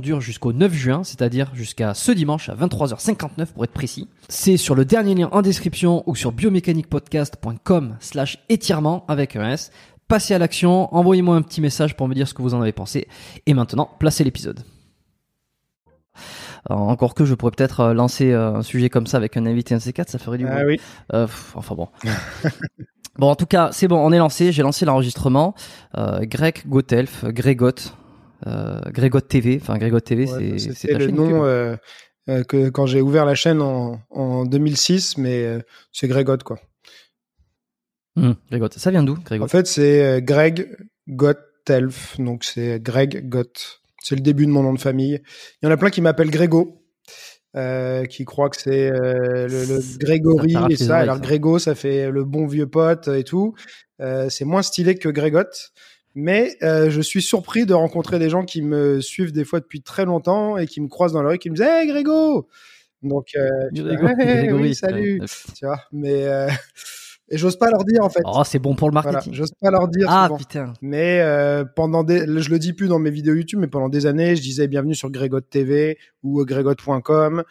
dure jusqu'au 9 juin, c'est-à-dire jusqu'à ce dimanche à 23h59 pour être précis. C'est sur le dernier lien en description ou sur biomécaniquepodcast.com slash étirement avec un S. Passez à l'action, envoyez-moi un petit message pour me dire ce que vous en avez pensé. Et maintenant, placez l'épisode. Encore que je pourrais peut-être euh, lancer euh, un sujet comme ça avec un invité NC4, ça ferait du Ah oui. Euh, pff, enfin bon. bon, en tout cas, c'est bon, on est lancé. J'ai lancé l'enregistrement. Euh, Greg Gotelf, Grégot, euh, Grégot TV. Enfin, Grégot TV, Ouais, c'est le nom euh, euh, que quand j'ai ouvert la chaîne en, en 2006, mais euh, c'est Grégot quoi. Hum, Grégot. Ça vient d'où, Grégot En fait, c'est euh, Greg Gottelf, donc c'est Greg Gott. C'est le début de mon nom de famille. Il y en a plein qui m'appellent Grégo, euh, qui croient que c'est euh, le, le Grégory Ça et ça. Alors. Grégo, ça fait le bon vieux pote et tout. Euh, c'est moins stylé que Grégot. Mais euh, je suis surpris de rencontrer des gens qui me suivent des fois depuis très longtemps et qui me croisent dans la rue, qui me disent Hey Grégo Donc, euh, Grégo- Hey, oui, salut. Tu vois, mais euh, et j'ose pas leur dire en fait. Oh, c'est bon pour le Voilà, marketing. j'ose pas leur dire ah souvent. putain. Mais pendant des, je le dis plus dans mes vidéos YouTube, mais pendant des années, je disais bienvenue sur Grégot TV ou grégot.com,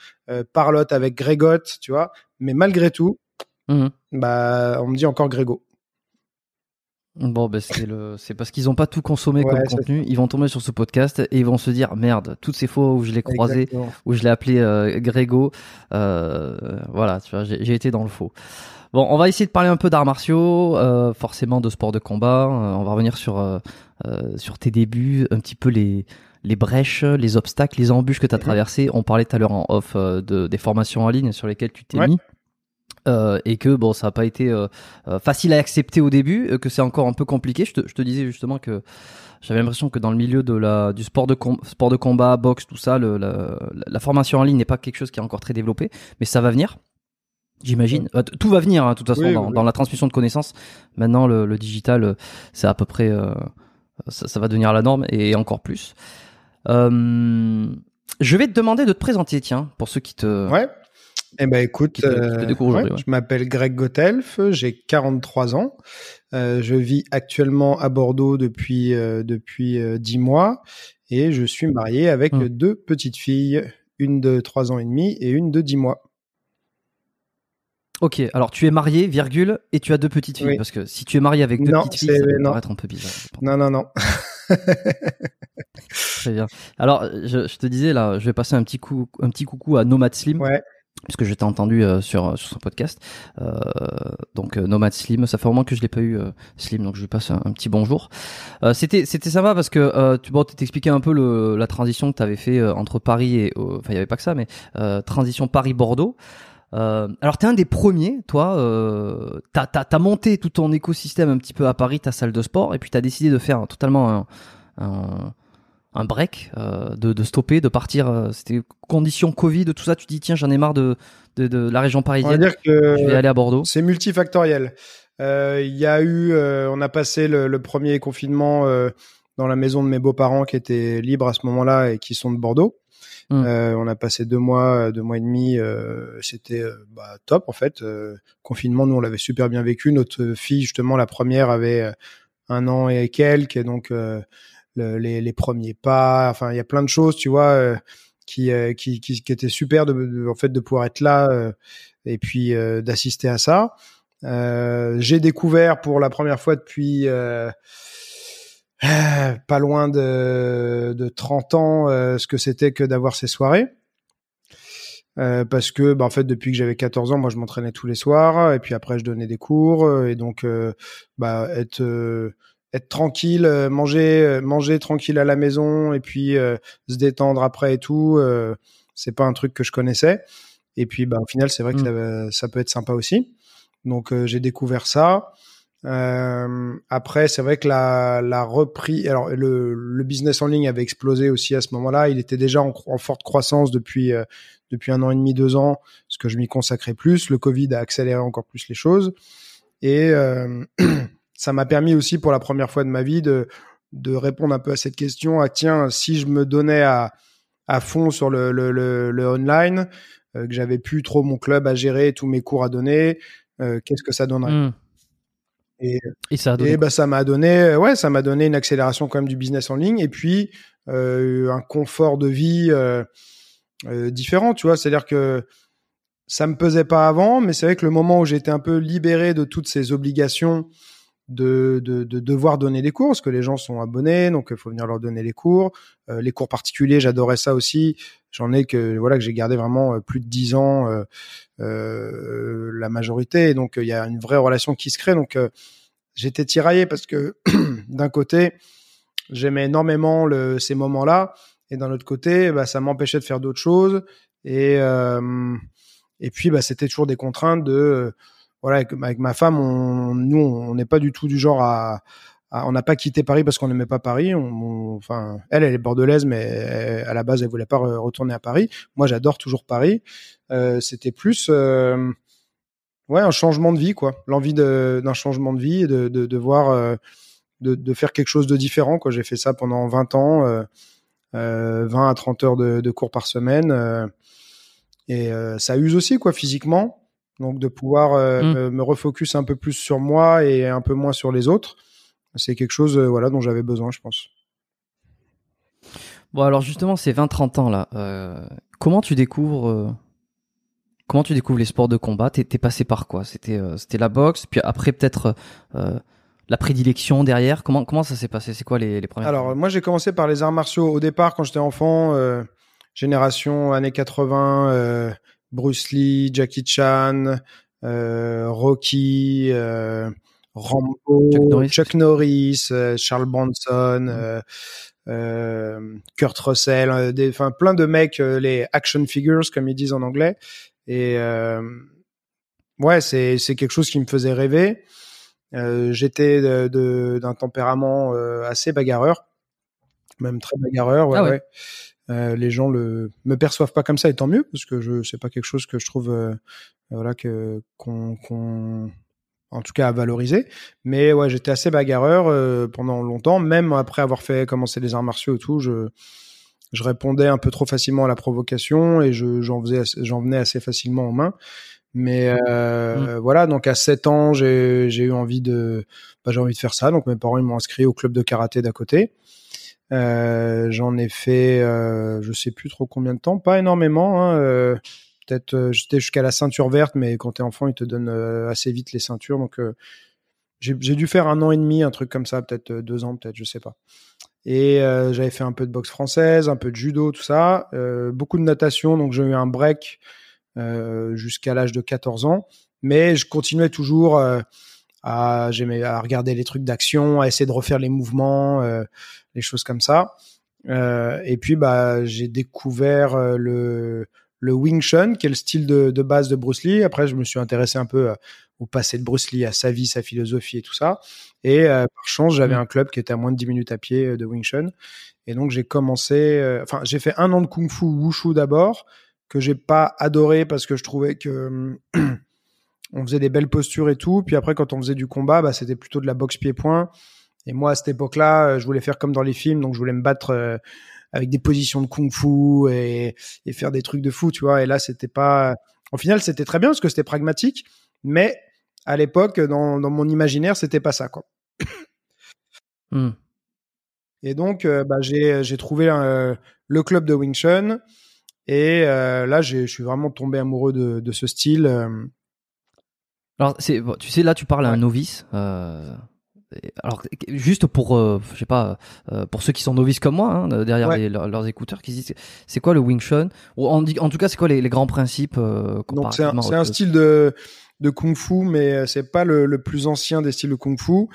parlotte avec Grégot, tu vois? Mais malgré tout, Mhm. bah, on me dit encore Grégo. Bon, ben c'est le, c'est parce qu'ils ont pas tout consommé Ouais, comme contenu. Ils vont tomber sur ce podcast et ils vont se dire merde. Toutes ces fois où je l'ai croisé, Exactement. où je l'ai appelé euh, Grégo, euh, voilà, tu vois, j'ai été dans le faux. Bon, on va essayer de parler un peu d'arts martiaux, euh, forcément de sport de combat. Euh, on va revenir sur euh, euh, sur tes débuts, un petit peu les les brèches, les obstacles, les embûches que tu as Mhm. traversées. On parlait tout à l'heure en off euh, de, des formations en ligne sur lesquelles tu t'es Ouais. mis. Euh, et que bon, ça n'a pas été euh, euh, facile à accepter au début, euh, que c'est encore un peu compliqué. Je te, je te disais justement que j'avais l'impression que dans le milieu de la, du sport de, com- sport de combat, boxe, tout ça, le, la, la formation en ligne n'est pas quelque chose qui est encore très développé, mais ça va venir. J'imagine. Euh, Tout va venir, hein, de toute façon, Oui, dans, oui. dans la transmission de connaissances. Maintenant, le, le digital, c'est à peu près, euh, ça, ça va devenir la norme et encore plus. Euh, je vais te demander de te présenter, tiens, pour ceux qui te. Ouais. Eh ben écoute, te- ouais. je m'appelle Greg Gotelf, j'ai 43 ans, Euh, je vis actuellement à Bordeaux depuis euh, depuis euh, 10 mois et je suis marié avec Hmm. deux petites filles, une de 3 ans et demi et une de 10 mois. Ok, alors tu es marié, virgule, et tu as deux petites filles. Oui. Parce que si tu es marié avec deux Non, petites filles, ça peut non. paraître un peu bizarre. Non non non. Très bien. Alors, je, je te disais, là, je vais passer un petit, coup, un petit coucou à Nomad Slim. Ouais. Puisque je t'ai entendu euh, sur, sur son podcast. Euh, donc euh, Nomad Slim, ça fait un moment que je l'ai pas eu euh, Slim, donc je lui passe un, petit bonjour. Euh, c'était c'était sympa parce que euh, tu bon, t'expliquais un peu le, la transition que tu avais fait entre Paris et enfin il y avait pas que ça, mais transition Paris Bordeaux. Euh, alors t'es un des premiers, toi. Euh, t'as t'as t'as monté tout ton écosystème un petit peu à Paris, ta salle de sport, et puis t'as décidé de faire totalement un un, un break, euh, de, de stopper, de partir. euh, C'était conditions Covid, tout ça. Tu dis tiens, j'en ai marre de, de, de la région On va parisienne. dire que Je vais aller à Bordeaux. C'est multifactoriel. Euh, Il y a eu, on a passé le, le premier confinement dans la maison de mes beaux-parents qui étaient libres à ce moment-là et qui sont de Bordeaux. Mm. Euh, on a passé deux mois, deux mois et demi. C'était bah, top en fait. Confinement, nous on l'avait super bien vécu. Notre fille justement, la première, avait un an et quelques, et donc le- les, premiers pas. Enfin, il y a plein de choses, tu vois. euh, qui, euh, qui, qui, qui était super de, en fait de pouvoir être là euh, et puis d'assister à ça. J'ai découvert pour la première fois depuis pas loin de, de 30 ans euh, ce que c'était que d'avoir ces soirées. Parce que bah, en fait depuis que j'avais 14 ans moi je m'entraînais tous les soirs et puis après je donnais des cours et donc euh, bah, être être tranquille euh, manger euh, manger tranquille à la maison et puis euh, se détendre après et tout euh, c'est pas un truc que je connaissais et puis bah au final c'est vrai que Mm. ça, ça peut être sympa aussi donc euh, j'ai découvert ça euh, après, c'est vrai que la, la reprise, alors le, le business en ligne avait explosé aussi à ce moment-là. Il était déjà en, en forte croissance depuis euh, depuis un an et demi, deux ans, parce que je m'y consacrais plus. Le Covid a accéléré encore plus les choses, et euh, ça m'a permis aussi pour la première fois de ma vie de de répondre un peu à cette question. Ah tiens, si je me donnais à à fond sur le le, le, le online, euh, que j'avais plus trop mon club à gérer, tous mes cours à donner, euh, qu'est-ce que ça donnerait? Mm. Et Et ça a donné et bah ça m'a donné, ouais, ça m'a donné une accélération quand même du business en ligne et puis euh, un confort de vie euh, euh, différent, tu vois. C'est-à-dire que ça me pesait pas avant, mais c'est vrai que le moment où j'étais un peu libéré de toutes ces obligations de, de, de devoir donner des cours, parce que les gens sont abonnés, donc il faut venir leur donner les cours. Euh, les cours particuliers, j'adorais ça aussi. J'en ai que voilà que j'ai gardé vraiment euh, plus de dix ans, euh, euh, la majorité. Donc il y a une vraie relation qui se crée. Donc euh, j'étais tiraillé parce que d'un côté j'aimais énormément le, ces moments-là, et d'un autre côté, bah, ça m'empêchait de faire d'autres choses. Et euh, et puis bah, c'était toujours des contraintes de euh, voilà avec, ma femme, on, nous on n'est pas du tout du genre à, on n'a pas quitté Paris parce qu'on n'aimait pas Paris. On, enfin, elle, elle est bordelaise, mais à la base, elle voulait pas re- retourner à Paris. Moi, j'adore toujours Paris. Euh, C'était plus, euh, ouais, un changement de vie, quoi. L'envie d'un changement de vie, de, de, de voir, euh, de, de faire quelque chose de différent, quoi. J'ai fait ça pendant 20 ans, euh, euh, 20 à 30 heures de, cours par semaine, euh, et euh, ça use aussi, quoi, physiquement. Donc, de pouvoir euh, Mm. me, me refocus un peu plus sur moi et un peu moins sur les autres. C'est quelque chose euh, voilà dont j'avais besoin je pense. Bon, alors justement, ces 20-30 ans là, euh, comment tu découvres comment tu découvres les sports de combat? T'es passé par quoi? C'était c'était la boxe, puis après peut-être la prédilection derrière. Comment comment ça s'est passé? C'est quoi les, les premières alors moi j'ai commencé par les arts martiaux. Au départ quand j'étais enfant génération années 80 euh, Bruce Lee Jackie Chan euh, Rocky euh, Rambo Chuck Norris. Chuck Norris, euh, Charles Bronson euh, Kurt Russell des enfin plein de mecs les action figures comme ils disent en anglais et ouais c'est c'est quelque chose qui me faisait rêver j'étais de- de- d'un tempérament assez bagarreur même très bagarreur ouais, Ah ouais. ouais. Euh, les gens le me perçoivent pas comme ça et tant mieux parce que je c'est pas quelque chose que je trouve euh, voilà que qu'on qu'on en tout cas à valoriser. Mais ouais j'étais assez bagarreur euh, pendant longtemps. Même après avoir fait commencer les arts martiaux et tout je je répondais un peu trop facilement à la provocation et je j'en faisais j'en venais assez facilement en main mais euh, voilà donc à 7 ans j'ai j'ai eu envie de bah, j'ai envie de faire ça. Donc mes parents ils m'ont inscrit au club de karaté d'à côté j'en ai fait, euh, je sais plus trop combien de temps, pas énormément. Hein, euh, Peut-être euh, j'étais jusqu'à la ceinture verte, mais quand t'es enfant, ils te donnent euh, assez vite les ceintures. Donc j'ai dû faire un an et demi, un truc comme ça, peut-être deux ans, peut-être, je sais pas. Et j'avais fait un peu de boxe française, un peu de judo, tout ça, beaucoup de natation. Donc j'ai eu un break jusqu'à l'âge de 14 ans, mais je continuais toujours à à regarder les trucs d'action, à essayer de refaire les mouvements, euh, les choses comme ça. Euh, et puis bah j'ai découvert euh, le le Wing Chun, qui est le style de, de, base de Bruce Lee. Après, je me suis intéressé un peu euh, au passé de Bruce Lee, à sa vie, sa philosophie et tout ça. Et euh, par chance, j'avais mmh. un club qui était à moins de 10 minutes à pied de Wing Chun. Et donc, j'ai commencé, enfin, j'ai fait un an de Kung Fu Wushu d'abord, que j'ai pas adoré parce que je trouvais que on faisait des belles postures et tout. Puis après, quand on faisait du combat, bah, c'était plutôt de la boxe pied-point. Et moi, à cette époque-là, euh, je voulais faire comme dans les films, donc je voulais me battre euh, avec des positions de kung-fu et, et, faire des trucs de fou, tu vois. Et là, c'était pas. Au final, c'était très bien parce que c'était pragmatique, mais à l'époque, dans, dans mon imaginaire, c'était pas ça, quoi. Hmm. Et donc, euh, bah, j'ai trouvé le club de Wing Chun. Et là, je suis vraiment tombé amoureux de, de ce style. Alors, tu sais, là, tu parles à un novice. Euh, alors, juste pour, euh, je sais pas, euh, pour ceux qui sont novices comme moi, hein, derrière leurs, écouteurs, qui disent, c'est quoi le Wing Chun? Ou en, en, tout cas, c'est quoi les, les, grands principes Donc, c'est un, un style de de kung fu, mais c'est pas le, le, plus ancien des styles de kung fu.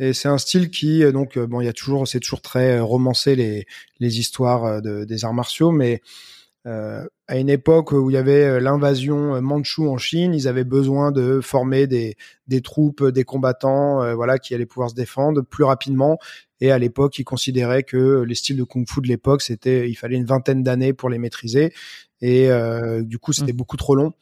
Et c'est un style qui, donc, bon, il y a toujours, c'est toujours très romancé les les histoires de, des arts martiaux, mais euh, à une époque où il y avait euh, l'invasion euh, mandchoue en Chine, ils avaient besoin de former des, des troupes, des combattants, voilà, qui allaient pouvoir se défendre plus rapidement. Et à l'époque, ils considéraient que les styles de kung-fu de l'époque, c'était, il fallait une vingtaine d'années pour les maîtriser. Et du coup, c'était mmh. beaucoup trop long.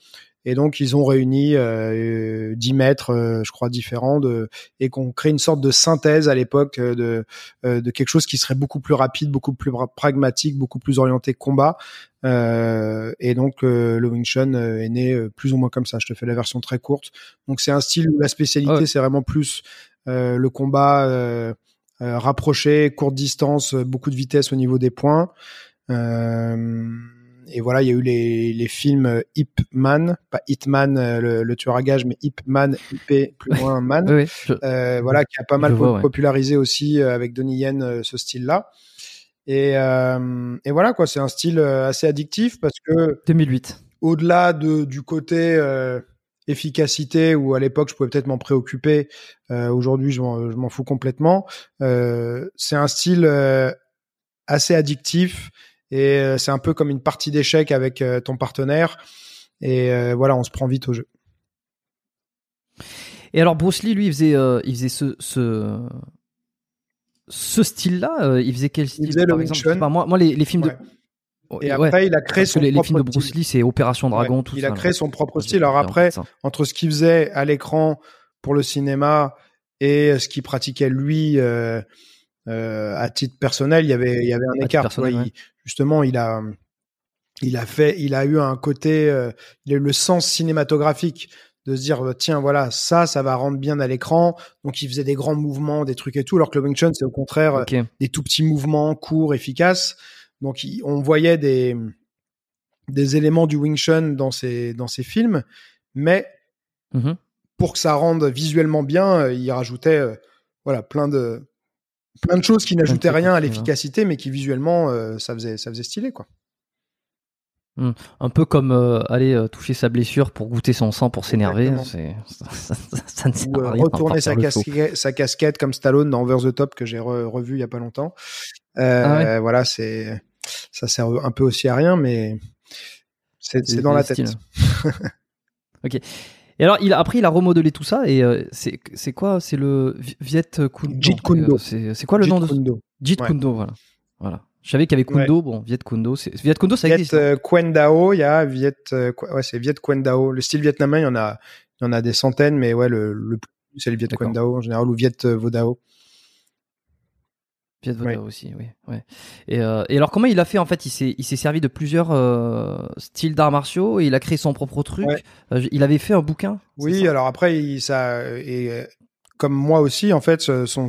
Et donc, ils ont réuni euh, 10 maîtres, euh, je crois, différents, de, et qu'on crée une sorte de synthèse à l'époque euh, de, euh, de quelque chose qui serait beaucoup plus rapide, beaucoup plus pragmatique, beaucoup plus orienté combat. et donc, le Wing Chun est né plus ou moins comme ça. Je te fais la version très courte. Donc, c'est un style où la spécialité, c'est vraiment plus le combat rapproché, courte distance, beaucoup de vitesse au niveau des points. Euh, et voilà, il y a eu les, les films Hip Man, pas Hitman, euh, le, le tueur à gages, mais Hip Man, IP plus loin Man. oui, euh, voilà, qui a pas mal popularisé aussi euh, avec Donnie Yen euh, ce style-là. Et, euh, et voilà quoi, c'est un style assez addictif parce que 2008. Au-delà de, du côté efficacité où à l'époque je pouvais peut-être m'en préoccuper, aujourd'hui je m'en fous complètement. c'est un style assez addictif et euh, c'est un peu comme une partie d'échecs avec euh, ton partenaire. Et euh, voilà, on se prend vite au jeu. Et alors Bruce Lee, lui, il faisait, il faisait ce, ce, ce style-là. il faisait quel style il faisait par exemple? Moi, moi, les, les films de et après, il a créé son les, propre les films de Bruce Lee, c'est Opération Dragon, tout il ça. Il a créé son propre style. Alors après, entre ce qu'il faisait à l'écran pour le cinéma et ce qu'il pratiquait lui euh, euh, à titre personnel, il y avait, il y avait un écart. justement, il a, il a fait, il a eu un côté, euh, il a eu le sens cinématographique de se dire euh, tiens voilà ça ça va rendre bien à l'écran. Donc il faisait des grands mouvements des trucs et tout alors que le Wing Chun c'est au contraire des tout petits mouvements courts efficaces. Donc on voyait des des éléments du Wing Chun dans ces dans ces films mais mmh pour que ça rende visuellement bien il rajoutait voilà plein de plein de choses qui n'ajoutaient rien à l'efficacité, mais qui visuellement, euh, ça faisait, ça faisait stylé, quoi. Hmm. Un peu comme euh, aller euh, toucher sa blessure pour goûter son sang pour s'énerver, ça, ça, ne sert à rien. Retourner sa, casquette, sa casquette comme Stallone dans Over the Top que j'ai revu il y a pas longtemps. Ah voilà, c'est ça sert un peu aussi à rien, mais c'est dans la tête. ok. Et alors, il a, après, il a remodelé tout ça. Et euh, c'est quoi C'est le Viet Kundo. Jeet Kundo. C'est quoi le nom de Jeet Kundo, voilà. voilà. Je savais qu'il y avait Kundo, bon, Viet Kundo, c'est Viet Kundo, ça Viet existe. hein. euh, Quan Dao, il y a Viet, euh, ouais, c'est Viet Quan Dao. Le style vietnamien, il y en a, il y en a des centaines, mais ouais, le, le plus, c'est le Viet Quan D'accord. Dao en général ou Viet euh, Vo Ouais. Aussi, oui. Ouais. Et, euh, et alors, comment il a fait en fait? Il s'est, il s'est servi de plusieurs euh, styles d'arts martiaux et il a créé son propre truc. Ouais. Euh, il avait fait un bouquin. Oui, alors après, il, ça, et comme moi aussi, en fait, son,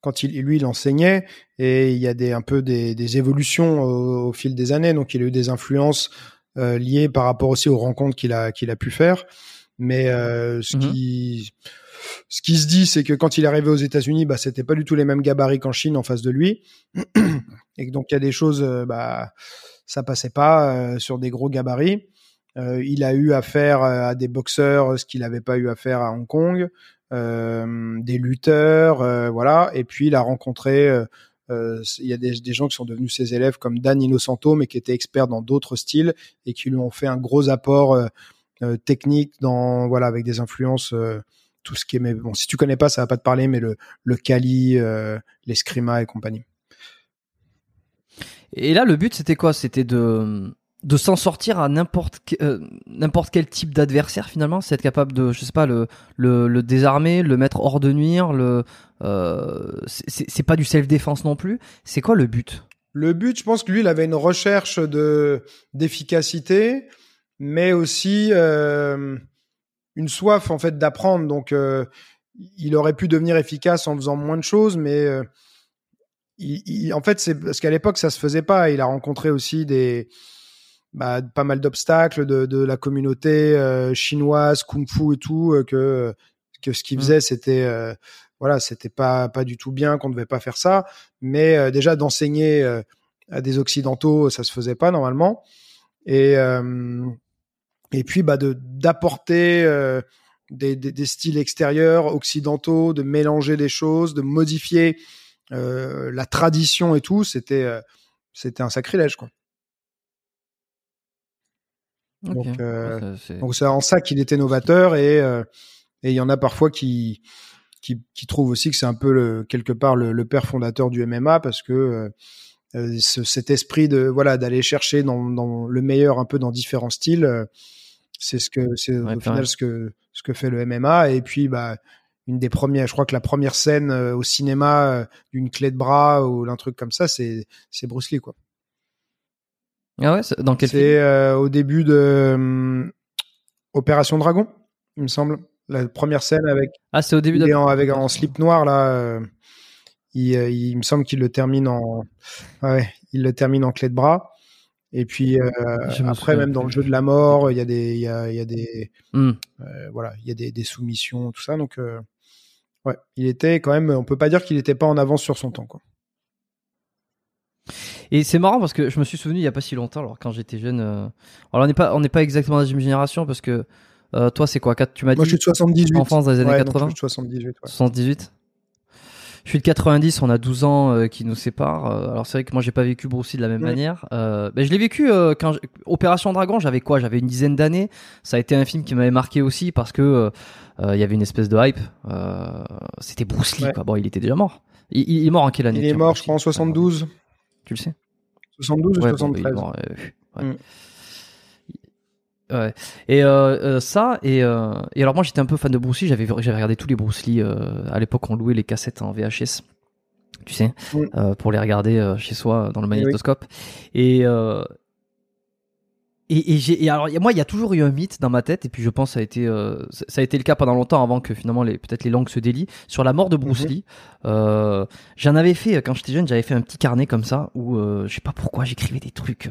quand il, lui, il enseignait, et il y a des, un peu des, des évolutions au, au fil des années, donc il a eu des influences liées par rapport aussi aux rencontres qu'il a, qu'il a pu faire. Mais ce, Mhm. qui, ce qui se dit, c'est que quand il est arrivé aux États-Unis, bah, c'était pas du tout les mêmes gabarits qu'en Chine en face de lui, et que donc il y a des choses, euh, bah, ça passait pas euh, sur des gros gabarits. Euh, il a eu affaire à des boxeurs, ce qu'il n'avait pas eu à faire à Hong Kong, des lutteurs, voilà. Et puis il a rencontré, euh, il y a des, des gens qui sont devenus ses élèves comme Dan Inosanto, mais qui étaient experts dans d'autres styles et qui lui ont fait un gros apport euh, euh, technique dans, voilà, avec des influences. Tout ce qui est, mais bon, si tu connais pas, ça va pas te parler, mais le, le Kali, euh, l'escrima et compagnie. Et là, le but, c'était quoi? C'était de de s'en sortir à n'importe que- euh, n'importe quel type d'adversaire finalement, c'est être capable de, je sais pas, le le, le désarmer, le mettre hors de nuire, le euh, c'est pas du self défense non plus. C'est quoi le but? Le but, je pense que lui, il avait une recherche de d'efficacité, mais aussi euh, une soif en fait d'apprendre. Donc, euh, il aurait pu devenir efficace en faisant moins de choses, mais euh, il, il- en fait, c'est parce qu'à l'époque, ça se faisait pas. Il a rencontré aussi des bah, pas mal d'obstacles de, de la communauté euh, chinoise, kung-fu et tout, euh, que que ce qu'il Mm. faisait, c'était euh, voilà, c'était pas pas du tout bien, qu'on devait pas faire ça. Mais euh, déjà d'enseigner euh, à des occidentaux, ça se faisait pas normalement. Et euh, et puis bah de d'apporter euh, des, des, des styles extérieurs occidentaux, de mélanger des choses, de modifier euh, la tradition et tout, c'était euh, c'était un sacrilège quoi. Donc, Ok. Ouais, ça, c'est- Donc c'est en ça qu'il était novateur et et il y en a parfois qui qui, qui trouvent aussi que c'est un peu le, quelque part le, le père fondateur du MMA parce que ce- cet esprit de voilà d'aller chercher dans, dans le meilleur un peu dans différents styles, c'est ce que c'est Ouais, au final ce que ce que fait le MMA et puis bah une des premières, je crois que la première scène euh, au cinéma euh, d'une clé de bras ou un truc comme ça, c'est c'est Bruce Lee quoi. Ah ouais, c'est- dans quel C'est euh, au début de hum, Opération Dragon, il me semble. La première scène avec, Ah, c'est au début il de est en, avec en slip noir là. euh, il, euh, il me semble qu'il le termine en, ouais, il le termine en clé de bras. Et puis euh, après, même dans le jeu de la mort, il y a des, il y a, il y a des, Hmm. euh, voilà, il y a des, des soumissions, tout ça. Donc, euh, ouais, il était quand même. On peut pas dire qu'il était pas en avance sur son temps, quoi. Et c'est marrant parce que je me suis souvenu il y a pas si longtemps, alors quand j'étais jeune. Alors on n'est pas, on n'est pas exactement dans la même génération parce que toi c'est quoi quatre- Tu m'as Moi, dit je suis de 78. enfance dans les années Ouais, donc 80 je suis de 78. ouais. 78 Je suis de 90, on a 12 ans euh, qui nous séparent. Euh, alors c'est vrai que moi j'ai pas vécu Bruce Lee de la même Ouais. manière. Euh, ben, je l'ai vécu euh, quand je- Opération Dragon, j'avais quoi? J'avais une dizaine d'années. Ça a été un film qui m'avait marqué aussi parce que il y avait une espèce de hype. C'était Bruce Lee Ouais. quoi. Bon, il était déjà mort. Il, il est mort en quelle année Il est tiens, mort, je crois, en Lee? 72. Tu le sais? 72 ou Ouais, bon, bah, il est 73. mort. Mm. Ouais. Et euh, euh, ça, et, euh, et alors moi j'étais un peu fan de Bruce Lee, j'avais j'avais regardé tous les Bruce Lee, à l'époque on louait les cassettes en VHS, tu sais, pour les regarder chez soi dans le Eh oui. magnétoscope. Et, et, et j'ai et alors moi il y a toujours eu un mythe dans ma tête et puis je pense que ça a été euh, ça a été le cas pendant longtemps avant que finalement les peut-être les langues se délient sur la mort de Bruce Mhm. Lee. Euh, j'en avais fait quand j'étais jeune, j'avais fait un petit carnet comme ça où euh, je sais pas pourquoi j'écrivais des trucs.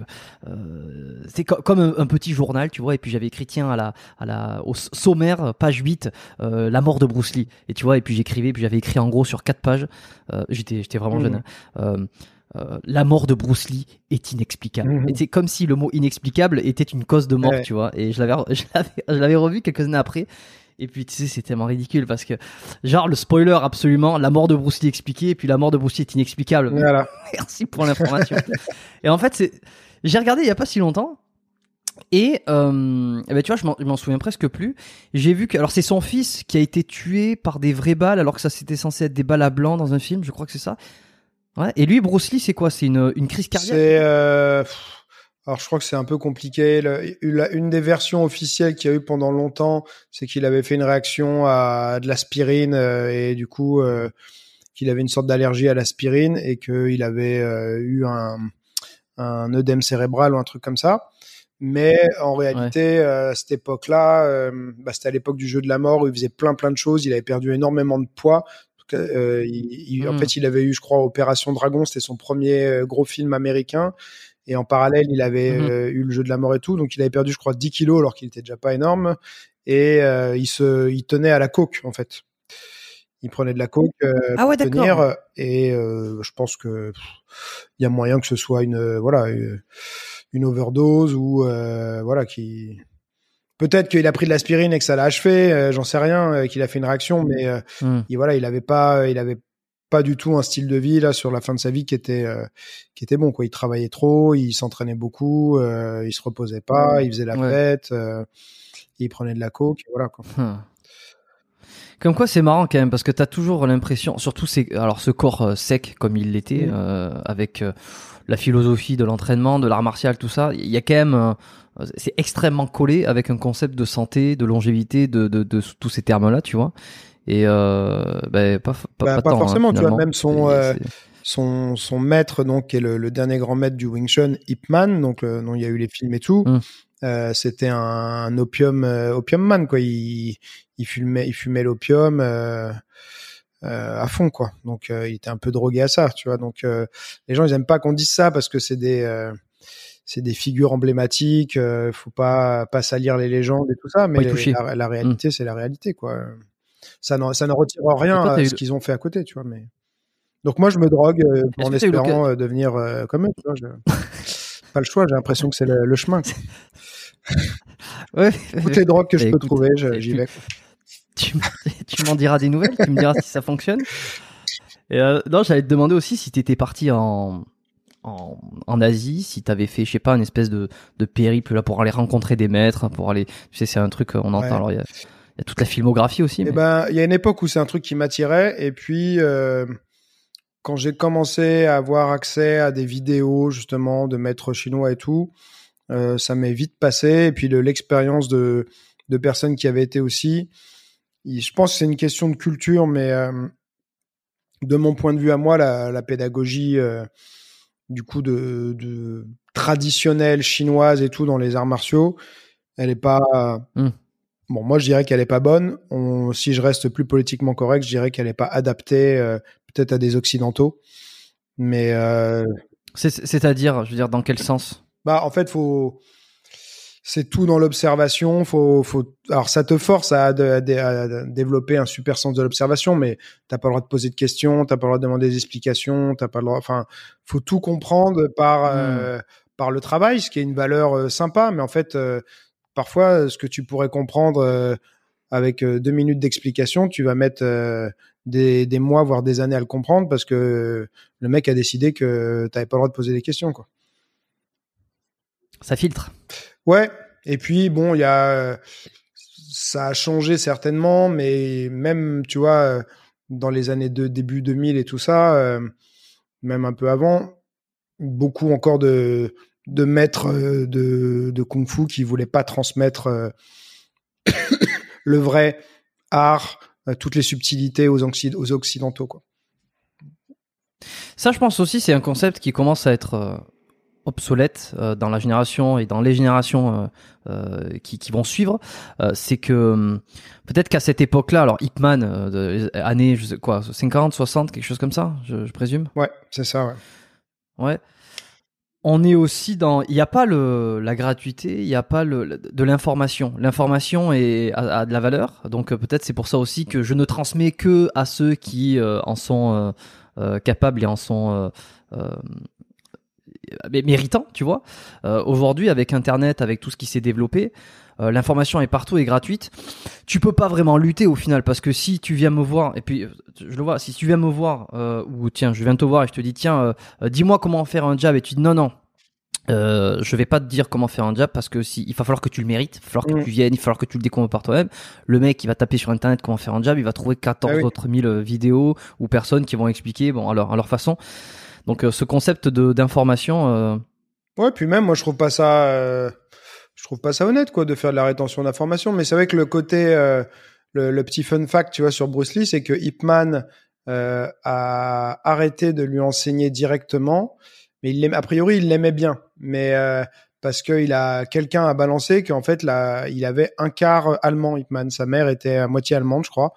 Euh, c'est co- comme un, un petit journal, tu vois. Et puis j'avais écrit tiens à la à la au sommaire page 8 euh, la mort de Bruce Lee. Et tu vois et puis j'écrivais puis j'avais écrit en gros sur quatre pages. Euh, j'étais j'étais vraiment Mhm. jeune. hein. Euh, la mort de Bruce Lee est inexplicable. Et c'est comme si le mot inexplicable était une cause de mort, Ouais. tu vois. Et je l'avais, je revu quelques années après. Et puis tu sais, c'est tellement ridicule parce que, genre, le spoiler absolument, la mort de Bruce Lee expliquée, et puis la mort de Bruce Lee est inexplicable. Voilà. Merci pour l'information. et en fait, c'est, j'ai regardé il y a pas si longtemps. Et, euh, eh ben, tu vois, je m'en souviens presque plus. J'ai vu que, alors c'est son fils qui a été tué par des vraies balles, alors que ça c'était censé être des balles à blanc dans un film, je crois que c'est ça. Ouais. Et lui, Bruce Lee, c'est quoi? C'est une, une crise cardiaque? C'est euh, alors je crois que c'est un peu compliqué. Le- la- une des versions officielles qu'il y a eu pendant longtemps, c'est qu'il avait fait une réaction à de l'aspirine euh, et du coup euh, qu'il avait une sorte d'allergie à l'aspirine et qu'il avait euh, eu un, un œdème cérébral ou un truc comme ça. Mais en réalité, à cette époque-là, bah, c'était à l'époque du jeu de la mort où il faisait plein plein de choses. Il avait perdu énormément de poids. Euh, il- il- En Mm. fait, il avait eu, je crois, Opération Dragon. C'était son premier euh, gros film américain. Et en parallèle, il avait Mhm. euh, eu le jeu de la mort et tout. Donc, il avait perdu, je crois, 10 kilos alors qu'il était déjà pas énorme. Et euh, il se, il tenait à la coke, en fait. Il prenait de la coke euh, Ah ouais, pour d'accord. tenir. Et euh, je pense que il y a moyen que ce soit une, voilà, une, une overdose ou euh, voilà qui. Peut-être qu'il a pris de l'aspirine et que ça l'a achevé. euh, J'en sais rien. euh, qu'il a fait une réaction, mais euh, Hmm. et voilà, il avait pas, il avait pas du tout un style de vie là sur la fin de sa vie qui était euh, qui était bon quoi. Il travaillait trop, il s'entraînait beaucoup, euh, il se reposait pas, il faisait la Ouais. fête, euh, il prenait de la coke, voilà quoi. Hum. Comme quoi c'est marrant quand même parce que t'as toujours l'impression, surtout c'est alors ce corps euh, sec comme il l'était euh, avec euh, la philosophie de l'entraînement, de l'art martial, tout ça, il y a quand même euh, c'est extrêmement collé avec un concept de santé, de longévité, de, de, de tous ces termes-là, tu vois. Et euh, ben, pas, pas, Bah, pas tant, hein, forcément, tu vois, même son, euh, Son son maître donc qui est le, le dernier grand maître du Wing Chun, Ip Man, donc le, dont il y a eu les films et tout. Mm. Euh, c'était un, un opium euh, opium man quoi. Il il fumait il fumait l'opium. Euh, euh, à fond quoi. Donc euh, il était un peu drogué à ça, tu vois. Donc euh, les gens ils aiment pas qu'on dise ça parce que c'est des euh, c'est des figures emblématiques. Euh, faut pas pas salir les légendes et tout ça, mais la, la réalité c'est la réalité quoi. Ça n'en ça ne retire Et rien toi, à ce qu'ils ont fait à côté, tu vois. Mais donc moi je me drogue euh, en espérant devenir euh, comme eux. Tu vois, je- pas le choix. J'ai l'impression que c'est le, le chemin. Ouais, Toutes les drogues que je Bah, peux écoute, trouver, je- et j'y vais. tu, tu m'en diras des nouvelles, tu me diras si ça fonctionne. Et euh, non, j'allais te demander aussi si t'étais parti en, en, en Asie, si t'avais fait, je sais pas, une espèce de, de périple là pour aller rencontrer des maîtres, pour aller, tu sais, c'est un truc, euh, on entend. Ouais. Alors il y a, il y a toute la filmographie aussi. Eh Mais... ben, il y a une époque où c'est un truc qui m'attirait, et puis euh, quand j'ai commencé à avoir accès à des vidéos justement de maîtres chinois et tout, euh, ça m'est vite passé. Et puis le- l'expérience de de personnes qui avaient été aussi, je pense que c'est une question de culture, mais euh, de mon point de vue à moi, la, la pédagogie euh, du coup de, de traditionnelle chinoise et tout dans les arts martiaux, elle est pas Hmm. Bon, moi, je dirais qu'elle est pas bonne. On, si je reste plus politiquement correct, je dirais qu'elle est pas adaptée, peut-être à des occidentaux. Mais euh, C'est- C'est-à-dire, je veux dire, dans quel sens? Bah, en fait, faut, c'est tout dans l'observation. Faut, faut. Alors, ça te force à, développer un super sens de l'observation, mais t'as pas le droit de poser de questions, t'as pas le droit de demander des explications, t'as pas le droit. Enfin, faut tout comprendre par euh, par le travail, ce qui est une valeur euh, sympa, mais en fait, euh, parfois, ce que tu pourrais comprendre avec deux minutes d'explication, tu vas mettre des, des mois, voire des années à le comprendre parce que le mec a décidé que t'avais pas le droit de poser des questions, quoi. Ça filtre. Ouais. Et puis bon, il y a, ça a changé certainement, mais même tu vois, dans les années de début 2000 et tout ça, euh, même un peu avant, beaucoup encore de de maîtres euh, de de kung-fu qui voulaient pas transmettre euh, le vrai art, toutes les subtilités aux, occid- aux occidentaux quoi. Ça, je pense aussi, c'est un concept qui commence à être euh, obsolète euh, dans la génération et dans les générations euh, euh, qui, qui vont suivre. Euh, c'est que hum, peut-être qu'à cette époque-là, alors Ip Man, euh, de- les années je sais quoi, 50, 60, quelque chose comme ça, je, je présume? Ouais, c'est ça. Ouais. Ouais. On est aussi dans. Il n'y a pas le, la gratuité, il n'y a pas le, de l'information. L'information est, a, de la valeur. Donc euh, peut-être c'est pour ça aussi que je ne transmets que à ceux qui euh, en sont euh, euh, capables et en sont euh, mé- méritants, tu vois. Aujourd'hui, avec Internet, avec tout ce qui s'est développé, euh, l'information est partout et gratuite. Tu peux pas vraiment lutter au final parce que si tu viens me voir et puis euh, je le vois, si tu viens me voir euh, ou tiens, je viens te voir et je te dis tiens, euh, euh, dis-moi comment faire un jab et tu dis non non. Euh, je vais pas te dire comment faire un jab parce que si il va falloir que tu le mérites, il va falloir que Mm. tu viennes, il va falloir que tu le découvres par toi-même. Le mec, il va taper sur internet comment faire un jab, il va trouver 14 Ah oui. autres mille vidéos ou personnes qui vont expliquer bon alors à leur façon. Donc euh, ce concept de d'information. euh, Ouais, puis même, moi, je trouve pas ça, euh, je trouve pas ça honnête, quoi, de faire de la rétention d'informations. Mais c'est vrai que le côté, euh, le, petit fun fact, tu vois, sur Bruce Lee, c'est que Ip Man euh, a arrêté de lui enseigner directement, mais il a priori, il l'aimait bien, mais euh, parce que il a quelqu'un a balancé qu'en fait, là, il avait un quart allemand, Ip Man. Sa mère était à moitié allemande, je crois,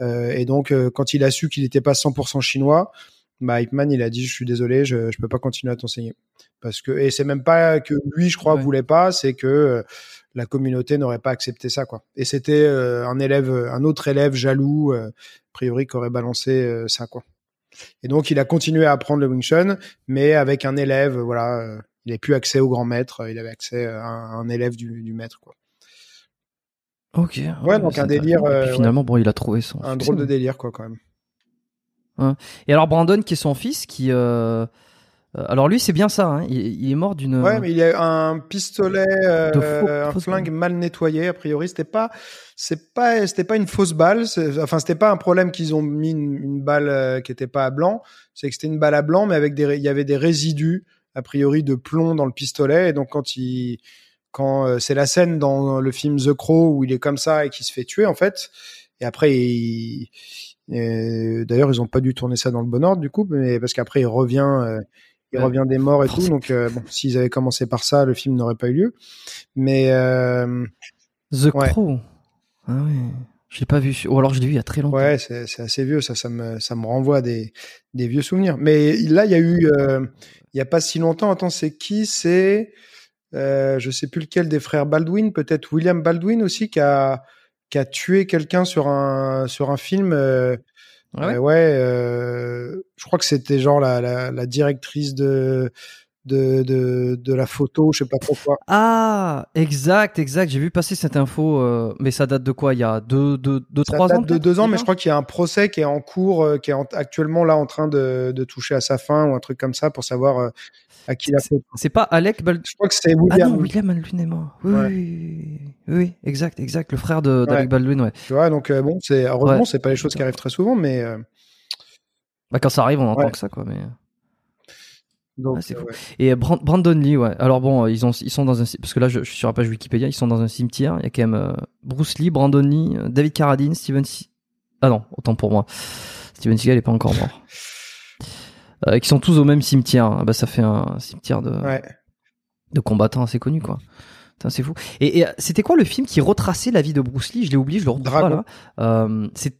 Euh, et donc euh, quand il a su qu'il n'était pas 100% chinois. Bah, Ip Man, il a dit, je suis désolé, je, je peux pas continuer à t'enseigner. Parce que et c'est même pas que lui je crois Ouais. voulait pas c'est que euh, la communauté n'aurait pas accepté ça quoi. Et c'était euh, un élève un autre élève jaloux euh, a priori qui aurait balancé ça quoi. Et donc il a continué à apprendre le Wing Chun mais avec un élève voilà il n'avait plus accès au grand maître il avait accès à un, un élève du, du maître quoi. Ok. Ouais, donc un délire, puis finalement, bon, il a trouvé son. un drôle de délire quoi quand même Et alors Brandon, qui est son fils, qui. euh, euh, alors lui, c'est bien ça. hein, Il, il est mort d'une. Ouais, mais il y a un pistolet, euh, faux- un flingue mal nettoyé. A priori, c'était pas, c'est pas, c'était pas une fausse balle. Enfin, c'était pas un problème qu'ils ont mis une, une balle euh, qui était pas à blanc. C'est que c'était une balle à blanc, mais avec des, il y avait des résidus a priori de plomb dans le pistolet. Et donc quand il, quand euh, c'est la scène dans le film The Crow où il est comme ça et qu'il se fait tuer en fait. Et après, il, et d'ailleurs, ils ont pas dû tourner ça dans le bon ordre du coup, mais parce qu'après il revient. euh, il revient des morts et tout, donc euh, bon, s'ils avaient commencé par ça, le film n'aurait pas eu lieu. Mais euh, The Ouais. Crow. Ah ouais. Je l'ai pas vu. Ou alors je l'ai vu il y a très longtemps. ouais, c'est assez vieux, ça, ça me, ça me renvoie à des, des vieux souvenirs. Mais là, il y a eu, euh, il y a pas si longtemps. Attends, c'est qui? C'est, euh, je sais plus lequel des frères Baldwin, peut-être William Baldwin aussi, qui a, qui a tué quelqu'un sur un, sur un film. euh, Ah ouais? Euh, ouais, euh, je crois que c'était genre la, la, la directrice de, de, de, de la photo, je sais pas trop quoi. Ah, exact, exact. J'ai vu passer cette info, euh, mais ça date de quoi? Il y a deux, deux, deux Ça trois date ans de deux ans, mais je crois qu'il y a un procès qui est en cours, qui est en- actuellement là en train de, de toucher à sa fin ou un truc comme ça pour savoir à qui la faute. C'est pas Alec Baldwin. Je crois que c'est Ah William. non, William Baldwin est mort. Oui, Ouais. oui, exact, exact. Le frère d'Alec Ouais. Baldwin, ouais. Tu vois, donc euh, bon, c'est heureusement, Ouais. c'est pas les choses qui arrivent très souvent, mais euh, Bah, quand ça arrive, on entend que ça, quoi. Mais... donc Ah, c'est euh, fou. ouais. Et Bran- Brandon Lee, ouais. Alors bon, ils, ont, ils sont dans un... Parce que là, je, je suis sur la page Wikipédia, ils sont dans un cimetière. Il y a quand même euh, Bruce Lee, Brandon Lee, David Carradine, Steven... Se- Ah non, autant pour moi. Steven Seagal est pas encore mort. Euh, qui sont tous au même cimetière. hein. Bah, ça fait un cimetière de, Ouais. de combattants assez connus, quoi. C'est fou. Et, et, euh, c'était quoi le film qui retraçait la vie de Bruce Lee? Je l'ai oublié, je le retrouve pas Dragon. là. Euh, c'est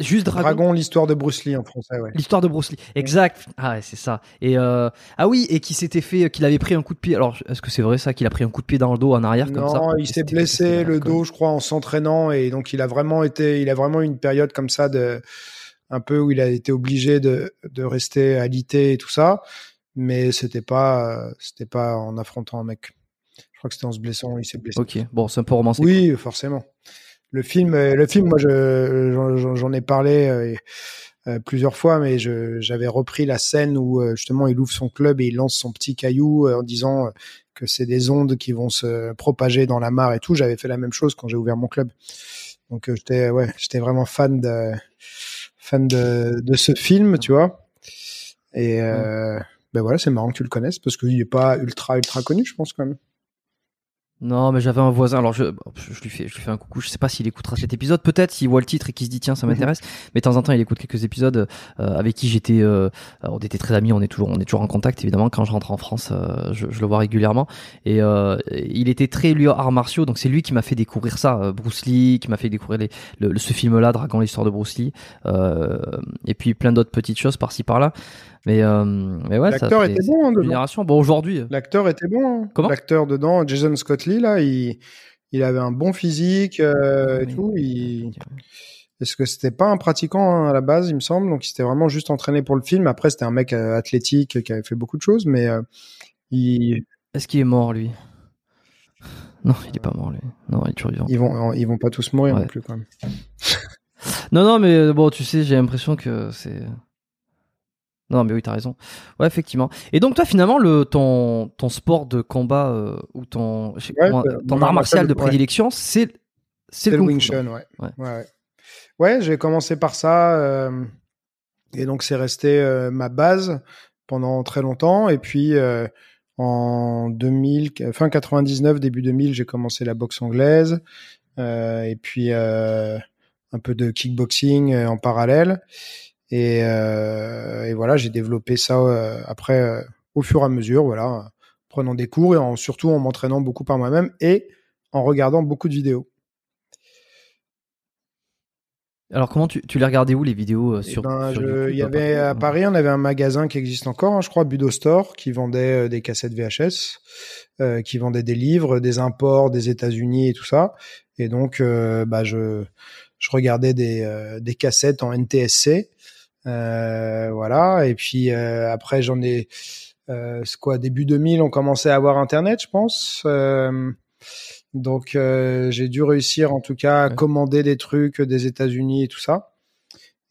juste Dragon. Dragon, l'histoire de Bruce Lee en français, ouais. L'histoire de Bruce Lee. Exact. Ah ouais, c'est ça. Et euh, ah oui, et qui s'était fait, qu'il avait pris un coup de pied. Alors, est-ce que c'est vrai ça, qu'il a pris un coup de pied dans le dos en arrière comme ça? Non, il s'est blessé le dos, je crois, en s'entraînant et donc il a vraiment été, il a vraiment eu une période comme ça de, un peu où il a été obligé de, de rester alité et tout ça, mais c'était pas, c'était pas en affrontant un mec. Je crois que c'était en se blessant, il s'est blessé. Ok. Bon, c'est un peu romancé. Oui, forcément. Le film, euh, le film, moi, je, j'en- ai parlé euh, euh, plusieurs fois, mais j'avais repris la scène où justement il ouvre son club et il lance son petit caillou en disant que c'est des ondes qui vont se propager dans la mare et tout. J'avais fait la même chose quand j'ai ouvert mon club. Donc j'étais, ouais, j'étais vraiment fan de, fan de, de ce film, tu vois. Et euh, ben voilà, c'est marrant que tu le connaisses parce qu'il est pas ultra ultra connu, je pense quand même. Non, mais j'avais un voisin. Alors, je, je, lui fais, je lui fais un coucou. Je sais pas s'il écoutera cet épisode. Peut-être s'il voit le titre et qu'il se dit tiens, ça m'intéresse. Mais de temps en temps, il écoute quelques épisodes euh, avec qui j'étais. Euh, on était très amis. On est toujours, on est toujours en contact. Évidemment, quand je rentre en France, euh, je, je le vois régulièrement. Et euh, il était très lui arts martiaux. Donc c'est lui qui m'a fait découvrir ça. euh, Bruce Lee, qui m'a fait découvrir les, le, le- ce film-là, Dragon, l'histoire de Bruce Lee. Euh, et puis plein d'autres petites choses par-ci par-là. Mais, euh, mais ouais, ça, L'acteur c'est- était bon, hein, génération. Bon, aujourd'hui. L'acteur était bon. hein. Comment? L'acteur dedans, Jason Scott Lee, là, il, il avait un bon physique euh, et Oui. tout. Il... Est-ce que c'était pas un pratiquant hein, à la base, il me semble, donc il s'était vraiment juste entraîné pour le film. Après, c'était un mec euh, athlétique qui avait fait beaucoup de choses, mais euh, il... Est-ce qu'il est mort, lui? Non, il est pas mort, lui. Non, il est toujours vivant. ils vont, ils vont pas tous mourir Ouais. non plus quand même. Non, non, mais euh, bon, tu sais, j'ai l'impression que c'est. Non, mais oui, t'as raison. Ouais, effectivement. Et donc, toi, finalement, le, ton, ton sport de combat euh, ou ton, Ouais, comment- euh, ton art art martial de ouais. prédilection, c'est le Wing Chun, ouais. Ouais. Ouais, j'ai commencé par ça. euh, Et donc c'est resté euh, ma base pendant très longtemps. Et puis en 2000, fin 99, début 2000, j'ai commencé la boxe anglaise. Et puis un peu de kickboxing en parallèle. Et, et voilà, j'ai développé ça après au fur et à mesure, voilà, prenant des cours et en, surtout en m'entraînant beaucoup par moi-même et en regardant beaucoup de vidéos. Alors comment tu, tu les regardais où les vidéos euh, sur, ben, YouTube Il y avait à Paris, on avait un magasin qui existe encore, hein, je crois, Budo Store, qui vendait euh, des cassettes VHS, euh, qui vendait des livres, des imports des États-Unis et tout ça. Et donc, euh, bah, je, je regardais des, euh, des cassettes en NTSC, voilà. Et puis après, j'en ai, quoi, début 2000, on commençait à avoir Internet, je pense. Donc euh, j'ai dû réussir en tout cas à commander des trucs des États-Unis et tout ça.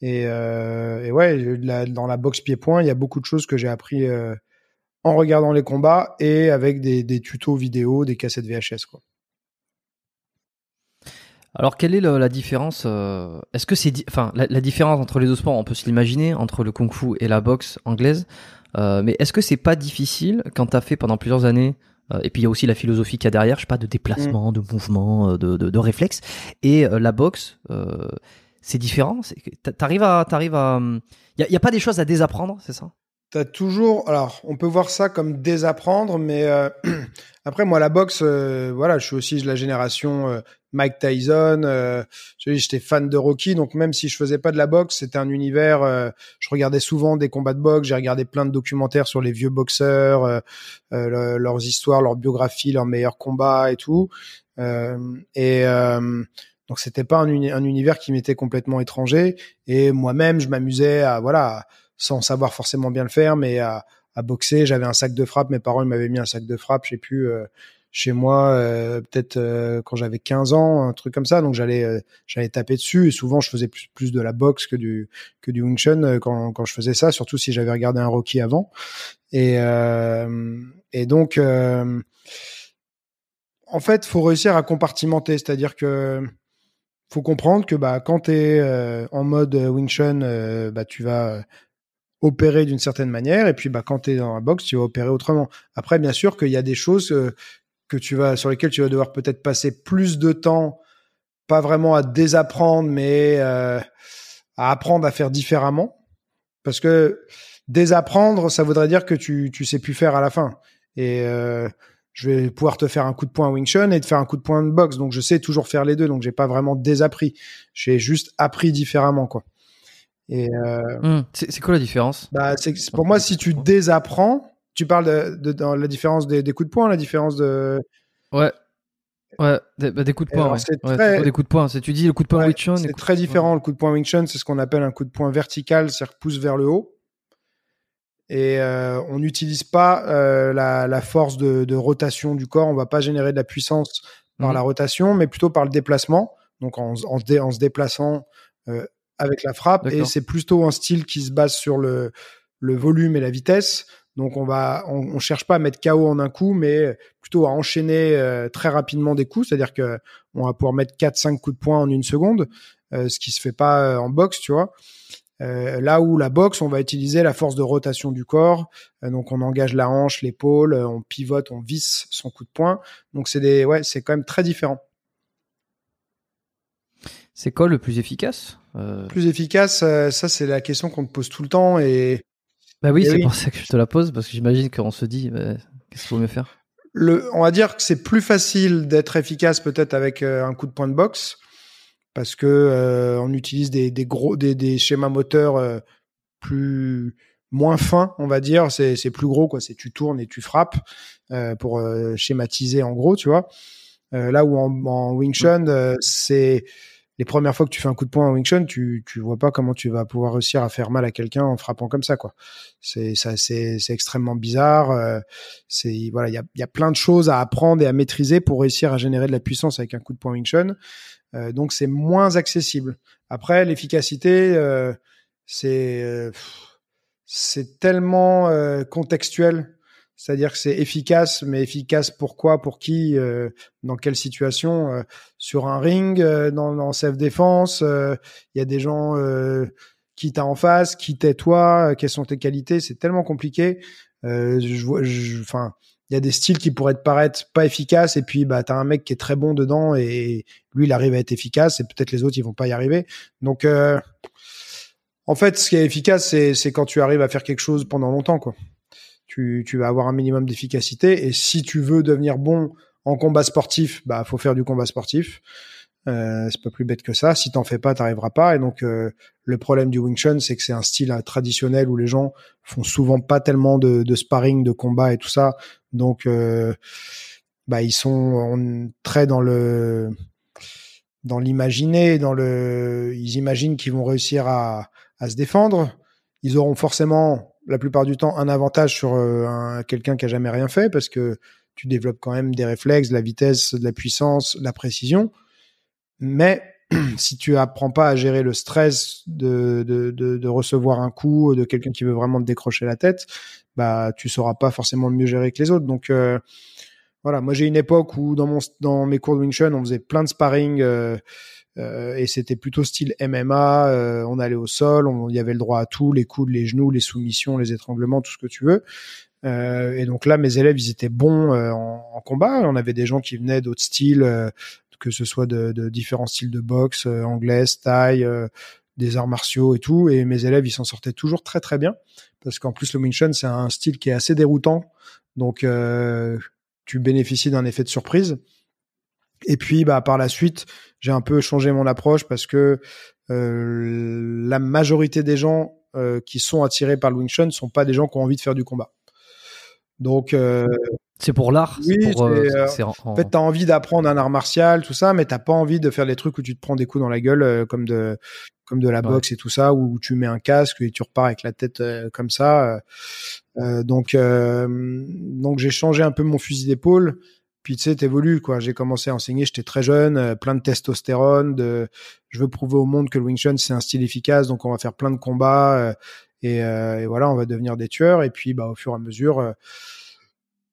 Et, euh, et ouais, dans la boxe pied-point, il y a beaucoup de choses que j'ai appris euh, en regardant les combats et avec des, des tutos vidéo, des cassettes VHS quoi. Alors, quelle est la, la différence euh, Est-ce que c'est, enfin, la, la, différence entre les deux sports, on peut se l'imaginer entre le kung-fu et la boxe anglaise. Euh, mais est-ce que c'est pas difficile quand t'as fait pendant plusieurs années euh, et puis il y a aussi la philosophie qu'il y a derrière, je sais pas, de déplacement, mm. de mouvement, euh, de, de, de réflexe. Et euh, la boxe, c'est différent. T'arrives à, t'arrives à, il y, y, a pas des choses à désapprendre, c'est ça? T'as toujours, alors on peut voir ça comme désapprendre, mais euh, après moi la boxe, euh, voilà, je suis aussi de la génération euh, Mike Tyson. J'étais fan de Rocky, donc même si je faisais pas de la boxe, c'était un univers. je regardais souvent des combats de boxe, j'ai regardé plein de documentaires sur les vieux boxeurs, leurs histoires, leurs biographies, leurs meilleurs combats et tout. et donc c'était pas un, un, univers qui m'était complètement étranger. Et moi-même, je m'amusais à voilà sans savoir forcément bien le faire, mais à, à boxer. J'avais un sac de frappe. Mes parents m'avaient mis un sac de frappe. J'ai pu euh, chez moi euh, peut-être euh, quand j'avais 15 ans, un truc comme ça. Donc j'allais j'allais taper dessus. Et souvent je faisais plus, plus de la boxe que du que du Wing Chun quand quand je faisais ça. Surtout si j'avais regardé un Rocky avant. Et et donc en fait, faut réussir à compartimenter, c'est-à-dire que faut comprendre que bah quand tu es en mode Wing Chun, bah tu vas opérer d'une certaine manière et puis bah quand tu es dans la boxe tu vas opérer autrement après bien sûr qu'il y a des choses euh, que tu vas sur lesquelles tu vas devoir peut-être passer plus de temps pas vraiment à désapprendre mais euh, à apprendre à faire différemment. Parce que désapprendre ça voudrait dire que tu tu sais plus faire à la fin. Et euh, je vais pouvoir te faire un coup de poing Wing Chun et te faire un coup de poing de boxe. Donc je sais toujours faire les deux. Donc j'ai pas vraiment désappris. J'ai juste appris différemment quoi. Et euh, mmh. c'est quoi la différence? Bah, c'est pour moi si tu désapprends, tu parles de, de, dans la différence des, des, coups de poing, la différence de ouais. Ouais, des, bah, des coups de poing. Ouais. C'est très... des coups de poing. C'est tu dis le coup de poing ouais, Wing Chun. C'est très différent. Le coup de poing Wing Chun, c'est ce qu'on appelle un coup de poing vertical, c'est-à-dire pouce vers le haut. Et euh, on n'utilise pas euh, la, la, force de, de, rotation du corps. On va pas générer de la puissance par mmh. la rotation, mais plutôt par le déplacement. Donc en, en, en se déplaçant euh, avec la frappe et c'est plutôt un style qui se base sur le, le volume et la vitesse. Donc on va, on, on, cherche pas à mettre KO en un coup, mais plutôt à enchaîner euh, très rapidement des coups. C'est-à-dire que on va pouvoir mettre 4-5 coups de poing en une seconde, euh, ce qui se fait pas euh, en boxe, tu vois. Euh, là où la boxe, on va utiliser la force de rotation du corps. donc on engage la hanche, l'épaule, on pivote, on visse son coup de poing. Donc c'est des, ouais, c'est quand même très différent. C'est quoi le plus efficace euh... Plus efficace, euh, ça c'est la question qu'on te pose tout le temps et. Bah oui, c'est pour ça que je te la pose parce que j'imagine qu'on se dit bah, qu'est-ce qu'il vaut mieux faire? Le, on va dire que c'est plus facile d'être efficace peut-être avec euh, un coup de poing de boxe parce que euh, on utilise des, des gros des, des, schémas moteurs plus moins fins, on va dire. C'est c'est plus gros quoi. C'est tu tournes et tu frappes pour schématiser en gros, tu vois. là où en, en Wing Chun, c'est les premières fois que tu fais un coup de poing en Wing Chun, tu tu vois pas comment tu vas pouvoir réussir à faire mal à quelqu'un en frappant comme ça quoi. C'est ça c'est c'est extrêmement bizarre. Euh, c'est voilà il y a y a plein de choses à apprendre et à maîtriser pour réussir à générer de la puissance avec un coup de poing Wing Chun. Euh, donc c'est moins accessible. Après l'efficacité euh, c'est euh, c'est tellement euh, contextuel c'est-à-dire que c'est efficace, mais efficace pourquoi, pour qui, euh, dans quelle situation euh, Sur un ring, euh, dans, dans self-défense, il y a des gens qui t'a en face, qui t'es toi, quelles sont tes qualités. C'est tellement compliqué. Euh, je enfin, il y a des styles qui pourraient te paraître pas efficaces et puis bah t'as un mec qui est très bon dedans et lui il arrive à être efficace et peut-être les autres ils vont pas y arriver. Donc euh, en fait, ce qui est efficace, c'est quand tu arrives à faire quelque chose pendant longtemps, quoi. Tu, tu vas avoir un minimum d'efficacité et si tu veux devenir bon en combat sportif, bah faut faire du combat sportif. Euh, c'est pas plus bête que ça. Si t'en fais pas, t'arriveras pas. Et donc euh, le problème du Wing Chun, c'est que c'est un style euh, traditionnel où les gens font souvent pas tellement de, de sparring, de combat et tout ça. Donc euh, bah ils sont très dans le dans l'imaginer, dans le ils imaginent qu'ils vont réussir à, à se défendre. Ils auront forcément la plupart du temps un avantage sur euh, quelqu'un qui a jamais rien fait parce que tu développes quand même des réflexes, de la vitesse, de la puissance, de la précision. Mais si tu apprends pas à gérer le stress de, de, recevoir un coup de quelqu'un qui veut vraiment te décrocher la tête, bah tu sauras pas forcément mieux gérer que les autres. Donc euh, voilà, moi j'ai une époque où dans mon dans mes cours de Wing Chun, on faisait plein de sparring euh, et c'était plutôt style MMA. Euh, on allait au sol, il y avait le droit à tout, les coudes, les genoux, les soumissions, les étranglements, tout ce que tu veux. Euh, et donc là, mes élèves, ils étaient bons en, en, combat. On avait des gens qui venaient d'autres styles, que ce soit de, de, différents styles de boxe, euh, anglaise, euh, des arts martiaux et tout. Et mes élèves, ils s'en sortaient toujours très très bien parce qu'en plus le Wing Chun, c'est un style qui est assez déroutant. Donc euh, tu bénéficies d'un effet de surprise. Et puis bah par la suite, j'ai un peu changé mon approche parce que euh, la majorité des gens euh, qui sont attirés par le Wing Chun ne sont pas des gens qui ont envie de faire du combat. Donc c'est pour l'art. Oui, pour, euh, euh, en... en... fait, t'as envie d'apprendre un art martial, tout ça, mais t'as pas envie de faire des trucs où tu te prends des coups dans la gueule, euh, comme de comme de la boxe et tout ça, où tu mets un casque et tu repars avec la tête comme ça. donc, donc j'ai changé un peu mon fusil d'épaule. Puis tu sais, t'évolues quoi. J'ai commencé à enseigner, j'étais très jeune, plein de testostérone. Je veux prouver au monde que le Wing Chun c'est un style efficace, donc on va faire plein de combats et, et, voilà, on va devenir des tueurs. Et puis, bah, au fur et à mesure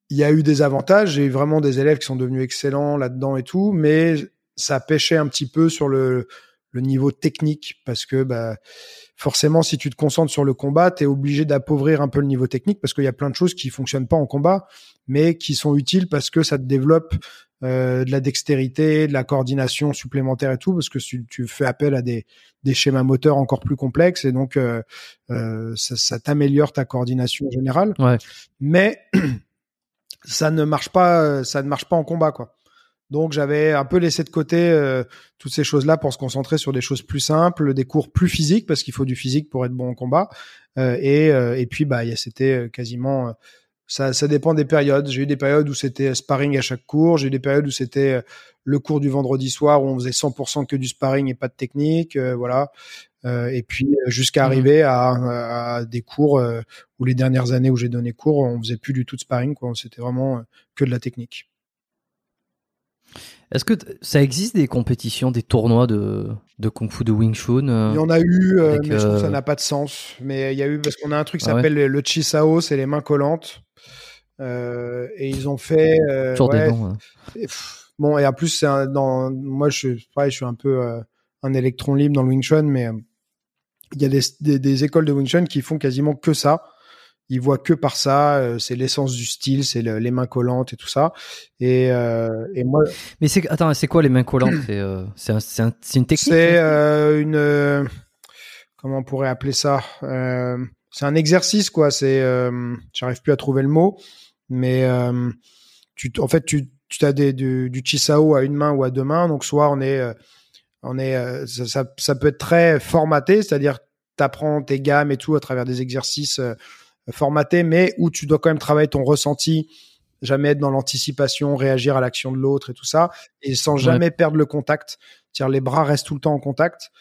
il y a eu des avantages. J'ai eu vraiment des élèves qui sont devenus excellents là-dedans et tout, mais ça pêchait un petit peu sur le, le niveau technique parce que bah, forcément, si tu te concentres sur le combat, tu es obligé d'appauvrir un peu le niveau technique parce qu'il y a plein de choses qui fonctionnent pas en combat, mais qui sont utiles parce que ça te développe euh, de la dextérité, de la coordination supplémentaire et tout, parce que tu, tu fais appel à des, des, schémas moteurs encore plus complexes et donc euh, euh, ça, ça t'améliore ta coordination générale. Ouais. Mais ça ne marche pas, ça ne marche pas en combat, quoi. Donc j'avais un peu laissé de côté euh, toutes ces choses-là pour se concentrer sur des choses plus simples, des cours plus physiques parce qu'il faut du physique pour être bon en combat. Euh, et, euh, et puis bah c'était quasiment ça, ça dépend des périodes. J'ai eu des périodes où c'était sparring à chaque cours. J'ai eu des périodes où c'était le cours du vendredi soir où on faisait 100% que du sparring et pas de technique. voilà. Euh, et puis jusqu'à mmh arriver à, à, des cours où les dernières années où j'ai donné cours, on faisait plus du tout de sparring, quoi. C'était vraiment que de la technique. Est-ce que ça existe des compétitions, des tournois de, de Kung Fu, de Wing Chun Il y en a eu, mais je trouve que ça n'a pas de sens. Mais il y a eu, parce qu'on a un truc qui ah s'appelle le Chisao, c'est les mains collantes. Euh, et ils ont fait. Euh, ouais, des noms, et, bon, et en plus, dans, moi, je, pareil, je suis un peu un électron libre dans le Wing Chun, mais il y a des, des, des, écoles de Wing Chun qui font quasiment que ça. Ils voient que par ça, euh, c'est l'essence du style, c'est le, les mains collantes et tout ça. Et, euh, et moi. Mais c'est attends, c'est quoi les mains collantes? C'est euh, un, une technique. C'est une comment on pourrait appeler ça? C'est un exercice quoi. C'est j'arrive plus à trouver le mot, mais tu en fait tu tu as des du, du chisao à une main ou à deux mains. Donc soit on est on est, ça, ça, ça, peut être très formaté, c'est-à-dire t'apprends tes gammes et tout à travers des exercices formatés, mais où tu dois quand même travailler ton ressenti, jamais être dans l'anticipation, réagir à l'action de l'autre et tout ça, et sans jamais perdre le contact. C'est-à-dire les bras restent tout le temps en contact.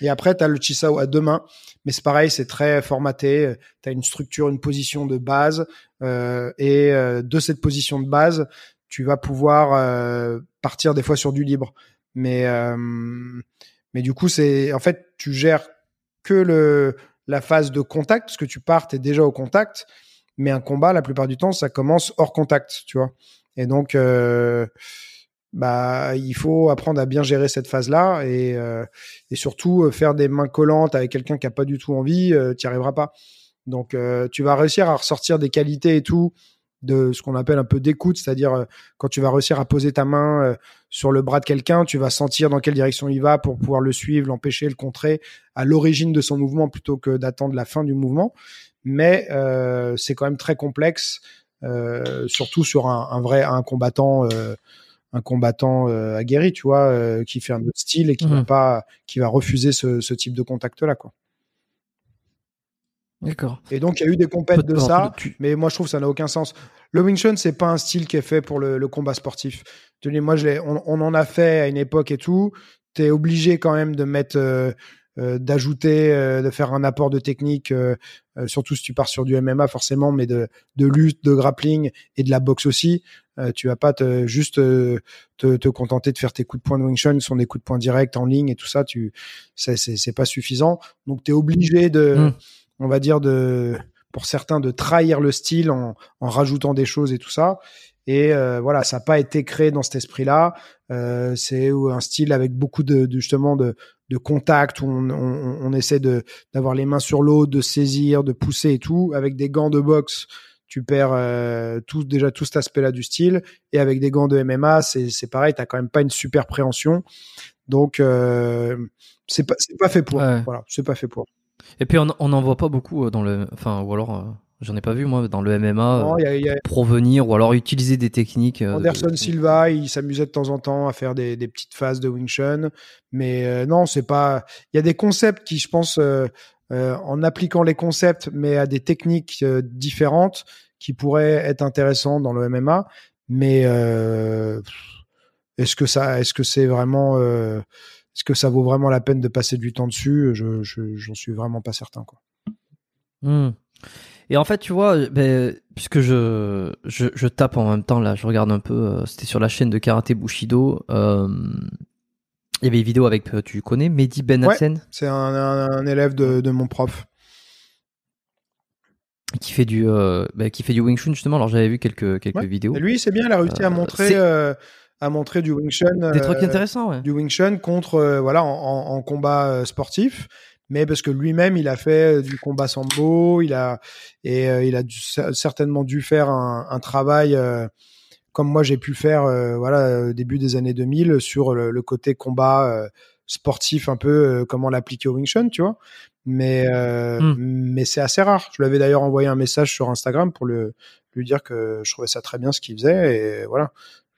Et après, tu as le chisao à deux mains, mais c'est pareil, c'est très formaté. Tu as une structure, une position de base, euh, et euh, de cette position de base, tu vas pouvoir euh, partir des fois sur du libre. Mais, euh, mais du coup, c'est en fait, tu gères que le, la phase de contact, parce que tu pars, tu es déjà au contact. Mais un combat, la plupart du temps, ça commence hors contact, tu vois. Et donc, euh, bah il faut apprendre à bien gérer cette phase-là et, et surtout faire des mains collantes avec quelqu'un qui a pas du tout envie, tu n'y arriveras pas. Donc tu vas réussir à ressortir des qualités et tout de ce qu'on appelle un peu d'écoute, c'est-à-dire euh, quand tu vas réussir à poser ta main euh, sur le bras de quelqu'un, tu vas sentir dans quelle direction il va pour pouvoir le suivre, l'empêcher, le contrer à l'origine de son mouvement plutôt que d'attendre la fin du mouvement. Mais euh, c'est quand même très complexe, surtout sur un, vrai un combattant. un combattant aguerri, tu vois, qui fait un autre style et qui va mmh. pas, qui va refuser ce, ce type de contact-là, quoi. D'accord. Et donc, il y a eu des compètes de ça, mais moi, je trouve que ça n'a aucun sens. Le Wing Chun, c'est pas un style qui est fait pour le, combat sportif. Moi, je on, on, en a fait à une époque et tout. Tu es obligé quand même de mettre, euh, euh, d'ajouter, euh, de faire un apport de technique, surtout si tu pars sur du MMA forcément, mais de, de lutte, de grappling et de la boxe aussi. tu vas pas te, juste te, te, contenter de faire tes coups de poing de Wing Chun, sont des coups de poing directs en ligne et tout ça. Tu, c'est pas suffisant. Donc, tu es obligé de. Mmh on va dire, de, pour certains, de trahir le style en, en rajoutant des choses et tout ça. Et euh, voilà, ça n'a pas été créé dans cet esprit-là. Euh, c'est un style avec beaucoup de, justement de, de contact où on, on, on essaie de d'avoir les mains sur l'eau, de saisir, de pousser et tout. Avec des gants de boxe, tu perds euh, tout déjà tout cet aspect-là du style. Et avec des gants de MMA, c'est c'est pareil, t'as quand même pas une super préhension. Donc euh, c'est pas c'est pas fait pour. Voilà, c'est pas fait pour. Et puis on n'en voit pas beaucoup euh, dans le, enfin ou alors euh, j'en ai pas vu moi dans le MMA euh, provenir ou alors utiliser des techniques. Anderson Silva, il s'amusait de temps en temps à faire des, petites phases de Wing Chun, mais non c'est pas. Il y a des concepts qui je pense en appliquant les concepts mais à des techniques différentes qui pourraient être intéressants dans le MMA, mais est-ce que ça, est-ce que c'est vraiment est-ce que ça vaut vraiment la peine de passer du temps dessus? Je j'en suis vraiment pas certain quoi. Hmm. Et en fait, tu vois, ben, puisque je, je, tape en même temps là, je regarde un peu. Euh, c'était sur la chaîne de karaté Bushido. Euh, il y avait une vidéo avec, euh, tu connais, Mehdi Ben Hassen C'est un, élève de, mon prof qui fait du ben, qui fait du Wing Chun justement. Alors j'avais vu quelques quelques vidéos. lui, c'est bien, il a réussi à montrer à montrer du Wing Chun. Des trucs euh, intéressants, ouais. Du Wing Chun contre, euh, voilà, en, en, combat euh, sportif mais parce que lui-même il a fait du combat sambo, il a et il a certainement dû faire un, un travail comme moi j'ai pu faire voilà début des années 2000 sur le, côté combat sportif un peu comment l'appliquer au Wing Chun, tu vois. Mais hmm. mais c'est assez rare. Je lui avais d'ailleurs envoyé un message sur Instagram pour le lui dire que je trouvais ça très bien ce qu'il faisait et voilà.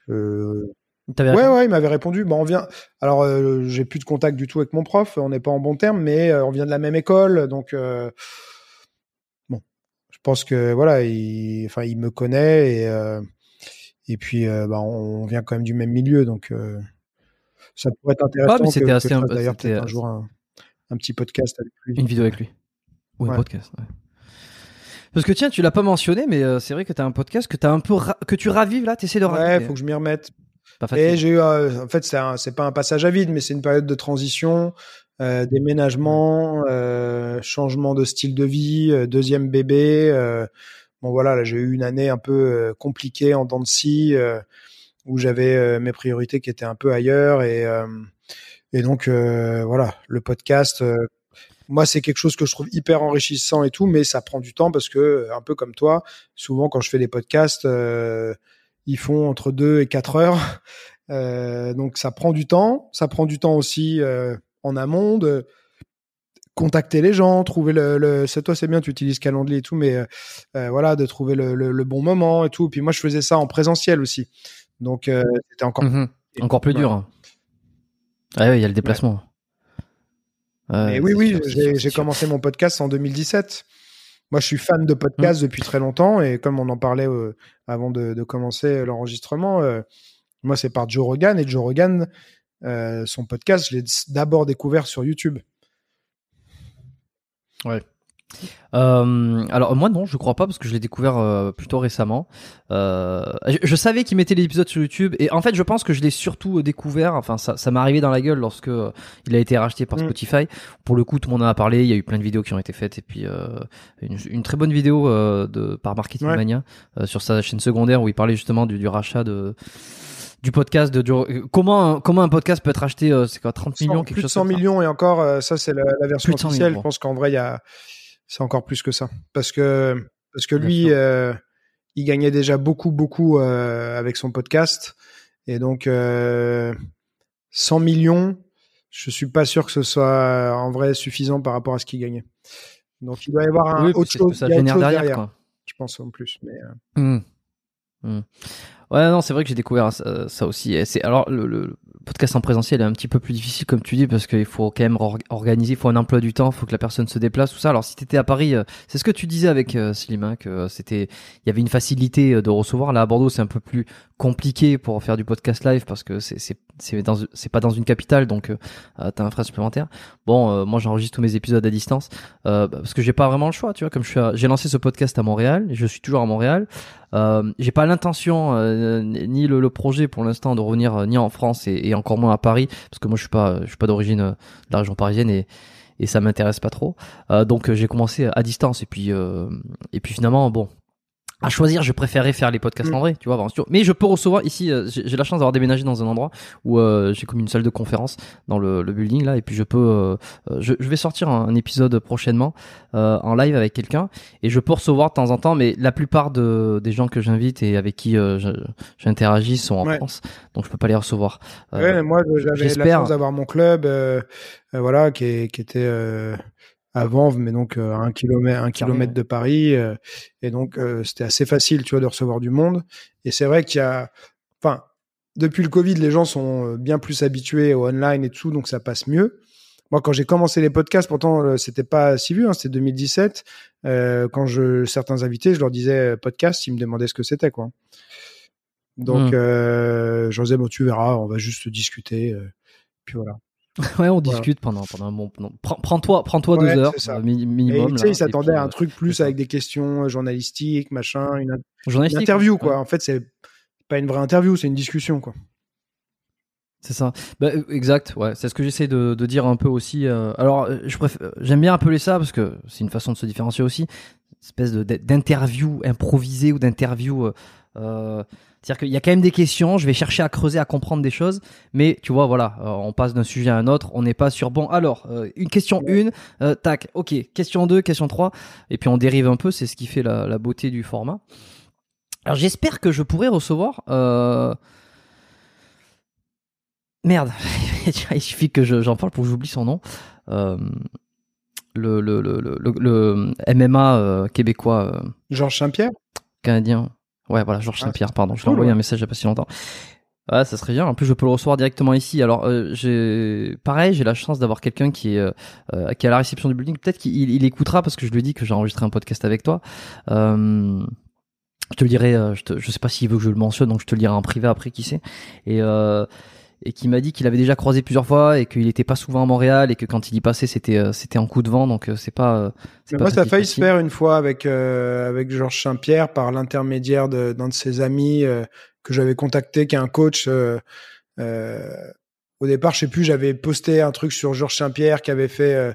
Euh... Ouais, ouais, il m'avait répondu. Bon, on vient. Alors, euh, j'ai plus de contact du tout avec mon prof. On n'est pas en bon terme, mais euh, on vient de la même école, donc euh, bon. Je pense que voilà, il, enfin, il me connaît et et puis bah, on, vient quand même du même milieu, donc ça pourrait être intéressant. Ah, mais c'était assez. D'ailleurs, un jour un, un, petit podcast avec lui. Une vidéo avec lui. Ou un podcast. Ouais. Parce que tiens, tu l'as pas mentionné, mais euh, c'est vrai que tu as un podcast que, as un peu que tu ravives là, tu essaies de raviver. Ouais, faut que je m'y remette. Et j'ai eu, euh, en fait, c'est, c'est pas un passage à vide, mais c'est une période de transition, euh, déménagement, euh, changement de style de vie, euh, deuxième bébé. bon voilà, là j'ai eu une année un peu compliquée en dents de scie, où j'avais mes priorités qui étaient un peu ailleurs et et donc voilà, le podcast moi, c'est quelque chose que je trouve hyper enrichissant et tout, mais ça prend du temps parce que, un peu comme toi, souvent quand je fais des podcasts, euh, ils font entre 2 et 4 heures. Euh, donc ça prend du temps. Ça prend du temps aussi euh, en amont de contacter les gens, trouver le, le c'est toi c'est bien, tu utilises Calendly et tout, mais euh, voilà, de trouver le, le, bon moment et tout. Puis moi, je faisais ça en présentiel aussi, donc c'était encore mmh encore plus dur. Ah oui, il y a le déplacement oui, oui, j'ai commencé mon podcast en 2017. Moi, je suis fan de podcast mmh. depuis très longtemps et comme on en parlait euh, avant de, commencer l'enregistrement, euh, moi, c'est par Joe Rogan et Joe Rogan, euh, son podcast, je l'ai d'abord découvert sur YouTube. Ouais. Euh, alors moi non, je crois pas parce que je l'ai découvert euh, plutôt récemment. Euh, je, savais qu'il mettait l'épisode sur YouTube et en fait je pense que je l'ai surtout découvert. Enfin ça, ça m'est arrivé dans la gueule lorsque il a été racheté par mm. Spotify. Pour le coup, tout le monde en a parlé. Il y a eu plein de vidéos qui ont été faites et puis une, très bonne vidéo de par Marketing Mania sur sa chaîne secondaire où il parlait justement du, du rachat de du podcast de du- euh, comment un- comment un podcast peut être acheté euh, c'est quoi 30 millions 100 quelque plus de chose 100 comme ça millions et encore, euh, ça c'est la, la version Plus de 100 officielle. millions, Je pense qu'en vrai, il y a, c'est encore plus que ça. Parce que, parce que lui, euh, il gagnait déjà beaucoup, beaucoup euh, avec son podcast. Et donc, euh, 100 millions, je suis pas sûr que ce soit en vrai suffisant par rapport à ce qu'il gagnait. Donc, il doit y avoir un oui autre que chose, ça génère derrière, derrière, quoi je pense en plus. Mais, euh, Hmm. Hmm. Ouais, non, c'est vrai que j'ai découvert ça, ça aussi. Et alors le, le podcast en présentiel est un petit peu plus difficile, comme tu dis, parce qu'il faut quand même or- organiser, il faut un emploi du temps, il faut que la personne se déplace, tout ça. Alors si t'étais à Paris, euh, c'est ce que tu disais avec euh, Slim, hein, que euh, c'était, il y avait une facilité euh, de recevoir. Là à Bordeaux, c'est un peu plus compliqué pour faire du podcast live parce que c'est c'est dans c'est pas dans une capitale, donc euh, euh, t'as un frais supplémentaire. Bon, euh, moi j'enregistre tous mes épisodes à distance euh, bah, parce que j'ai pas vraiment le choix, tu vois. Comme je suis, j'ai lancé ce podcast à Montréal, je suis toujours à Montréal. Euh, j'ai pas l'intention euh, ni le, le projet pour l'instant de revenir ni en France et, et encore moins à Paris parce que moi je suis pas je suis pas d'origine de la région parisienne et et ça m'intéresse pas trop. Euh, donc j'ai commencé à distance et puis euh, et puis finalement bon à choisir, je préférerais faire les podcasts Mm. en vrai, tu vois, en studio. Mais je peux recevoir ici. euh, j'ai la chance d'avoir déménagé dans un endroit où euh, j'ai comme une salle de conférence dans le, le building là, et puis je peux, euh, euh, je, je vais sortir un, un épisode prochainement euh, en live avec quelqu'un, et je peux recevoir de temps en temps. Mais la plupart de, des gens que j'invite et avec qui euh, j'interagis sont en Ouais. France, donc je peux pas les recevoir. Ouais, mais moi, j'avais la j'espère- chance d'avoir mon club, voilà, qui, est- qui était euh, à Vanves, mais donc euh, à un kilomètre, un kilomètre de Paris, euh, et donc euh, c'était assez facile, tu vois, de recevoir du monde. Et c'est vrai qu'il y a, enfin, depuis le Covid, les gens sont bien plus habitués au online et tout, donc ça passe mieux. Moi, quand j'ai commencé les podcasts, pourtant, c'était pas si vieux, hein, c'était 2017. Euh, quand je certains invités, je leur disais podcast, ils me demandaient ce que c'était, quoi. Donc, Mm. euh, je leur disais, bon, tu verras, on va juste discuter. euh, puis voilà. ouais, on discute pendant pendant un bon. Prends- Prends-toi, prends-toi Ouais, deux heures ça. euh, mi- Et minimum. tu sais, là, ils s'attendaient et à un puis, truc plus avec des questions euh, journalistiques, machin, une, euh, une journalistique, interview, ouais. quoi. En fait, c'est pas une vraie interview, c'est une discussion, quoi. C'est ça. Bah, euh, exact. Ouais, c'est ce que j'essaie de, de dire un peu aussi. euh, alors, euh, je préfère, j'aime bien appeler ça parce que c'est une façon de se différencier aussi. Une espèce de d'interview improvisée ou d'interview. euh, euh, c'est-à-dire qu'il y a quand même des questions. Je vais chercher à creuser, à comprendre des choses. Mais tu vois, voilà, euh, on passe d'un sujet à un autre. On n'est pas sur bon. Alors, euh, une question une, euh, tac. Ok. Question 2, question 3 et puis on dérive un peu. C'est ce qui fait la, la beauté du format. Alors, j'espère que je pourrai recevoir. Merde, il suffit que je- j'en parle pour que j'oublie son nom. Le, le, le, le, MMA québécois Georges Saint-Pierre? canadien. Ouais, voilà, Georges Ah, Saint-Pierre, pardon. Je lui ai envoyé un message il y a pas si longtemps. Ouais, ça serait bien. En plus, je peux le recevoir directement ici. Alors, euh, j'ai pareil, j'ai la chance d'avoir quelqu'un qui est euh, euh, qui est à la réception du building. Peut-être qu'il il écoutera parce que je lui ai dit que j'ai enregistré un podcast avec toi. Euh, je te le dirai. je, te, je sais pas s'il veut que je le mentionne, donc je te le dirai en privé après, qui sait. Et et qui m'a dit qu'il avait déjà croisé plusieurs fois et qu'il était pas souvent à Montréal et que quand il y passait, c'était euh, c'était en coup de vent. Donc euh, c'est pas. euh, c'est pas Moi, ça a failli se faire une fois avec, euh, avec Georges Saint-Pierre par l'intermédiaire de- d'un de, ses amis euh, que j'avais contacté, qui est un coach. euh, euh, au départ, je sais plus, j'avais posté un truc sur Georges Saint-Pierre qui avait fait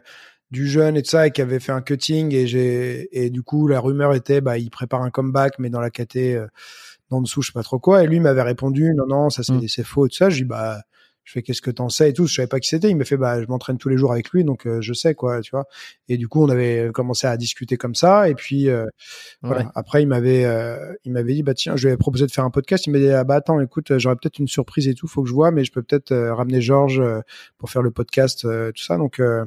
du jeune et tout ça et qui avait fait un cutting et j'ai et du coup la rumeur était bah il prépare un comeback mais dans la KT euh, en dessous je sais pas trop quoi et lui m'avait répondu non non ça c'est Mm. c'est faux et tout ça je dis bah je fais qu'est-ce que t'en sais et tout je savais pas qui c'était il m'a fait bah je m'entraîne tous les jours avec lui donc euh, je sais quoi tu vois et du coup on avait commencé à discuter comme ça et puis euh, voilà. Après, il m'avait, euh, il m'avait dit, bah tiens, je lui ai proposé de faire un podcast. Il m'a dit, ah bah attends, écoute, euh, j'aurais peut-être une surprise et tout, faut que je vois, mais je peux peut-être euh, ramener Georges pour faire le podcast, euh, tout ça. Donc, euh,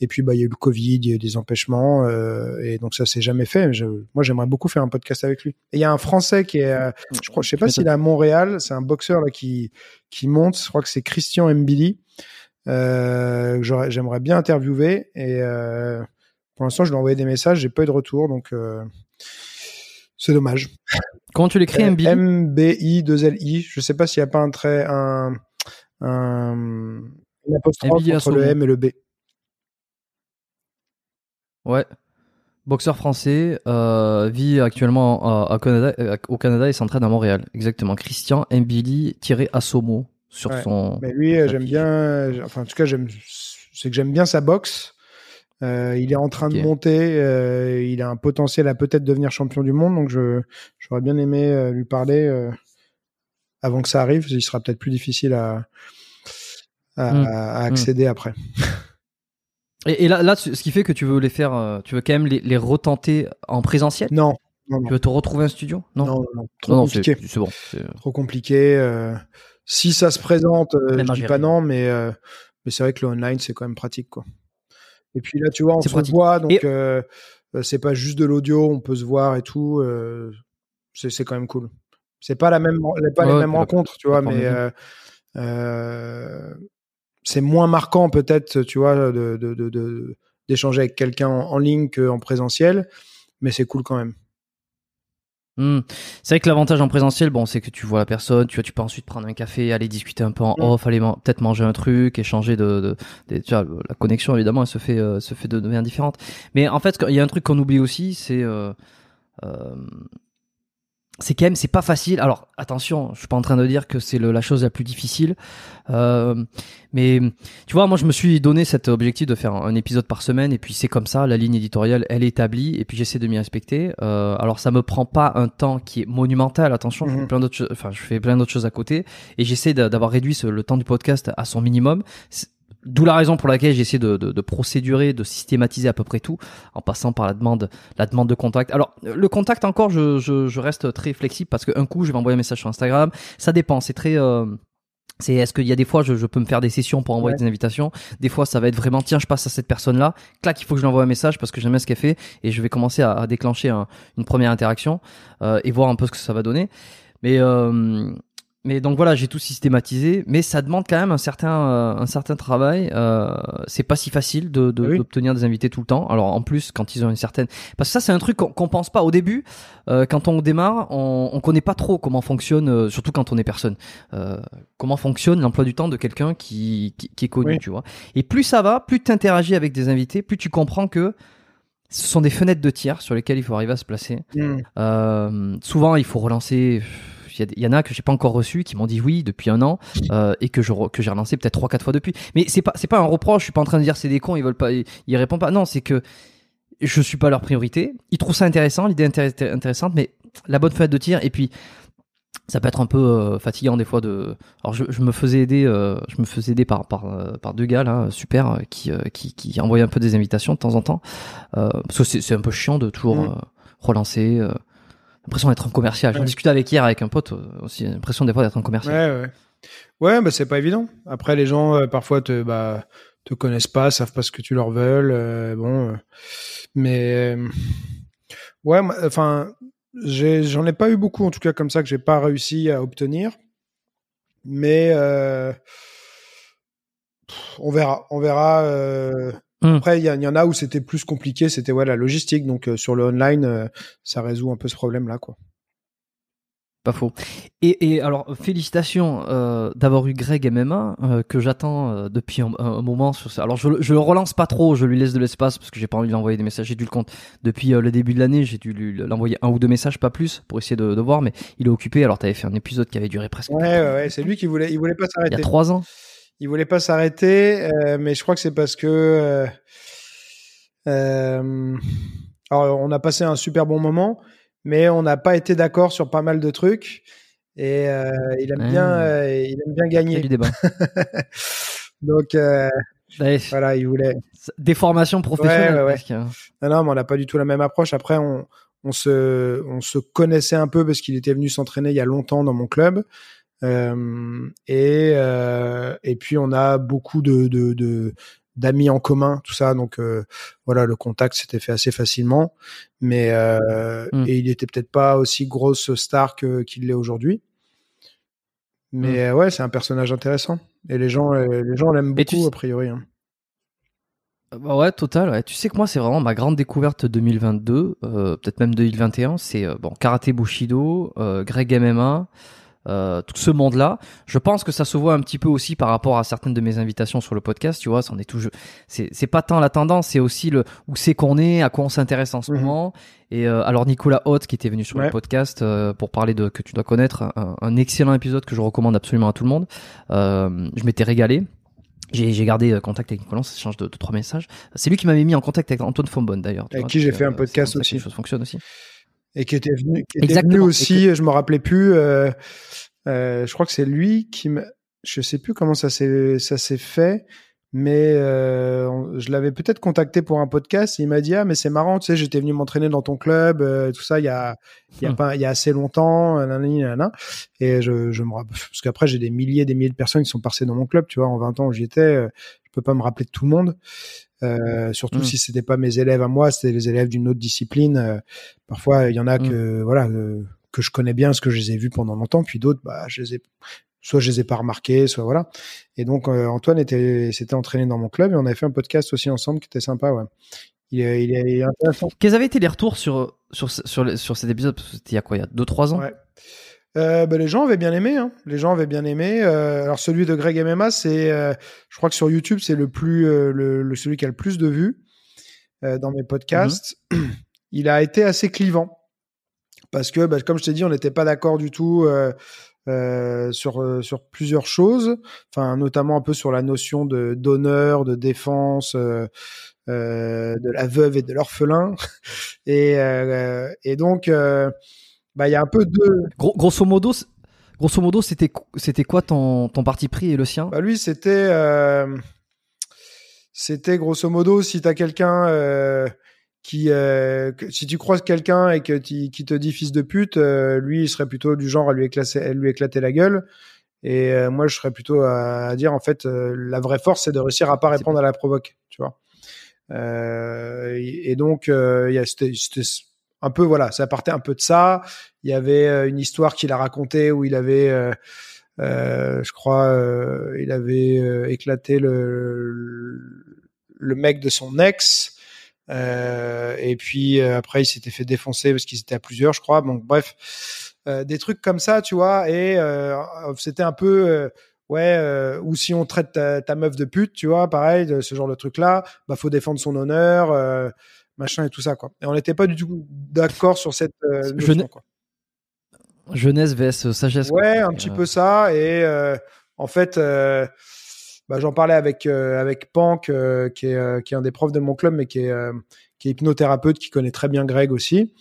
et puis bah il y a eu le Covid, il y a eu des empêchements, euh, et donc ça s'est jamais fait. Je- moi, j'aimerais beaucoup faire un podcast avec lui. Et il y a un Français qui est, euh, je crois, je sais pas s'il est à Montréal, c'est un boxeur là qui qui monte. Je crois que c'est Christian Mbili. Euh, j'aimerais bien interviewer et euh, pour l'instant, je lui ai envoyé des messages, j'ai pas eu de retour, donc euh, c'est dommage. Comment tu l'écris, Euh, MBI M-B-I-2-L-I. Je sais pas s'il n'y a pas un trait, un, un, une apostrophe Mbili entre le. M et le B. Ouais. Boxeur français, euh, vit actuellement à, à Canada, euh, au Canada et s'entraîne à Montréal. Exactement. Christian Mbili-Assomo sur Ouais. son. Mais lui, euh, j'aime bien, enfin, en tout cas, j'aime, c'est que j'aime bien sa boxe. Euh, il est en train de monter, euh, il a un potentiel à peut-être devenir champion du monde, donc je, j'aurais bien aimé lui parler. avant que ça arrive, il sera peut-être plus difficile à, à, Mm. à accéder après. Et, et là, là, ce qui fait que tu veux les faire, euh, tu veux quand même les, les retenter en présentiel? Non, non, non, Tu veux te retrouver un studio? Non, non, non, trop compliqué. c'est bon. c'est- Trop compliqué. euh, si ça se présente, euh, je dis pas non, mais, euh, mais c'est vrai que le online, c'est quand même pratique. Quoi. Et puis là, tu vois, on se pratique. voit, donc Et- euh, euh, c'est pas juste de l'audio, on peut se voir et tout. euh, c'est c'est quand même cool. C'est pas la même, pas Ouais, les mêmes rencontres, tu vois, mais c'est moins marquant peut-être, tu vois, de de- de- de- d'échanger avec quelqu'un en, en ligne qu'en présentiel, mais c'est cool quand même. Hmm. C'est vrai que l'avantage en présentiel, bon, c'est que tu vois la personne, tu vois, tu peux ensuite prendre un café, aller discuter un peu en Mm. off, aller man- peut-être manger un truc, échanger de, de, de- tu vois, la connexion évidemment, elle se fait, euh, se fait de manière différente. Mais en fait, il y a un truc qu'on oublie aussi, c'est, euh, euh, c'est quand même, c'est pas facile. Alors attention, je suis pas en train de dire que c'est la chose la plus difficile, euh, mais tu vois, moi je me suis donné cet objectif de faire un, épisode par semaine, et puis c'est comme ça, la ligne éditoriale, elle est établie, et puis j'essaie de m'y respecter. Euh, alors ça me prend pas un temps qui est monumental. Attention, je fais Mhm. plein d'autres, choses- enfin je fais plein d'autres choses à côté, et j'essaie d'a- d'avoir réduit ce- le temps du podcast à son minimum. D'où la raison pour laquelle j'essaie de, de, de procédurer, de systématiser à peu près tout, en passant par la demande, la demande de contact. Alors le contact encore, je, je, je reste très flexible parce qu'un coup je vais envoyer un message sur Instagram. Ça dépend, c'est très euh, c'est est-ce qu'il y a des fois je, je peux me faire des sessions pour envoyer Ouais. des invitations. Des fois ça va être vraiment tiens je passe à cette personne là, clac il faut que je lui envoie un message parce que j'aime bien ce qu'elle fait et je vais commencer à, à déclencher un- une première interaction euh, et voir un peu ce que ça va donner. Mais euh, mais donc voilà, j'ai tout systématisé, mais ça demande quand même un certain euh, un certain travail. Euh, c'est pas si facile de de- Oui. d'obtenir des invités tout le temps. Alors en plus, quand ils ont une certaine, parce que ça c'est un truc qu'on qu'on pense pas au début. euh, quand on démarre, on, on connaît pas trop comment fonctionne, euh, surtout quand on est personne. Euh, comment fonctionne l'emploi du temps de quelqu'un qui, qui qui est connu, Oui. tu vois. Et plus ça va, plus tu interagis avec des invités, plus tu comprends que ce sont des fenêtres de tir sur lesquelles il faut arriver à se placer. Mm. Euh, souvent, il faut relancer. Il y, en a que j'ai pas encore reçu qui m'ont dit oui depuis un an euh, et que je que j'ai relancé peut-être trois quatre fois depuis. Mais c'est pas c'est pas un reproche. Je suis pas en train de dire c'est des cons ils veulent pas ils, ils répondent pas. Non, c'est que je suis pas leur priorité. Ils trouvent ça intéressant, l'idée intér- intéressante, mais la bonne fenêtre de tir et puis ça peut être un peu euh, fatigant des fois de. Alors je, je me faisais aider, euh, je me faisais aider par par par deux gars là super qui qui qui envoyaient un peu des invitations de temps en temps parce que c'est un peu chiant de toujours Mm. euh, relancer. L'impression d'être un commercial. J'en Ouais. discutais avec hier avec un pote euh, aussi l'impression des fois d'être un commercial. Ouais, ouais. Ouais, bah, c'est pas évident. Après, les gens, euh, parfois, te, bah, te connaissent pas, savent pas ce que tu leur veux. euh, bon, euh, mais, ouais, enfin, j'en ai pas eu beaucoup, en tout cas, comme ça, que j'ai pas réussi à obtenir. Mais, on verra, on verra. Hmm. Après, il y, en a où c'était plus compliqué, c'était ouais, la logistique. Donc, euh, sur le online, euh, ça résout un peu ce problème-là, quoi. Pas faux. Et, et alors, félicitations euh, d'avoir eu Greg MMA, euh, que j'attends euh, depuis un, un moment sur ça. Alors, je, le- je le relance pas trop, je lui laisse de l'espace parce que j'ai pas envie de lui envoyer des messages. J'ai dû le compte depuis le début de l'année, j'ai dû lui l'envoyer un ou deux messages, pas plus, pour essayer de, de voir, mais il est occupé. Alors, t'avais fait un épisode qui avait duré presque Ouais, ouais, ouais, c'est lui qui voulait, il voulait pas il y s'arrêter. a trois ans. Il voulait pas s'arrêter, euh, mais je crois que c'est parce que euh, euh, alors on a passé un super bon moment, mais on n'a pas été d'accord sur pas mal de trucs. Et il aime bien, il aime bien gagner. du débat. Donc voilà, il voulait. Des formations professionnelles. Ouais, ouais, ouais. presque, hein. Non, non, mais on n'a pas du tout la même approche. Après, on, on se, on se connaissait un peu parce qu'il était venu s'entraîner il y a longtemps dans mon club. Euh, et, euh, et puis on a beaucoup de, de, de- d'amis en commun, tout ça. Donc euh, voilà, le contact s'était fait assez facilement. Mais euh, Mm. et il était peut-être pas aussi grosse star que qu'il l'est aujourd'hui. Mais euh, ouais, c'est un personnage intéressant. Et les gens, les gens l'aiment tu beaucoup a priori. hein. Bah ouais, total. Ouais. Tu sais que moi, c'est vraiment ma grande découverte 2022, euh, peut-être même 2021. C'est bon, karaté Bushido, Greg MMA, euh, tout ce monde-là. Je pense que ça se voit un petit peu aussi par rapport à certaines de mes invitations sur le podcast. Tu vois, c'en est tout. C'est c'est pas tant la tendance, c'est aussi le où c'est qu'on est, à quoi on s'intéresse en ce Mhm. moment. Et euh, alors Nicolas Haute qui était venu sur Ouais. le podcast euh, pour parler de que tu dois connaître, un, un excellent épisode que je recommande absolument à tout le monde. Euh, je m'étais régalé. J'ai gardé euh, contact avec Nicolas, on s'échange de, de trois messages. C'est lui qui m'avait mis en contact avec Antoine Fombonne d'ailleurs. Avec vois, qui j'ai fait un euh, podcast ça aussi. les choses fonctionnent aussi. Et qui était venu, qui était venu Et aussi, je me rappelais plus. euh, Euh, je crois que c'est lui qui me, je sais plus comment ça s'est ça s'est fait, mais euh, je l'avais peut-être contacté pour un podcast. Il m'a dit ah mais c'est marrant, tu sais, j'étais venu m'entraîner dans ton club, euh, tout ça il y a il y a Hmm. pas il y a assez longtemps, nanana. et je je me rapp- parce qu'après j'ai des milliers des milliers de personnes qui sont passées dans mon club, tu vois, en 20 ans où j'y étais, euh, je peux pas me rappeler de tout le monde. Euh, surtout Hmm. si c'était pas mes élèves à moi, c'était les élèves d'une autre discipline. euh, parfois, il y en a Hmm. que voilà euh, que je connais bien, parce que je les ai vus pendant longtemps, puis d'autres, bah, je les ai soit je les ai pas remarqués, soit voilà. Et donc Antoine était s'était entraîné dans mon club et on avait fait un podcast aussi ensemble qui était sympa, ouais. Il est, il est, il est intéressant. Quels avaient été les retours sur, sur, sur, sur cet épisode? C'était il y a quoi? Il y a 2-3 ans? Ouais. Euh, bah, les gens avaient bien aimé. Hein. Les gens avaient bien aimé. Euh, alors celui de Greg MMA, c'est, euh, je crois que sur YouTube, c'est le plus, euh, le, le- celui qui a le plus de vues euh, dans mes podcasts. Il a été assez clivant parce que, bah, comme je t'ai dit, on n'était pas d'accord du tout euh, euh, sur euh, sur plusieurs choses. Enfin, notamment un peu sur la notion de d'honneur, de défense. euh, euh, de la veuve et de l'orphelin et euh, et donc euh, bah il y a un peu de Gros- Grosso modo, c- grosso modo c'était c'était quoi ton, ton parti pris et le sien? Bah lui, c'était, euh, c'était grosso modo, si t'as quelqu'un euh, qui, euh, que- si tu croises quelqu'un et que tu- qui te dit fils de pute, lui, il serait plutôt du genre à lui éclater, à lui éclater la gueule. Et moi, je serais plutôt à, à dire, en fait, la vraie force, c'est de réussir à pas répondre à la provoque, tu vois. Et, et donc, il y a, c'était un peu, voilà, ça partait un peu de ça. Il y avait euh, une histoire qu'il a racontée où il avait, euh, euh, je crois, il avait éclaté le, le mec de son ex. Et puis après, il s'était fait défoncer parce qu'ils étaient à plusieurs, je crois. Donc bref, des trucs comme ça, tu vois. Et c'était un peu, ouais, ou si on traite ta, meuf de pute, tu vois, pareil, ce genre de truc-là, bah faut défendre son honneur, machin et tout ça, quoi. Et on n'était pas du tout d'accord sur cette euh, notion, quoi. Jeunesse vs sagesse. quoi. Ouais, un petit Euh, peu ça. Et euh, en fait, euh, bah, j'en parlais avec euh, avec Pank, euh, qui est euh, qui est un des profs de mon club, mais qui est euh, qui est hypnothérapeute, qui connaît très bien Greg aussi,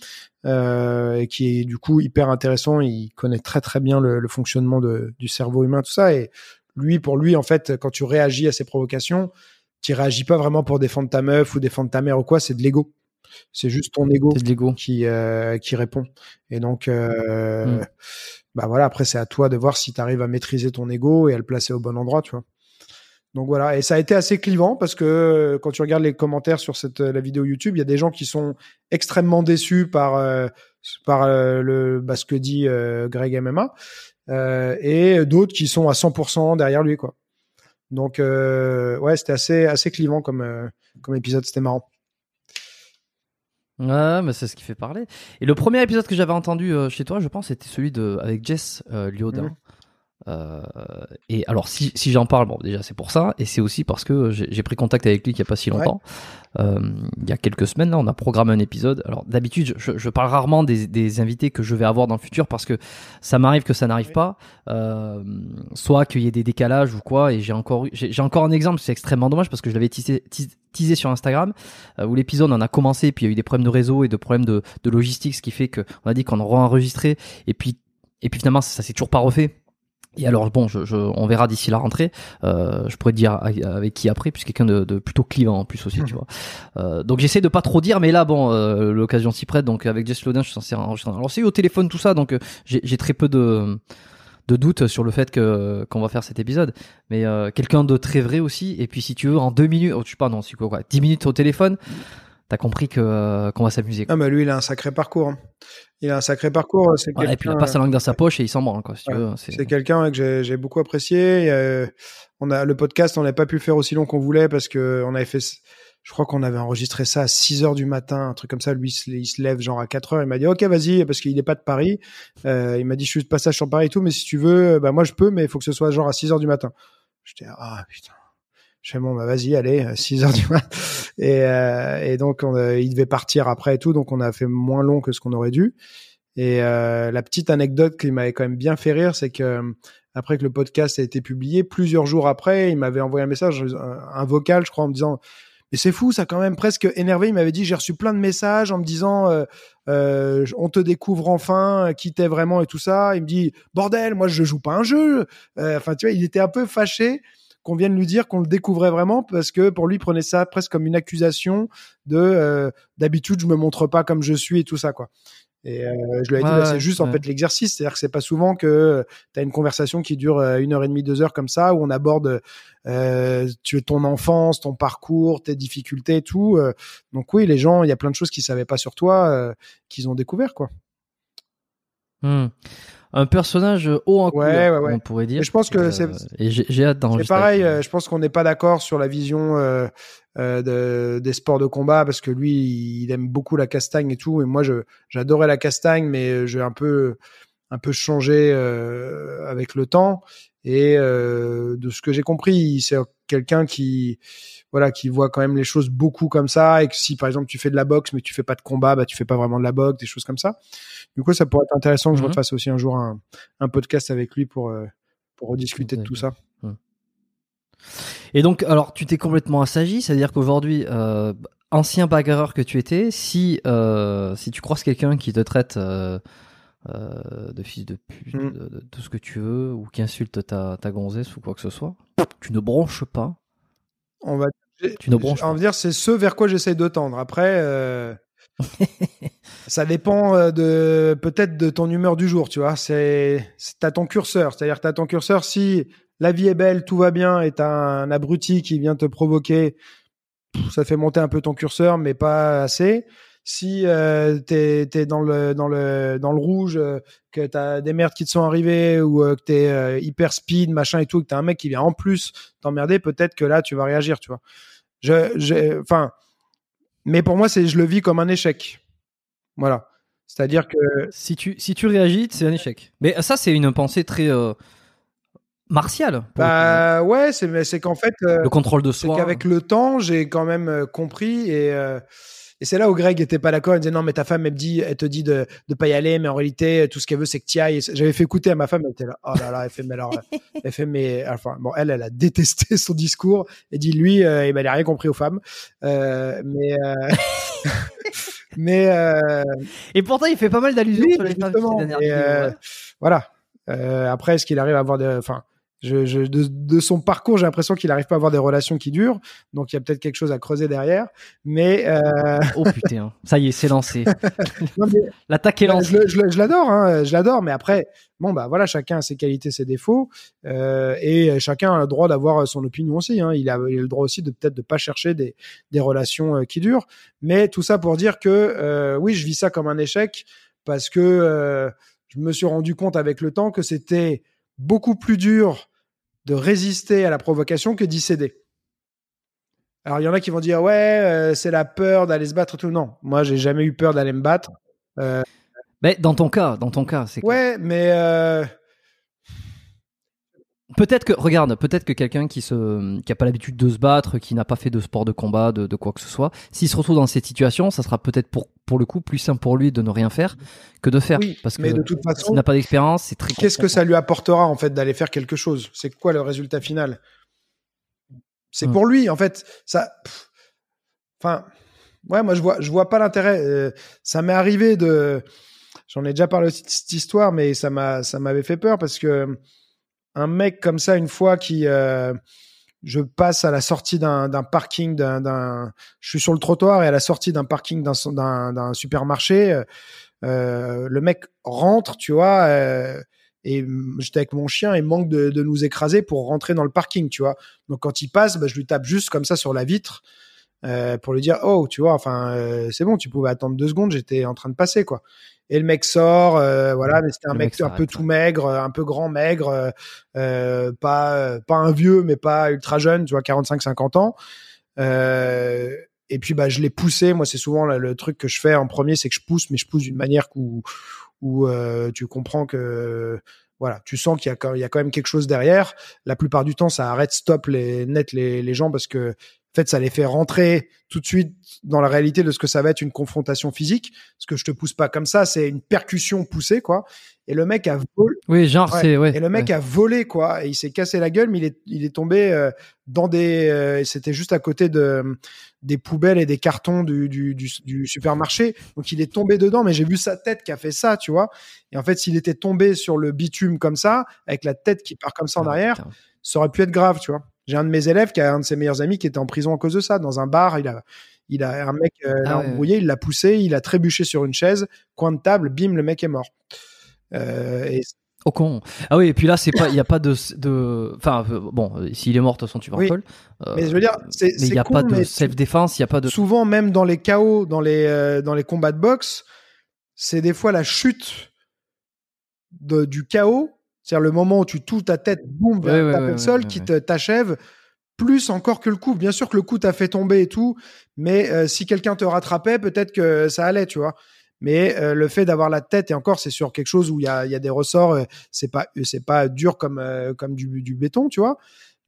euh, et qui est du coup hyper intéressant. Il connaît très très bien le, le fonctionnement de, du cerveau humain, tout ça. Et lui, pour lui, en fait, quand tu réagis à ces provocations, tu réagis pas vraiment pour défendre ta meuf ou défendre ta mère ou quoi. C'est de l'ego. C'est juste ton ego qui euh, qui répond. Et donc, euh, Mm. bah voilà. Après, c'est à toi de voir si tu arrives à maîtriser ton ego et à le placer au bon endroit, tu vois. Donc voilà. Et ça a été assez clivant parce que euh, quand tu regardes les commentaires sur cette la vidéo YouTube, il y a des gens qui sont extrêmement déçus par euh, par euh, le bah, ce que dit euh, Greg MMA euh, et d'autres qui sont à 100% derrière lui, quoi. Donc euh, ouais, c'était assez assez clivant comme euh, comme épisode. C'était marrant. Ouais, mais c'est ce qui fait parler. Et le premier épisode que j'avais entendu euh, chez toi, je pense, c'était celui de avec Jess euh, Liodin. Euh, et alors, si, si j'en parle, bon, déjà c'est pour ça, et c'est aussi parce que j'ai pris contact avec lui il y a pas si Ouais. longtemps. Euh, il y a quelques semaines, là, on a programmé un épisode. Alors, d'habitude, je, je parle rarement des, des invités que je vais avoir dans le futur parce que ça m'arrive que ça n'arrive Oui. pas. Euh, soit qu'il y ait des décalages ou quoi. Et j'ai encore, j'ai encore un exemple, c'est extrêmement dommage parce que je l'avais teasé, teas- teasé sur Instagram euh, où l'épisode en a commencé, puis il y a eu des problèmes de réseau et de problèmes de, de logistique, ce qui fait que on a dit qu'on aurait enregistré et puis et puis finalement ça, s'est toujours pas refait. Et alors bon, je, je- on verra d'ici la rentrée. Euh, je pourrais te dire avec qui après, puis quelqu'un de, de plutôt clivant en plus aussi, tu vois. Euh, donc j'essaie de pas trop dire, mais là bon, euh, l'occasion s'y prête. Donc avec Jess Lodin, je suis censé enregistrer. Alors c'est au téléphone tout ça, donc euh, j'ai très peu de de doutes sur le fait que qu'on va faire cet épisode. Mais euh, quelqu'un de très vrai aussi. Et puis si tu veux en deux minutes, oh, je sais pas, non, c'est quoi, quoi, dix minutes au téléphone, t'as compris que euh, qu'on va s'amuser. Ah, mais lui, il a un sacré parcours. hein. Il a un sacré parcours. C'est Ouais, et puis il a pas sa langue dans sa poche et il s'en branle, quoi. Si tu Ouais, veux, c'est C'est quelqu'un que j'ai- j'ai beaucoup apprécié. Euh, on a le podcast, on n'a pas pu le faire aussi long qu'on voulait parce que on avait fait. Je crois qu'on avait enregistré ça à 6 heures du matin, un truc comme ça. Lui, il se, il se lève genre à 4 heures. Il m'a dit OK, vas-y, parce qu'il n'est pas de Paris. Euh, il m'a dit je suis de passage sur Paris et tout, mais si tu veux, bah moi je peux, mais il faut que ce soit genre à 6 heures du matin. J'étais ah putain. Je fais bon bah vas-y, allez, 6 heures du matin. Et, euh, et donc on, a- il devait partir après et tout, donc on a fait moins long que ce qu'on aurait dû. Et euh, la petite anecdote qui m'avait quand même bien fait rire, c'est que euh, après que le podcast a été publié, plusieurs jours après, il m'avait envoyé un message, un, un vocal, je crois, en me disant Et c'est fou, ça quand même presque énervé. Il m'avait dit j'ai reçu plein de messages en me disant euh, euh, on te découvre enfin, qui t'es vraiment et tout ça. Il me dit bordel, moi je joue pas un jeu. Euh, enfin tu vois, il était un peu fâché qu'on vienne lui dire qu'on le découvrait vraiment parce que pour lui il prenait ça presque comme une accusation de euh, d'habitude je me montre pas comme je suis et tout ça quoi. Et euh, je lui ai dit, Ouais, bah, c'est ouais, juste en fait l'exercice. C'est-à-dire que c'est pas souvent que tu as une conversation qui dure euh, une heure et demie, deux heures comme ça, où on aborde euh, tu ton enfance, ton parcours, tes difficultés, et tout. euh. donc oui, les gens, il y a plein de choses qu'ils savaient pas sur toi, euh, qu'ils ont découvert quoi. Hmm. Un personnage haut en Ouais, couleur, ouais, on pourrait dire. Mais je pense que Euh, c'est- Et j'ai hâte C'est d'enregistrer. pareil, euh, je pense qu'on n'est pas d'accord sur la vision euh, de, des sports de combat parce que lui, il aime beaucoup la castagne et tout. Et moi, je j'adorais la castagne, mais j'ai un peu un peu changé avec le temps. Et de ce que j'ai compris, c'est quelqu'un qui voilà qui voit quand même les choses beaucoup comme ça et que si par exemple tu fais de la boxe mais tu fais pas de combat, bah tu fais pas vraiment de la boxe, des choses comme ça. Du coup, ça pourrait être intéressant que je Mhm. refasse aussi un jour un, un podcast avec lui pour euh, pour rediscuter de tout ça. Et donc, alors, tu t'es complètement assagi, c'est-à-dire qu'aujourd'hui, euh, ancien bagarreur que tu étais, si euh, si tu croises quelqu'un qui te traite euh, de fils de pute, Mm. de, de tout ce que tu veux, ou qui insulte ta, ta gonzesse ou quoi que ce soit, tu ne bronches pas. On va Tu ne bronches c'est ce vers quoi j'essaie de tendre. Après, euh, ça dépend euh, de peut-être de ton humeur du jour, tu vois. C'est t'as ton curseur, c'est-à-dire t'as ton curseur. Si la vie est belle, tout va bien, et t'as un abruti qui vient te provoquer, ça fait monter un peu ton curseur, mais pas assez. Si euh, t'es es dans le dans le dans le rouge, euh, que t'as des merdes qui te sont arrivées ou euh, que t'es hyper speed, machin et tout, que t'as un mec qui vient en plus t'emmerder, peut-être que là tu vas réagir, tu vois. Je, je, enfin, mais pour moi, c'est, je le vis comme un échec. Voilà. C'est-à-dire que, Si tu si tu réagis, c'est un échec. Mais ça, c'est une pensée très euh, martiale. le bah, ouais, c'est, c'est qu'en fait, euh, le contrôle de c'est soi. qu'avec le temps, j'ai quand même euh, compris et, et c'est là où Greg était pas d'accord. Il disait non, mais ta femme, elle, me dit, elle te dit de, de pas y aller, mais en réalité, tout ce qu'elle veut, c'est que tu ailles. J'avais fait écouter à ma femme, elle était là, oh là là, elle fait, mais alors, elle fait, mais, enfin, bon, elle, elle a détesté son discours et dit, lui, euh, eh ben, il a rien compris aux femmes. Euh, mais, euh, mais, Et pourtant, il fait pas mal d'allusions Oui, sur les femmes ces Et, ouais. Voilà. Après, est-ce qu'il arrive à avoir des, enfin, je, je, de, de son parcours, j'ai l'impression qu'il n'arrive pas à avoir des relations qui durent. Donc, il y a peut-être quelque chose à creuser derrière. Mais, euh, Oh putain, ça y est, c'est lancé. L'attaque est lancée. je, l'adore, hein, je l'adore. Mais après, bon, bah voilà, chacun a ses qualités, ses défauts, euh, et chacun a le droit d'avoir son opinion aussi. Hein. Il, a, il a le droit aussi de peut-être de pas chercher des, des relations euh, qui durent. Mais tout ça pour dire que euh, oui, je vis ça comme un échec parce que je me suis rendu compte avec le temps que c'était beaucoup plus dur de résister à la provocation que d'y céder. Alors il y en a qui vont dire ouais, euh, c'est la peur d'aller se battre et tout. Non, moi j'ai jamais eu peur d'aller me battre. Mais dans ton cas, dans ton cas, c'est Ouais, mais euh, peut-être que regarde, peut-être que quelqu'un qui se qui a pas l'habitude de se battre, qui n'a pas fait de sport de combat, de, de quoi que ce soit, s'il se retrouve dans cette situation, ça sera peut-être pour pour le coup plus simple pour lui de ne rien faire que de faire Oui, parce que mais de toute s'il n'a pas d'expérience, c'est très qu'est-ce que ça lui apportera en fait d'aller faire quelque chose? C'est quoi le résultat final? C'est Hmm. pour lui en fait. Ça, pff, enfin, ouais, moi je vois, je vois pas l'intérêt. Euh, ça m'est arrivé de, j'en ai déjà parlé aussi de cette histoire, mais ça m'a, ça m'avait fait peur parce que un mec comme ça, une fois qui, euh, je passe à la sortie d'un parking, d'un, je suis sur le trottoir et à la sortie d'un parking d'un, supermarché, euh, le mec rentre, tu vois, euh, et j'étais avec mon chien, il manque de, de nous écraser pour rentrer dans le parking, tu vois. Donc quand il passe, bah, je lui tape juste comme ça sur la vitre euh, pour lui dire oh, tu vois, enfin euh, c'est bon, tu pouvais attendre deux secondes, j'étais en train de passer quoi. Et le mec sort, euh, voilà, mais c'était un mec, un peu tout maigre, un peu grand maigre, euh, euh, pas pas un vieux, mais pas ultra jeune, tu vois, 45-50 ans. Euh, et puis bah je l'ai poussé. Moi c'est souvent le, le truc que je fais en premier, c'est que je pousse, mais je pousse d'une manière où où euh, tu comprends que voilà, tu sens qu'il y a quand il y a quand même quelque chose derrière. La plupart du temps, ça arrête stop les net les, les gens parce que En fait, ça les fait rentrer tout de suite dans la réalité de ce que ça va être une confrontation physique. Ce que je te pousse pas comme ça, c'est une percussion poussée, quoi. Et le mec a volé. Oui, genre, Ouais. c'est. Ouais, Et le mec ouais. a volé, quoi. Et il s'est cassé la gueule, mais il est, il est tombé euh, dans des. euh, C'était juste à côté de des poubelles et des cartons du, du, du, du supermarché. Donc il est tombé dedans, mais j'ai vu sa tête qui a fait ça, tu vois. Et en fait, s'il était tombé sur le bitume comme ça, avec la tête qui part comme ça en Ah, arrière, putain. ça aurait pu être grave, tu vois. J'ai un de mes élèves qui a un de ses meilleurs amis qui était en prison à cause de ça, dans un bar. Il a, il a un mec euh, Ah l'a embrouillé, il l'a poussé, il a trébuché sur une chaise, coin de table, bim, le mec est mort. Euh, et Au con. Ah oui, et puis là, c'est pas, il y a pas de, de, enfin, euh, bon, s'il est mort, de toute façon, tu vas Oui. Euh, mais je veux dire, c'est mais il n'y a con, pas de self-défense, il n'y a pas de. souvent même dans les chaos, dans les euh, dans les combats de boxe, c'est des fois la chute de- du chaos, c'est-à-dire le moment où tu touches ta tête, boum, vers Ouais, ouais, ouais, le sol, qui t'achève, plus encore que le coup. Bien sûr que le coup t'a fait tomber et tout, mais euh, si quelqu'un te rattrapait, peut-être que ça allait, tu vois. Mais euh, le fait d'avoir la tête et encore c'est sur quelque chose où il y a, des ressorts, euh, c'est pas c'est pas dur comme euh, comme du, du béton, tu vois.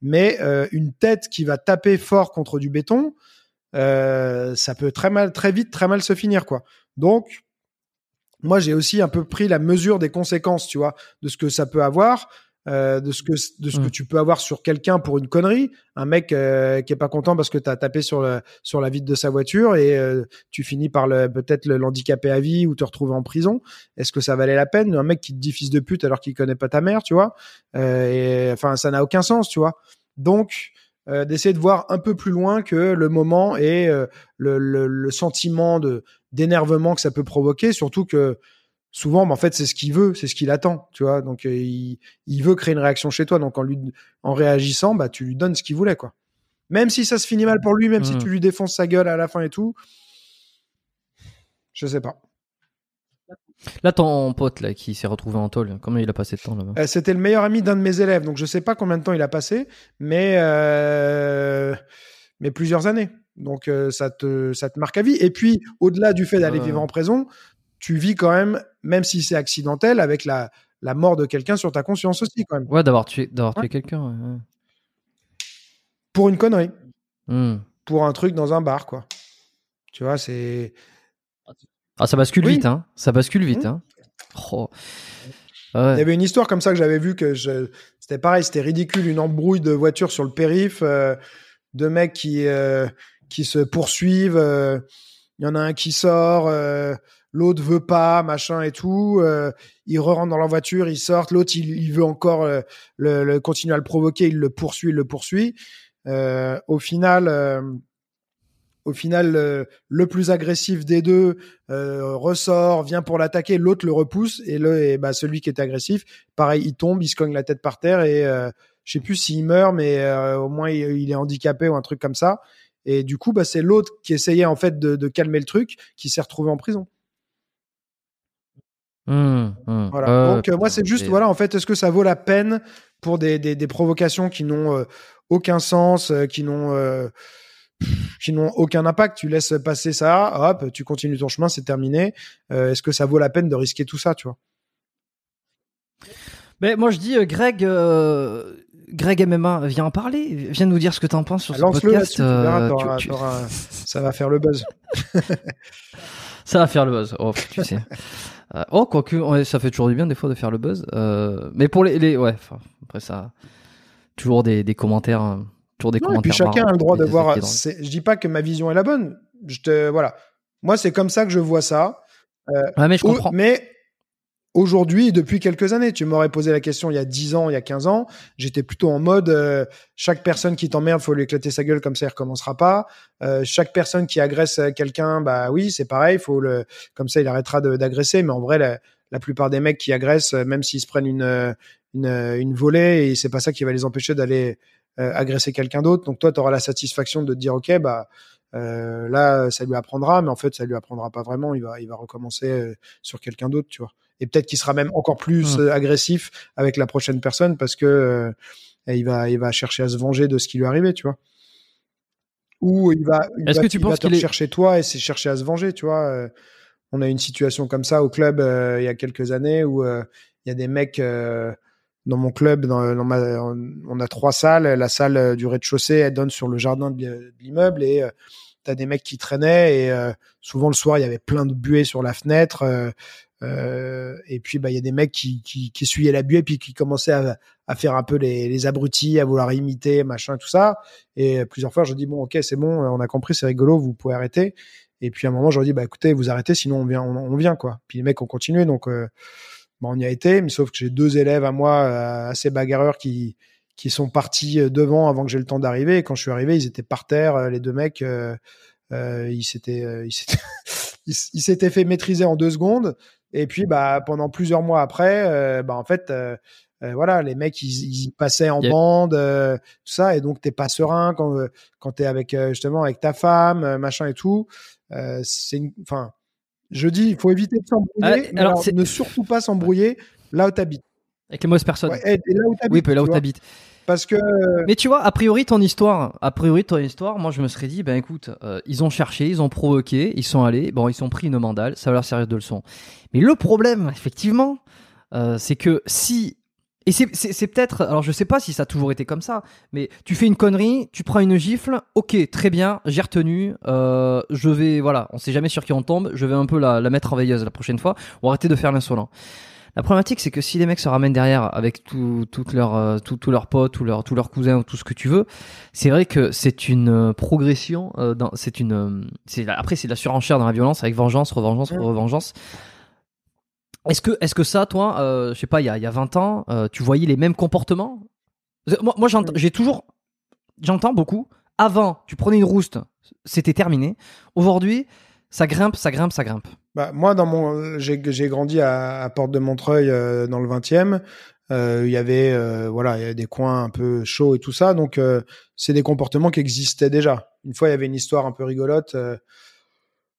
Mais une tête qui va taper fort contre du béton, ça peut très mal, très vite, très mal se finir, quoi. Donc, moi, j'ai aussi un peu pris la mesure des conséquences, tu vois, de ce que ça peut avoir, euh, de ce que de ce que Mm. tu peux avoir sur quelqu'un pour une connerie, un mec euh, qui est pas content parce que t'as tapé sur le sur la vitre de sa voiture et euh, tu finis par le peut-être le- l'handicaper à vie ou te retrouver en prison. Est-ce que ça valait la peine? Un mec qui te dit fils de pute alors qu'il connaît pas ta mère, tu vois? Euh, et, Enfin, ça n'a aucun sens, tu vois? Donc, euh, d'essayer de voir un peu plus loin que le moment et euh, le, le, le sentiment de d'énervement que ça peut provoquer, surtout que souvent, bah, en fait, c'est ce qu'il veut, c'est ce qu'il attend, tu vois. Donc, euh, il, il veut créer une réaction chez toi. Donc, en lui, en réagissant, bah, tu lui donnes ce qu'il voulait, quoi. Même si ça se finit mal pour lui, même si Mhm. tu lui défonces sa gueule à la fin et tout, je sais pas. Là, ton pote là qui s'est retrouvé en tôle, comment il a passé de temps là-bas? Euh, C'était le meilleur ami d'un de mes élèves, donc je sais pas combien de temps il a passé, mais euh, mais plusieurs années. Donc euh, ça te ça te marque à vie. Et puis au-delà du fait d'aller Ouais. vivre en prison, tu vis quand même, même si c'est accidentel, avec la la mort de quelqu'un sur ta conscience aussi quand même. Ouais, d'avoir tué, d'avoir Ouais. tué quelqu'un. ouais, ouais. Pour une connerie, Hmm. pour un truc dans un bar, quoi. Tu vois, c'est Ah, ça bascule Oui. vite, hein. Ça bascule vite, Hmm. hein. Oh. Il y avait une histoire comme ça que j'avais vu que je... c'était pareil, c'était ridicule, une embrouille de voitures sur le périph, euh, deux mecs qui euh, qui se poursuivent. euh, Il y en a un qui sort, euh, l'autre veut pas, machin et tout. euh, ils rentrent dans leur voiture, ils sortent. L'autre, il, il veut encore euh, le, le- continuer à le provoquer, il le poursuit, il le poursuit. Euh, au final. euh, au final, le plus agressif des deux euh, ressort, vient pour l'attaquer, l'autre le repousse et le, bah, celui qui était agressif, pareil, il tombe, il se cogne la tête par terre et je sais plus s'il meurt, mais au moins il, il est handicapé ou un truc comme ça. Et du coup, bah, c'est l'autre qui essayait en fait de, de calmer le truc, qui s'est retrouvé en prison. Hmm, hmm. Voilà. Ouais, Donc euh, moi, c'est juste, voilà, en fait, est-ce que ça vaut la peine pour des, des, des provocations qui n'ont euh, aucun sens, euh, qui n'ont euh, qui n'ont aucun impact? Tu laisses passer ça, hop, tu continues ton chemin, c'est terminé. Euh, est-ce que ça vaut la peine de risquer tout ça, tu vois? Mais moi, je dis, euh, Greg, euh, Greg MMA, viens en parler. Viens nous dire ce que t'en penses sur ce Lance-le podcast. tu verras, euh, tu- tu- ça va faire le buzz. Ça va faire le buzz. Oh, tu sais. Euh, oh, quoique, ouais, ça fait toujours du bien des fois de faire le buzz. Euh, mais pour les, les ouais, après ça, toujours des, des commentaires, euh, toujours des Non, et commentaires. puis chacun marrants, a le droit des- de des voir. effets drôles. c'est- Je dis pas que ma vision est la bonne. Je te voilà. Moi, c'est comme ça que je vois ça. Ouais, mais je comprends. mais aujourd'hui, depuis quelques années, tu m'aurais posé la question il y a 10 ans, il y a 15 ans, j'étais plutôt en mode euh, chaque personne qui t'emmerde, faut lui éclater sa gueule comme ça, il recommencera pas. Euh, chaque personne qui agresse euh, quelqu'un, bah oui, c'est pareil, faut le comme ça, il arrêtera d'agresser. Mais en vrai, la, plupart des mecs qui agressent, même s'ils se prennent une une, volée, et c'est pas ça qui va les empêcher d'aller agresser quelqu'un d'autre. Donc toi, tu auras la satisfaction de te dire ok, bah là, ça lui apprendra, mais en fait, ça lui apprendra pas vraiment. Il va, il va recommencer sur quelqu'un d'autre, tu vois. Et peut-être qu'il sera même encore plus Mm. euh, agressif avec la prochaine personne parce que euh, il va, il va chercher à se venger de ce qui lui est arrivé, tu vois. Ou il va, il Est-ce va, que tu il va penses te qu'il est- chercher toi et c'est chercher à se venger, tu vois. Euh, On a eu une situation comme ça au club euh, il y a quelques années où euh, il y a des mecs dans mon club, dans, dans ma, on a trois salles. La salle du rez-de-chaussée, elle donne sur le jardin de l'immeuble et t'as des mecs qui traînaient et euh, souvent le soir il y avait plein de buées sur la fenêtre. Euh, euh, et puis bah il y a des mecs qui, qui, qui essuyaient la buée puis qui commençaient à, à faire un peu les, les abrutis, à vouloir imiter machin tout ça. Et plusieurs fois je dis bon ok c'est bon, on a compris c'est rigolo, vous pouvez arrêter. Et puis à un moment je leur dis bah écoutez vous arrêtez sinon on vient on, vient quoi. Puis les mecs ont continué donc Bon, on y a été, mais sauf que j'ai deux élèves à moi euh, assez bagarreurs qui qui sont partis euh, devant avant que j'ai le temps d'arriver. Quand je suis arrivé, ils étaient par terre, euh, les deux mecs. Euh, ils s'étaient ils s'étaient fait maîtriser en deux secondes. Et puis, bah, pendant plusieurs mois après, bah, en fait, voilà, les mecs, ils, ils passaient en bande, tout ça, et donc t'es pas serein quand quand t'es avec justement avec ta femme, machin et tout. c'est, enfin, je dis, il faut éviter de s'embrouiller. Ah, alors, ne surtout pas s'embrouiller là où tu habites. Avec les mauvaises personnes. Ouais, et là où tu Oui, là où tu habites. Que. Mais tu vois, a priori ton histoire, a priori ton histoire, moi je me serais dit, ben écoute, euh, ils ont cherché, ils ont provoqué, ils sont allés, bon, ils sont pris une mandale, ça va leur servir de leçon. Mais le problème, effectivement, euh, c'est que si et c'est peut-être, alors je sais pas si ça a toujours été comme ça, mais tu fais une connerie, tu prends une gifle, ok, très bien, j'ai retenu, euh, je vais, voilà, on sait jamais sur qui on tombe, je vais un peu la, la mettre en veilleuse la prochaine fois, ou arrêter de faire l'insolent. La problématique, c'est que si les mecs se ramènent derrière avec tout, euh, tout, tous leurs potes ou leurs, tous leurs cousins ou tout ce que tu veux, c'est vrai que c'est une euh, progression. Euh, c'est une, c'est après c'est de la surenchère dans la violence avec vengeance, revengeance, revengeance. Est-ce que, est-ce que ça, toi, euh, je sais pas, il y a, y a 20 ans, euh, tu voyais les mêmes comportements? Moi, moi j'ai toujours, j'entends beaucoup. Avant, tu prenais une rouste, c'était terminé. Aujourd'hui, ça grimpe, ça grimpe, ça grimpe. Bah, moi, dans mon, j'ai, grandi à, à, Porte de Montreuil euh, dans le 20e. Euh, il y avait, euh, voilà, des coins un peu chauds et tout ça. Donc, c'est des comportements qui existaient déjà. Une fois, il y avait une histoire un peu rigolote.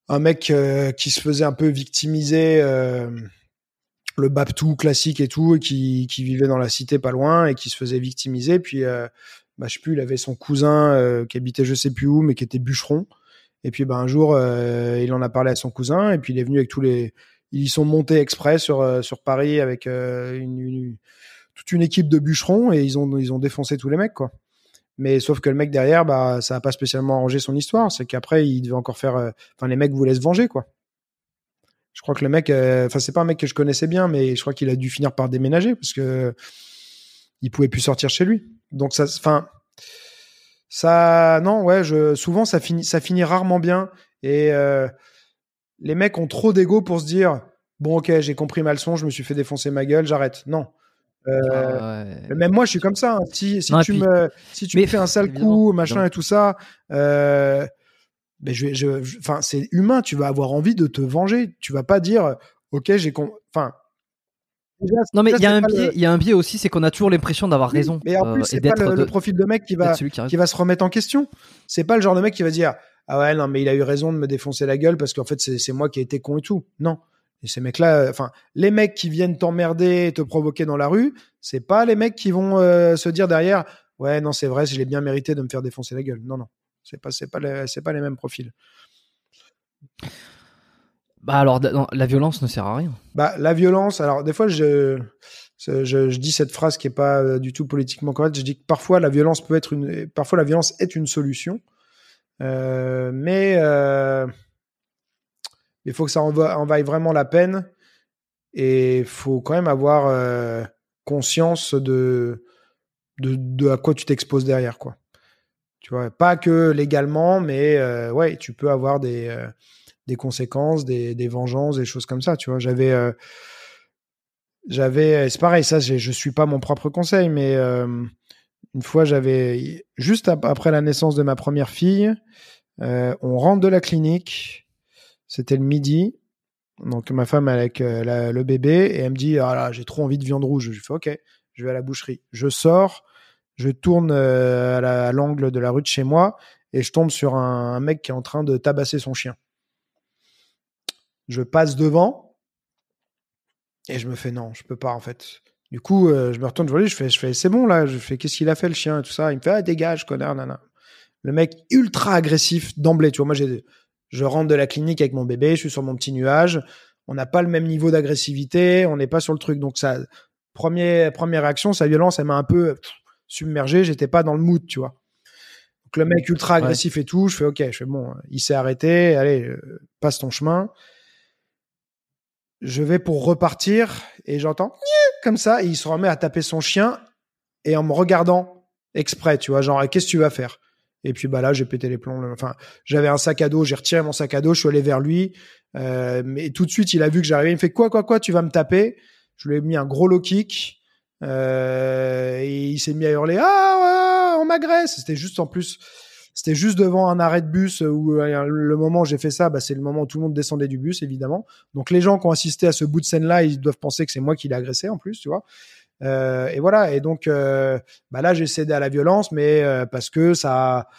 un mec qui se faisait un peu victimiser le Baptou classique et tout, et qui, vivait dans la cité pas loin et qui se faisait victimiser. Puis, bah, je sais plus, il avait son cousin qui habitait je sais plus où, mais qui était bûcheron. Et puis, bah, un jour, euh, il en a parlé à son cousin, et puis il est venu avec tous les. Ils sont montés exprès sur, euh, sur Paris avec une, une, toute une équipe de bûcherons et ils ont, ils ont défoncé tous les mecs, quoi. Mais sauf que le mec derrière, bah, ça a pas spécialement arrangé son histoire. C'est qu'après, il devait encore faire. Enfin, les mecs voulaient se venger, quoi. Je crois que le mec, euh, enfin, c'est pas un mec que je connaissais bien, mais je crois qu'il a dû finir par déménager parce que il pouvait plus sortir chez lui. Donc ça, enfin, ça, non, ouais, je, souvent ça finit, ça finit rarement bien et euh, les mecs ont trop d'ego pour se dire bon, ok, j'ai compris ma leçon, je me suis fait défoncer ma gueule, j'arrête. Non. Euh, ah même moi, je suis comme ça. Hein. Si, si tu me, si tu me fais un sale coup, machin et tout ça, euh, ben je, je, enfin, c'est humain. Tu vas avoir envie de te venger. Tu vas pas dire, ok, j'ai, enfin. Non mais il y a un biais, il y a un biais aussi, c'est qu'on a toujours l'impression d'avoir raison. Mais en plus, c'est pas le, profil de mec qui va, qui, qui, va se remettre en question. C'est pas le genre de mec qui va dire, ah ouais, non, mais il a eu raison de me défoncer la gueule parce qu'en fait, c'est moi qui ai été con et tout. Non. Et ces mecs-là, enfin, les mecs qui viennent t'emmerder et te provoquer dans la rue, c'est pas les mecs qui vont euh, se dire derrière, ouais, non, c'est vrai, je l'ai bien mérité de me faire défoncer la gueule. Non, non. C'est pas, c'est pas, c'est pas les mêmes profils. Bah alors, la violence ne sert à rien. Bah la violence. Alors des fois, je, je, dis cette phrase qui est pas euh, du tout politiquement correcte. Je dis que parfois la violence peut être une, parfois la violence est une solution, euh, mais euh, il faut que ça en, va, en vaille vraiment la peine et faut quand même avoir conscience de, de, de à quoi tu t'exposes derrière, quoi. Tu vois, pas que légalement, mais ouais, tu peux avoir des, des conséquences, des, vengeances, des choses comme ça. Tu vois, j'avais, euh, j'avais, c'est pareil, ça, je suis pas mon propre conseil, mais une fois, j'avais juste après la naissance de ma première fille, on rentre de la clinique, c'était le midi, donc ma femme avec le bébé et elle me dit ah j'ai trop envie de viande rouge. Je fais ok, je vais à la boucherie. Je sors, je tourne euh, à l'angle de la rue de chez moi et je tombe sur un, mec qui est en train de tabasser son chien. Je passe devant et je me fais non, je peux pas en fait. Du coup, euh, je me retourne je fais, je fais c'est bon là, je fais qu'est-ce qu'il a fait le chien et tout ça? Il me fait ah dégage connard nana. Le mec ultra agressif d'emblée, tu vois. Moi j'ai, je rentre de la clinique avec mon bébé, je suis sur mon petit nuage. On n'a pas le même niveau d'agressivité, on n'est pas sur le truc, donc ça, premier, première réaction, sa violence, elle m'a un peu pff, submergé. J'étais pas dans le mood, tu vois. Donc le mec ultra agressif et tout, je fais ok, je fais bon, il s'est arrêté, allez, euh, passe ton chemin. Je vais pour repartir et j'entends comme ça et il se remet à taper son chien et en me regardant exprès, tu vois, genre qu'est-ce que tu vas faire? Et puis bah là j'ai pété les plombs. Enfin j'avais un sac à dos, j'ai retiré mon sac à dos, je suis allé vers lui, euh, mais tout de suite il a vu que j'arrivais, il me fait quoi quoi quoi, tu vas me taper? Je lui ai mis un gros low kick euh, et il s'est mis à hurler ah ouais, on m'agresse. C'était juste en plus c'était juste devant un arrêt de bus où euh, le moment où j'ai fait ça, bah, c'est le moment où tout le monde descendait du bus, évidemment. Donc les gens qui ont assisté à ce bout de scène-là, ils doivent penser que c'est moi qui l'ai agressé en plus, tu vois. Euh, et voilà. Et donc, euh, bah là, j'ai cédé à la violence, mais euh, parce que ça,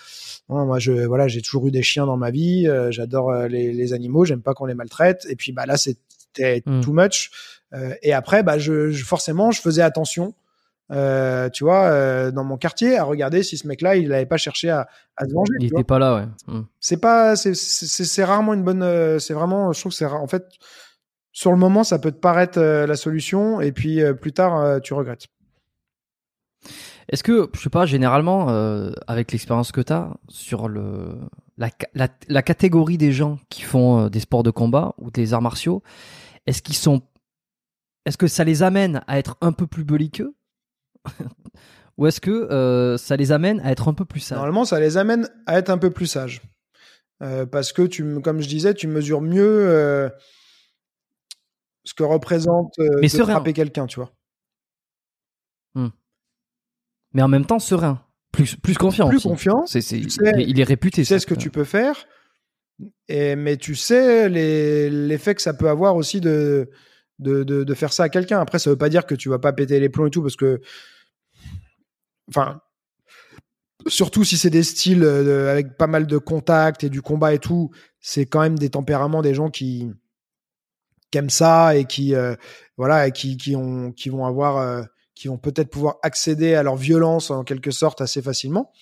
non, moi, je, voilà, j'ai toujours eu des chiens dans ma vie. euh, J'adore euh, les, les animaux. J'aime pas qu'on les maltraite. Et puis, bah là, c'était Mm. too much. Euh, et après, bah, je, je- forcément, je faisais attention. Euh, tu vois, euh, dans mon quartier, à regarder si ce mec-là, il n'avait pas cherché à, à se venger. Il tu vois était pas là, ouais. Hmm. c'est pas c'est rarement une bonne euh, c'est vraiment je trouve que c'est en fait sur le moment ça peut te paraître la solution et puis plus tard tu regrettes Est-ce que, je sais pas, généralement, avec l'expérience que tu as sur le, la, la, la catégorie des gens qui font des sports de combat ou des arts martiaux, est-ce qu'ils sont. Est-ce que ça les amène à être un peu plus belliqueux Ou est-ce que euh, ça les amène à être un peu plus sages? Normalement ça les amène à être un peu plus sages Euh, parce que tu me- comme je disais tu mesures mieux euh, ce que représente Mais de frapper quelqu'un tu vois Mais en même temps, serein. Plus, plus confiant. plus aussi. confiant tu sais- il, est, réputé. tu sais ça, ce que tu peux faire et mais tu sais l'effet que ça peut avoir aussi de de, de, de faire ça à quelqu'un après ça veut pas dire que tu vas pas péter les plombs et tout parce que enfin surtout si c'est des styles euh, avec pas mal de contact et du combat et tout c'est quand même des tempéraments des gens qui qui aiment ça et qui euh, voilà et qui qui ont qui vont avoir euh, qui vont peut-être pouvoir accéder à leur violence en quelque sorte assez facilement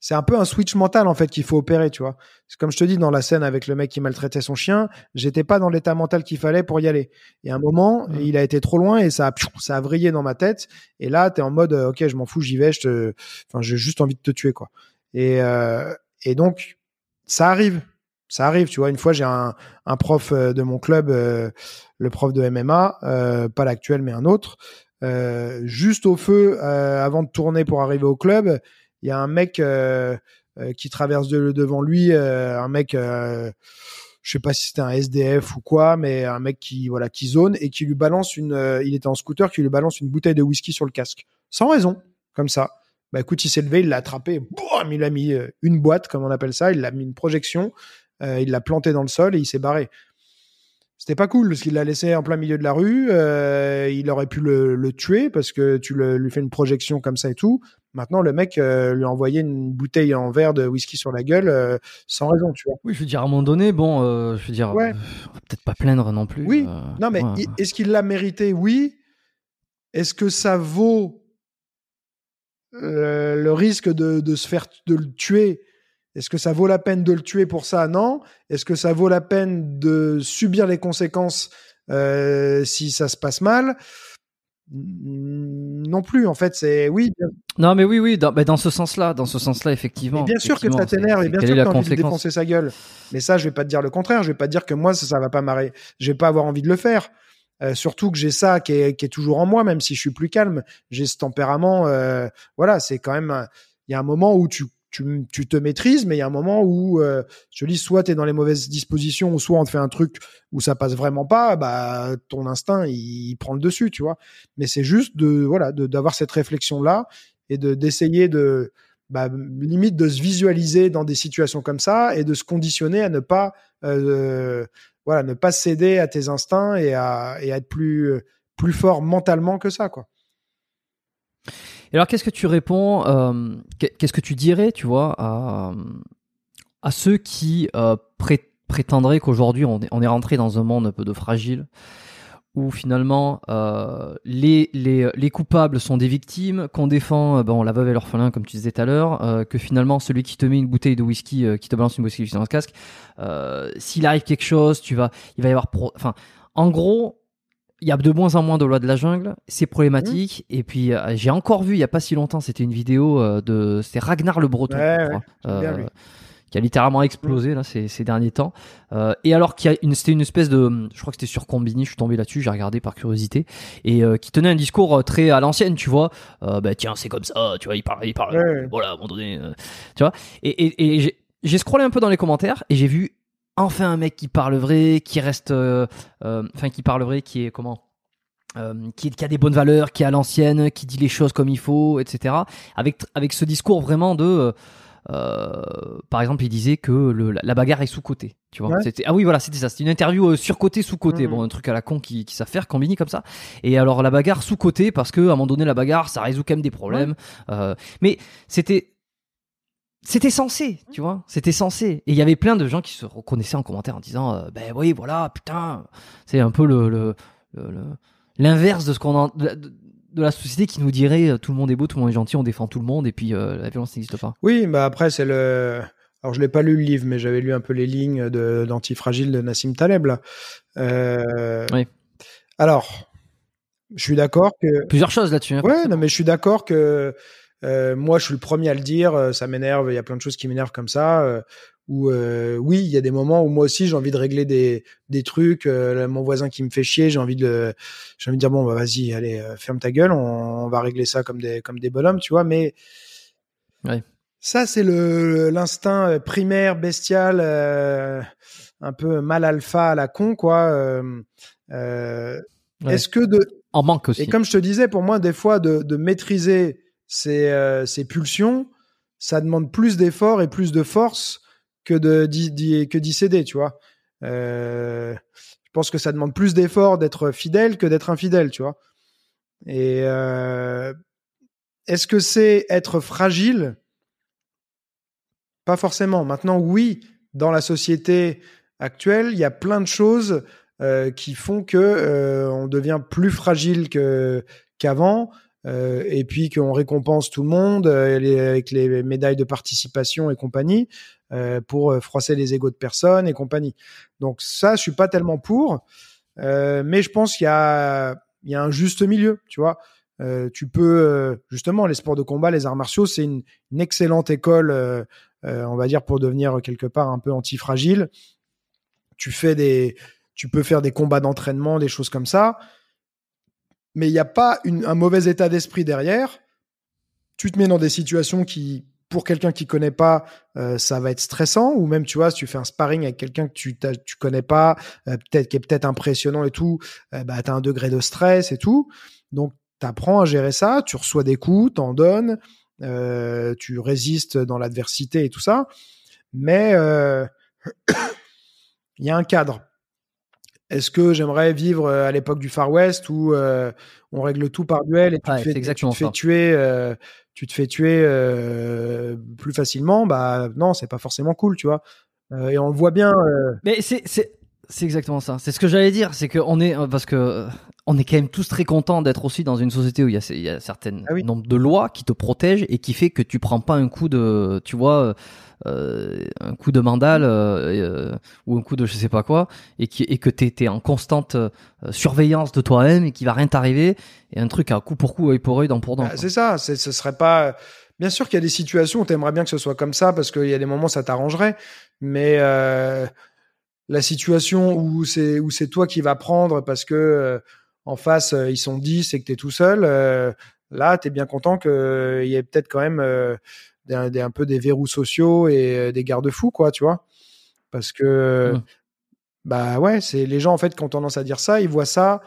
c'est un peu un switch mental en fait qu'il faut opérer, tu vois. Comme je te dis dans la scène avec le mec qui maltraitait son chien, j'étais pas dans l'état mental qu'il fallait pour y aller. Et à un moment, Mhm. il a été trop loin et ça a, ça a vrillé dans ma tête. Et là, t'es en mode, euh, ok, je m'en fous, j'y vais, je te, enfin, j'ai juste envie de te tuer, quoi. Et euh, et donc, ça arrive, ça arrive, tu vois. Une fois, j'ai un, un prof euh, de mon club, euh, le prof de MMA, euh, pas l'actuel mais un autre, euh, juste au feu euh, avant de tourner pour arriver au club il y a un mec euh, euh, qui traverse de, devant lui, euh, un mec, je sais pas si c'était un SDF ou quoi, mais un mec qui voilà qui zone et qui lui balance une, il était en scooter, qui lui balance une bouteille de whisky sur le casque, sans raison, comme ça. Bah écoute, il s'est levé, il l'a attrapé, boum, il a mis une boîte, comme on appelle ça, il l'a mis une projection, il l'a planté dans le sol et il s'est barré. C'était pas cool parce qu'il l'a laissé en plein milieu de la rue. euh, il aurait pu le, le tuer parce que tu le, lui fais une projection comme ça et tout. Maintenant, le mec euh, lui a envoyé une bouteille en verre de whisky sur la gueule euh, sans raison, tu vois. Oui, je veux dire, à un moment donné, bon, je veux dire, Ouais. on va peut-être pas plaindre non plus. Oui. Non, mais ouais. est-ce qu'il l'a mérité? Oui. Est-ce que ça vaut le risque de, de se faire de le tuer? Est-ce que ça vaut la peine de le tuer pour ça? Non. Est-ce que ça vaut la peine de subir les conséquences euh, si ça se passe mal? Non plus. En fait, c'est oui. Non, mais oui, oui, dans, bah, dans ce sens-là, dans ce sens-là, effectivement. Et bien sûr que effectivement, ça t'énerve, et bien sûr que t'as envie de défoncer sa gueule. Mais ça, je vais pas te dire le contraire. Je vais pas te dire que moi, ça, ça va pas m'arrêter. Je vais pas avoir envie de le faire. Euh, surtout que j'ai ça qui est, qui est toujours en moi, même si je suis plus calme. J'ai ce tempérament. euh, voilà, c'est quand même. Il y a un moment où tu, tu, tu te maîtrises, mais il y a un moment où, euh, je dis, soit tu es dans les mauvaises dispositions, ou soit on te fait un truc où ça passe vraiment pas, bah ton instinct il, prend le dessus, tu vois. Mais c'est juste de voilà de- d'avoir cette réflexion là et de d'essayer de bah, limite de se visualiser dans des situations comme ça et de se conditionner à ne pas euh, voilà ne pas céder à tes instincts et à, et à être plus plus fort mentalement que ça quoi. Et alors, qu'est-ce que tu réponds euh, qu'est- Qu'est-ce que tu dirais, tu vois, à, ceux qui euh, pré- prétendraient qu'aujourd'hui on est, rentré dans un monde un peu de fragile, où finalement euh, les, les, les coupables sont des victimes, qu'on défend bon, la veuve et l'orphelin, comme tu disais tout à l'heure, que finalement celui qui te met une bouteille de whisky, qui te balance une bouteille de whisky dans le casque, s'il arrive quelque chose, tu vas, il va y avoir, enfin, en gros. Il y a de moins en moins de lois de la jungle, c'est problématique. Et puis euh, j'ai encore vu il y a pas si longtemps, c'était une vidéo euh, de, c'était Ragnar le Breton, Ouais, crois, lui. qui a littéralement explosé là ces, ces derniers temps. Euh, et alors qu'il y a une, c'était une espèce de, je crois que c'était sur Combini, je suis tombé là-dessus, j'ai regardé par curiosité, et euh, qui tenait un discours euh, très à l'ancienne, tu vois. Euh, bah tiens, c'est comme ça, tu vois, il parle, il parle, Ouais, voilà, à un moment donné, euh, tu vois. Et, et, et j'ai, j'ai scrollé un peu dans les commentaires et j'ai vu enfin un mec qui parle vrai, qui reste, euh, euh, enfin qui parle vrai, qui est comment euh, qui, qui a des bonnes valeurs, qui est à l'ancienne, qui dit les choses comme il faut, etc. Avec avec ce discours vraiment de, euh, par exemple, il disait que le, la, bagarre est sous côté. Tu vois, Ouais. ah oui voilà, c'était ça, c'était une interview euh, sur côté sous côté, Mhm. bon un truc à la con qui qui savent faire, combini comme ça. Et alors la bagarre sous côté parce que à un moment donné la bagarre ça résout quand même des problèmes. Mais c'était c'était censé, tu vois, c'était censé. Et il y avait plein de gens qui se reconnaissaient en commentaire en disant, euh, ben oui, voilà, putain, c'est un peu le le- le- le- l'inverse de ce qu'on en- de, la- de- de la société qui nous dirait euh, tout le monde est beau, tout le monde est gentil, on défend tout le monde et puis euh, la violence n'existe pas. Oui, bah après, c'est le. Alors, je l'ai pas lu le livre, mais j'avais lu un peu les lignes de d'Antifragile de Nassim Taleb, là. Euh, Oui. Alors, je suis d'accord que. Plusieurs choses là-dessus. hein. Ouais, non, mais je suis d'accord que euh, moi, je suis le premier à le dire. euh, Ça m'énerve. Il y a plein de choses qui m'énervent comme ça. Euh, où euh, oui, il y a des moments où moi aussi j'ai envie de régler des des trucs. euh, mon voisin qui me fait chier, j'ai envie de j'ai envie de dire bon bah vas-y, allez, ferme ta gueule. On, on va régler ça comme des comme des bonhommes, tu vois. Mais Ouais. ça, c'est le l'instinct primaire, bestial, euh, un peu mal alpha à la con, quoi. Euh, euh, Ouais. Est-ce que de En manque aussi. et comme je te disais, pour moi, des fois, de, de maîtriser ces, euh, pulsions, ça demande plus d'efforts et plus de force que d'y- céder, tu vois. Euh, je pense que ça demande plus d'efforts d'être fidèle que d'être infidèle, tu vois. Et euh, est-ce que c'est être fragile? Pas forcément. Maintenant, oui, dans la société actuelle, il y a plein de choses qui font que on devient plus fragile qu'avant. Euh, et puis qu'on récompense tout le monde euh, avec les médailles de participation et compagnie euh, pour froisser les égaux de personnes et compagnie. Donc ça, je suis pas tellement pour, mais je pense qu'il y a un juste milieu, tu vois. Tu peux justement les sports de combat, les arts martiaux, c'est une, une excellente école, on va dire pour devenir quelque part un peu antifragile. Tu fais des, tu peux faire des combats d'entraînement, des choses comme ça, mais il n'y a pas une- un mauvais état d'esprit derrière. Tu te mets dans des situations qui, pour quelqu'un qui connaît pas, euh, ça va être stressant, ou même tu vois, si tu fais un sparring avec quelqu'un que tu tu connais pas, euh, peut-être qui est peut-être impressionnant et tout, euh, bah t'as un degré de stress et tout, donc t'apprends à gérer ça, tu reçois des coups, t'en donnes, euh, tu résistes dans l'adversité et tout ça, mais euh, il y a un cadre. Est-ce que j'aimerais vivre euh, à l'époque du Far West où euh, on règle tout par duel et tu Ouais, te fais, tu te tuer, euh, tu te fais tuer euh, plus facilement Bah non, c'est pas forcément cool, tu vois. Euh, et on le voit bien. euh, Mais c'est c'est c'est exactement ça. C'est ce que j'allais dire, c'est qu'on est euh, parce que euh, on est quand même tous très contents d'être aussi dans une société où il y a il y a certaines Ah oui. de lois qui te protègent et qui fait que tu prends pas un coup de tu vois euh, un coup de mandale euh, euh, ou un coup de je sais pas quoi et qui et que t'es t'es en constante surveillance de toi-même et qu'il va rien t'arriver et un truc à coup pour coup œil pour œil dent pour dent. quoi. c'est ça. Ce serait pas. Bien sûr qu'il y a des situations où tu aimerais bien que ce soit comme ça parce qu'il y a des moments où ça t'arrangerait, mais la situation où c'est où c'est toi qui vas prendre parce que en face euh, ils sont 10 et que tu es tout seul, euh, là tu es bien content qu'il y ait peut-être quand même euh, des, des- un peu des verrous sociaux et euh, des garde-fous quoi, tu vois. Parce que Mhm. bah ouais, c'est les gens en fait qui ont tendance à dire ça, ils voient ça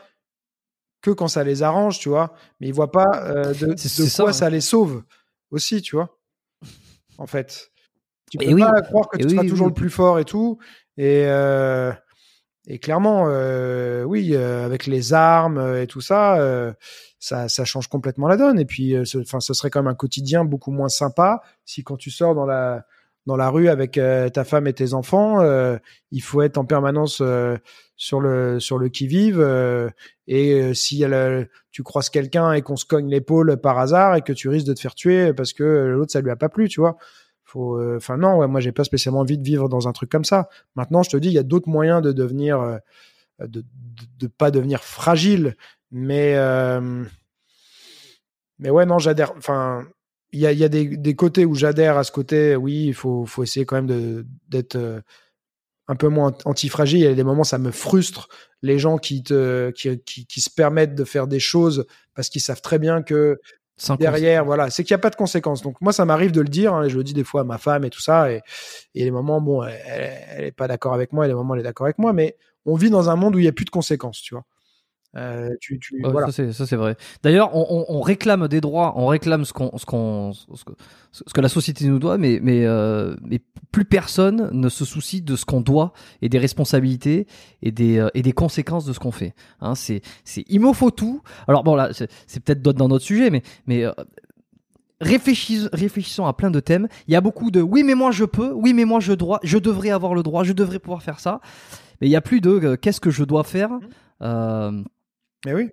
que quand ça les arrange, tu vois, mais ils voient pas euh, de, ça, quoi ça les sauve aussi, tu vois. En fait, tu Et peux oui. pas croire que Et tu oui, seras oui, toujours le plus fort et tout. Et, euh, et clairement, euh, oui, euh, avec les armes euh, et tout ça, euh, ça, ça change complètement la donne. Et puis, euh, ce, enfin, ce serait quand même un quotidien beaucoup moins sympa si quand tu sors dans la dans la rue avec euh, ta femme et tes enfants, il faut être en permanence sur le sur le qui vive. et si elle, tu croises quelqu'un et qu'on se cogne l'épaule par hasard et que tu risques de te faire tuer parce que l'autre ça lui a pas plu, tu vois. Euh, enfin non, ouais, moi j'ai pas spécialement envie de vivre dans un truc comme ça. Maintenant, je te dis, il y a d'autres moyens de devenir euh, de, de, pas devenir fragile. Mais, mais ouais, non, j'adhère. Enfin, il y a, y a des, des, côtés où j'adhère à ce côté. Oui, il faut, faut essayer quand même d'être un peu moins antifragile. Il y a des moments, ça me frustre les gens qui, te, qui, qui, qui se permettent de faire des choses parce qu'ils savent très bien que derrière, voilà, c'est qu'il n'y a pas de conséquences. Donc moi, ça m'arrive de le dire, hein, et je le dis des fois à ma femme et tout ça, et, les moments, bon, elle n'est pas d'accord avec moi, et les moments, elle est d'accord avec moi, mais on vit dans un monde où il n'y a plus de conséquences, tu vois. Euh, tu, tu, voilà. Ça c'est vrai. D'ailleurs, on, on, on, réclame des droits, on réclame ce qu'on ce qu'on ce, que, ce que la société nous doit, mais mais euh, mais plus personne ne se soucie de ce qu'on doit et des responsabilités et des euh, et des conséquences de ce qu'on fait. Hein, c'est c'est il me faut tout. Alors bon là, c'est peut-être dans notre sujet, mais mais euh, réfléchissons, réfléchissons à plein de thèmes. Il y a beaucoup de oui mais moi je peux, oui mais moi je dois, je devrais avoir le droit, je devrais pouvoir faire ça. Mais il y a plus de euh, qu'est-ce que je dois faire? Mmh. Euh, mais oui.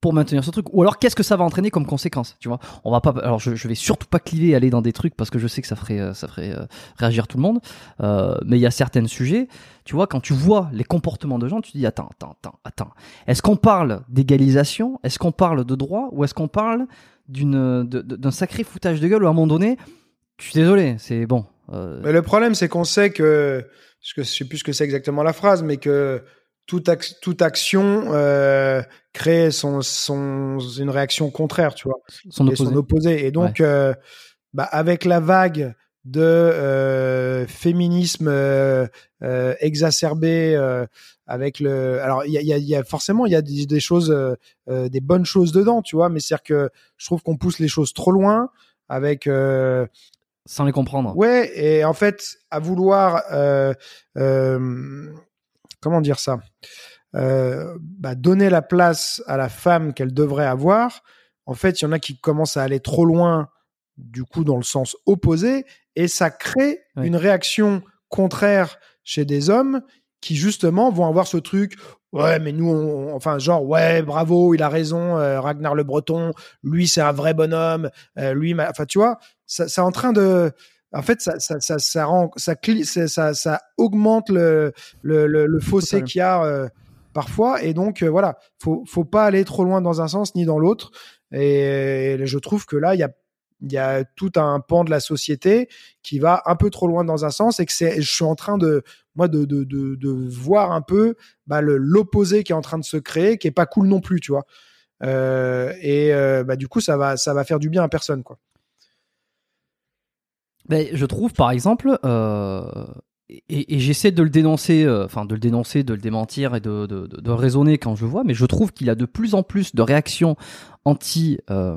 Pour maintenir ce truc. Ou alors, qu'est-ce que ça va entraîner comme conséquence Tu vois? On va pas. Alors, je, je vais surtout pas cliver aller dans des trucs parce que je sais que ça ferait, euh, ça ferait euh, réagir tout le monde. Euh, mais il y a certains sujets. Tu vois, quand tu vois les comportements de gens, tu te dis attends, attends, attends, attends. Est-ce qu'on parle d'égalisation? Est-ce qu'on parle de droit? Ou est-ce qu'on parle d'une d'un sacré foutage de gueule où à un moment donné, je suis désolé, c'est bon. Mais le problème, c'est qu'on sait que, je sais plus ce que c'est exactement la phrase, mais que toute, toute action euh, crée son, son, une réaction contraire, tu vois, son opposé. son opposé. Et donc, euh, bah, avec la vague de euh, féminisme euh, euh exacerbé, euh, avec le, alors il y a, y, a, y a, forcément il y a des, des choses, des bonnes choses dedans, tu vois, mais c'est-à-dire que je trouve qu'on pousse les choses trop loin avec sans les comprendre. Ouais, et en fait, à vouloir euh, euh, comment dire ça? Euh, bah, donner la place à la femme qu'elle devrait avoir. En fait, il y en a qui commencent à aller trop loin, du coup, dans le sens opposé, et ça crée une réaction contraire chez des hommes qui justement vont avoir ce truc. Ouais, mais nous, on, enfin, genre, ouais, bravo, il a raison, euh, Ragnar le Breton, lui, c'est un vrai bonhomme, euh, lui, enfin, tu vois, ça, c'est en train de, en fait, ça, ça, ça, ça rend, ça, ça, ça augmente le, le, le, fossé qu'il y a euh, parfois. Et donc, euh, voilà, faut, pas aller trop loin dans un sens ni dans l'autre. Et, je trouve que là, il y a, tout un pan de la société qui va un peu trop loin dans un sens et que je suis en train de, voir un peu bah, l'opposé qui est en train de se créer, qui est pas cool non plus, tu vois. Euh, et euh, bah, du coup, ça va, faire du bien à personne, quoi. Ben, je trouve, par exemple, et, j'essaie de le dénoncer, euh, enfin de le dénoncer, de le démentir et de, raisonner quand je vois, mais je trouve qu'il a de plus en plus de réactions anti euh,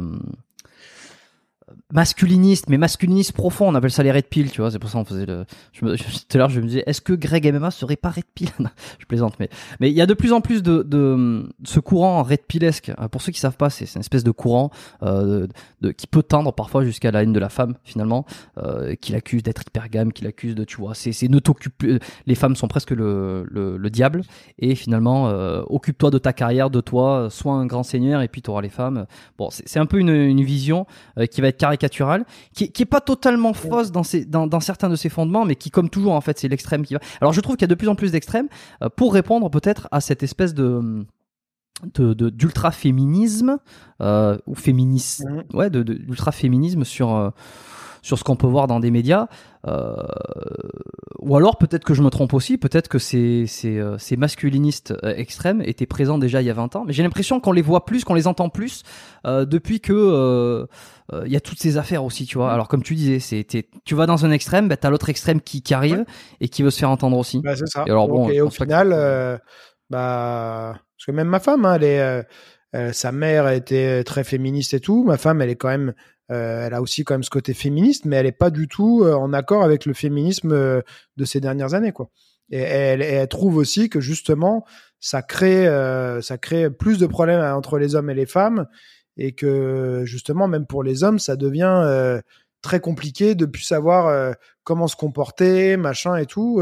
masculiniste, mais masculiniste profond, on appelle ça les red pill, tu vois, c'est pour ça on faisait le... Je me... Tout à l'heure, je me disais, est-ce que Greg MMA serait pas red pill? Je plaisante, mais mais il y a de plus en plus de, de, ce courant red pillesque. Euh, pour ceux qui savent pas, c'est une espèce de courant euh, de, qui peut tendre parfois jusqu'à la haine de la femme, finalement, euh, qui l'accuse d'être hypergame, qui l'accuse de, tu vois, c'est ne t'occupe les femmes sont presque le, le, le diable, et finalement, euh, occupe-toi de ta carrière, de toi, sois un grand seigneur, et puis tu auras les femmes. Bon, c'est un peu une, une vision euh, qui va être qui, qui est pas totalement fausse dans, ses, dans, dans, certains de ses fondements, mais qui, comme toujours, en fait, c'est l'extrême qui va. Alors, je trouve qu'il y a de plus en plus d'extrêmes euh, pour répondre peut-être à cette espèce de d'ultra féminisme euh, ou féministe ouais de d'ultra féminisme sur euh, sur ce qu'on peut voir dans des médias. Euh, ou alors peut-être que je me trompe aussi, peut-être que ces, ces, euh, ces masculinistes euh, extrêmes étaient présents déjà il y a 20 ans, mais j'ai l'impression qu'on les voit plus, qu'on les entend plus euh, depuis que il y a toutes ces affaires aussi, tu vois. Alors comme tu disais, c'est tu vas dans un extrême, bah, t'as l'autre extrême qui, qui arrive et qui veut se faire entendre aussi. Bah, c'est ça. Et, alors, bon, et au final, bah parce que même ma femme, hein, elle est, sa mère était très féministe et tout. Ma femme, elle est quand même elle a aussi quand même ce côté féministe, mais elle est pas du tout euh, en accord avec le féminisme euh, de ces dernières années, quoi. Et elle, elle trouve aussi que justement, ça crée, ça crée plus de problèmes entre les hommes et les femmes, et que justement, même pour les hommes, ça devient très compliqué de plus savoir comment se comporter, machin et tout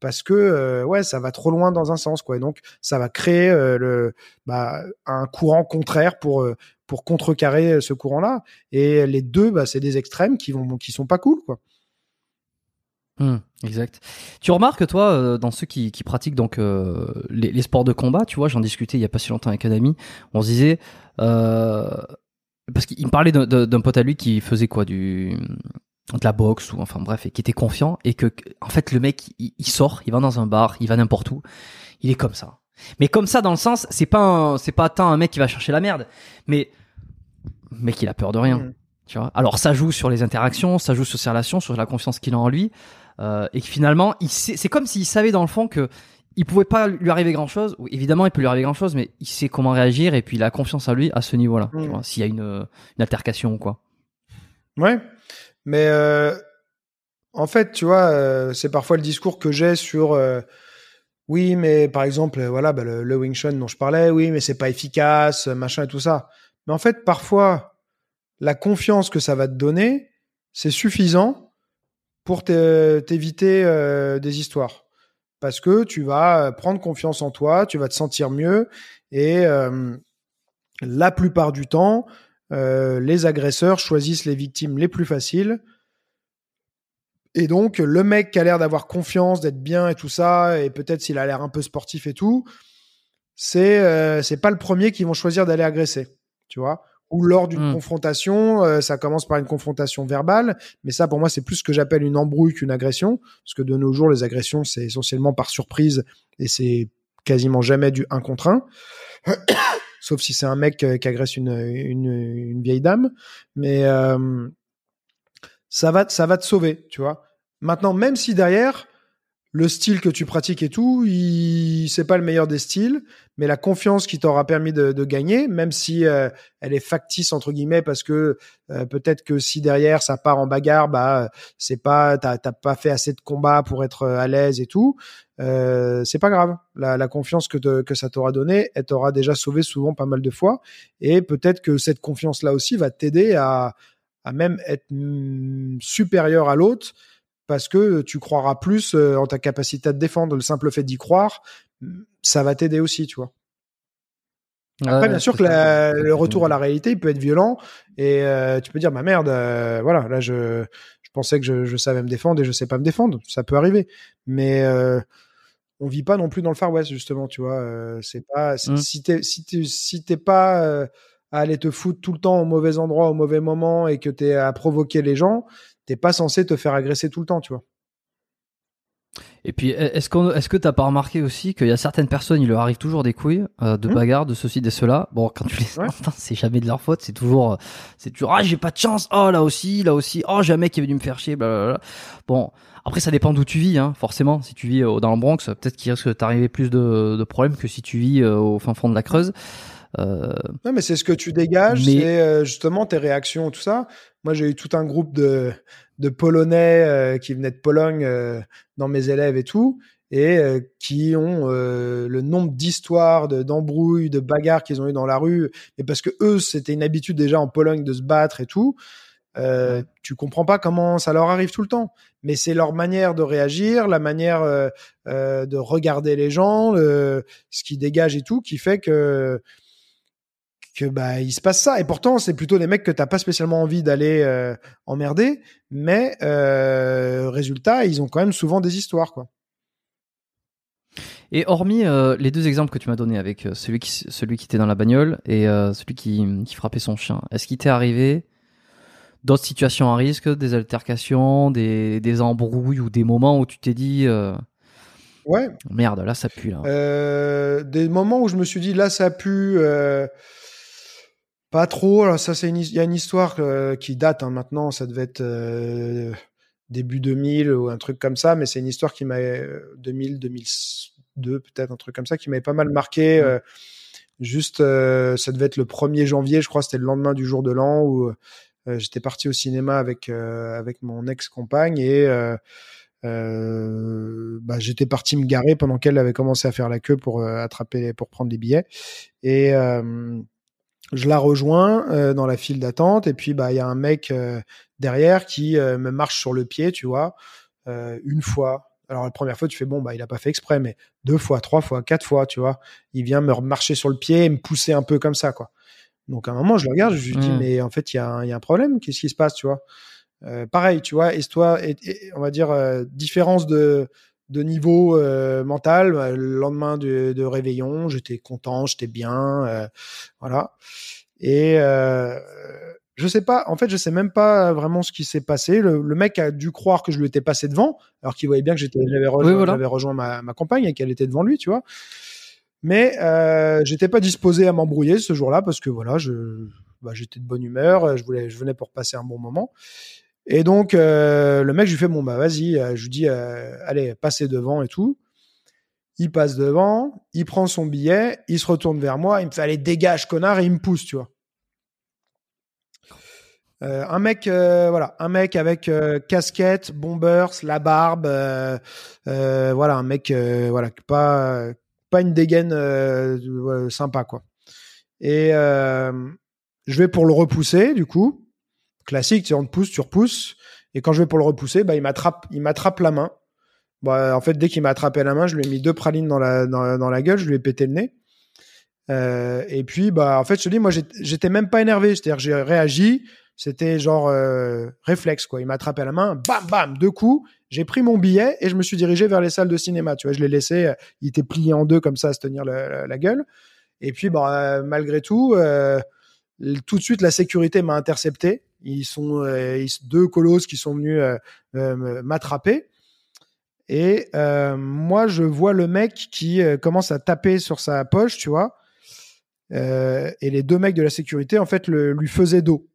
parce que ouais ça va trop loin dans un sens quoi et donc ça va créer le bah, un courant contraire pour pour contrecarrer euh, ce courant-là. Et les deux, bah, c'est des extrêmes qui vont, qui sont pas cool, quoi. Hmm, exact. Tu remarques toi euh, dans ceux qui, qui pratiquent donc euh, les, les, sports de combat, tu vois, j'en discutais il y a pas si longtemps avec un ami. On se disait euh, parce qu'il me parlait d'un pote à lui qui faisait quoi du de la boxe ou enfin bref et qui était confiant et que en fait le mec il, sort, il va dans un bar, il va n'importe où, il est comme ça. Mais comme ça dans le sens, c'est pas c'est pas tant un mec qui va chercher la merde, mais mec il a peur de rien. Hmm. Tu vois Alors ça joue sur les interactions, ça joue sur ses relations, sur la confiance qu'il a en lui. Euh, et que finalement, c'est comme s'il savait dans le fond que il pouvait pas lui arriver grand chose. Évidemment, il peut lui arriver grand chose, mais il sait comment réagir et puis il a confiance en lui à ce niveau-là. Mm. S'il y a une, une, altercation ou quoi. Ouais, mais euh, en fait, tu vois, euh, c'est parfois le discours que j'ai sur. Euh, oui, mais par exemple, voilà, bah, le, le Wing Chun dont je parlais, oui, mais c'est pas efficace, machin et tout ça. Mais en fait, parfois, la confiance que ça va te donner, c'est suffisant pour t'éviter euh, des histoires. Parce que tu vas prendre confiance en toi, tu vas te sentir mieux et euh, la plupart du temps, euh, les agresseurs choisissent les victimes les plus faciles. Et donc, le mec qui a l'air d'avoir confiance, d'être bien et tout ça, et peut-être s'il a l'air un peu sportif et tout, c'est c'est pas le premier qu'ils vont choisir d'aller agresser, tu vois ou lors d'une mmh. confrontation, euh, ça commence par une confrontation verbale, mais ça pour moi c'est plus ce que j'appelle une embrouille qu'une agression, parce que de nos jours les agressions c'est essentiellement par surprise et c'est quasiment jamais du un contre un, sauf si c'est un mec euh, qui agresse une, une, une vieille dame, mais euh, ça va ça va te sauver, tu vois. Maintenant même si derrière le style que tu pratiques et tout, il... c'est pas le meilleur des styles, mais la confiance qui t'aura permis de, gagner, même si euh, elle est factice entre guillemets, parce que euh, peut-être que si derrière ça part en bagarre, bah c'est pas, t'as pas fait assez de combats pour être euh, à l'aise et tout. Euh, c'est pas grave. La, confiance que, que ça t'aura donné, elle t'aura déjà sauvé souvent pas mal de fois, et peut-être que cette confiance là aussi va t'aider à, à même être mm, supérieur à l'autre parce que tu croiras plus euh, en ta capacité à te défendre. Le simple fait d'y croire, ça va t'aider aussi, tu vois. Après, bien sûr que le retour à la réalité, il peut être violent et euh, tu peux dire, ma bah merde, euh, voilà, là je, je pensais que je, je, savais me défendre et je sais pas me défendre, ça peut arriver. Mais euh, on vit pas non plus dans le Far West justement, tu vois. c'est pas mmh. si t'es si t'es si t'es pas à aller te foutre tout le temps au mauvais endroit, au mauvais moment et que t'es à provoquer les gens, t'es pas censé te faire agresser tout le temps, tu vois. Et puis, est-ce qu'on, est-ce que t'as pas remarqué aussi qu'il y a certaines personnes, il leur arrive toujours des couilles, euh, de mmh. bagarre, de ceci, de cela? Bon, quand tu les entends, c'est jamais de leur faute, c'est toujours, euh, c'est toujours, ah, j'ai pas de chance, oh, là aussi, là aussi, oh, j'ai un mec qui est venu me faire chier, blablabla. Bon, après, ça dépend d'où tu vis, hein, forcément. Si tu vis euh, dans le Bronx, peut-être qu'il risque de t'arriver plus de, de problèmes que si tu vis au fin fond de la Creuse. Euh, non, mais c'est ce que tu dégages, c'est euh, justement tes réactions, tout ça. Moi, j'ai eu tout un groupe de, de Polonais euh, qui venaient de Pologne dans mes élèves et tout, et qui ont le nombre d'histoires, d'embrouilles, de, bagarres qu'ils ont eu dans la rue, et parce que eux, c'était une habitude déjà en Pologne de se battre et tout. Euh, tu comprends pas comment ça leur arrive tout le temps, mais c'est leur manière de réagir, la manière de regarder les gens, le, ce qui dégage et tout, qui fait que que bah il se passe ça. Et pourtant c'est plutôt des mecs que t'as pas spécialement envie d'aller euh, emmerder. Mais euh, résultat ils ont quand même souvent des histoires quoi. Et hormis euh, les deux exemples que tu m'as donnés avec celui qui celui qui était dans la bagnole et celui qui, qui frappait son chien est-ce qu'il t'est arrivé d'autres situations à risque des altercations des, des embrouilles ou des moments où tu t'es dit ouais. merde là ça pue là. Des moments où je me suis dit là ça pue pas trop. Alors ça, c'est il y a une histoire euh, qui date hein, maintenant. Ça devait être euh, début 2000 ou un truc comme ça, mais c'est une histoire qui m'a 2000, 2002 peut-être un truc comme ça qui m'avait pas mal marqué. Euh, juste, ça devait être le 1er janvier, je crois. C'était le lendemain du jour de l'an où j'étais parti au cinéma avec avec mon ex-compagne et bah, j'étais parti me garer pendant qu'elle avait commencé à faire la queue pour attraper pour prendre des billets et je la rejoins euh, dans la file d'attente et puis bah il y a un mec euh, derrière qui euh, me marche sur le pied, tu vois, une fois. Alors la première fois tu fais bon bah il a pas fait exprès mais deux fois, trois fois, quatre fois, tu vois, il vient me marcher sur le pied et me pousser un peu comme ça quoi. Donc à un moment je le regarde, je lui dis mmh. mais en fait il y a, un, y a un problème, qu'est-ce qui se passe, tu vois? Pareil, tu vois, histoire, et, et, on va dire différence de, de niveau euh, mental. Euh, Le lendemain de, de réveillon, j'étais content, j'étais bien, euh, voilà. Et euh, je sais pas, en fait, je sais même pas vraiment ce qui s'est passé. Le, le mec a dû croire que je lui étais passé devant, alors qu'il voyait bien que j'étais, j'avais rejoint, Oui, voilà. j'avais rejoint ma, ma compagne et qu'elle était devant lui, tu vois. Mais euh, j'étais pas disposé à m'embrouiller ce jour-là parce que voilà, je, bah, j'étais de bonne humeur, je voulais, je venais pour passer un bon moment. Et donc euh, le mec, je lui fais bon bah vas-y, euh, je lui dis euh, allez passez devant et tout. Il passe devant, il prend son billet, il se retourne vers moi, il me fait allez dégage connard et il me pousse, tu vois. Un mec, voilà, un mec avec casquette, bombers, la barbe, voilà, un mec, voilà, pas pas une dégaine sympa quoi. Et je vais pour le repousser du coup, classique, tu sais, on te pousse, tu repousses. Et quand je vais pour le repousser, bah il m'attrape, il m'attrape la main. Bah, en fait, dès qu'il m'a attrapé la main, je lui ai mis deux pralines dans la dans, dans la gueule, je lui ai pété le nez. Euh, et puis, bah, en fait, je te dis, moi, j'étais- même pas énervé. C'est-à-dire, j'ai réagi. C'était genre euh, réflexe, quoi. Il m'a attrapé la main, bam, bam, deux coups. J'ai pris mon billet et je me suis dirigé vers les salles de cinéma. Tu vois, je l'ai laissé. euh, Il était plié en deux comme ça, à se tenir la, gueule. Et puis, bah, malgré tout, tout de suite, la sécurité m'a intercepté. Ils sont euh, ils- deux colosses qui sont venus euh, euh, m'attraper. Et euh, moi, je vois le mec qui euh, commence à taper sur sa poche, tu vois. Euh, et les deux mecs de la sécurité, en fait, le, lui faisaient dos.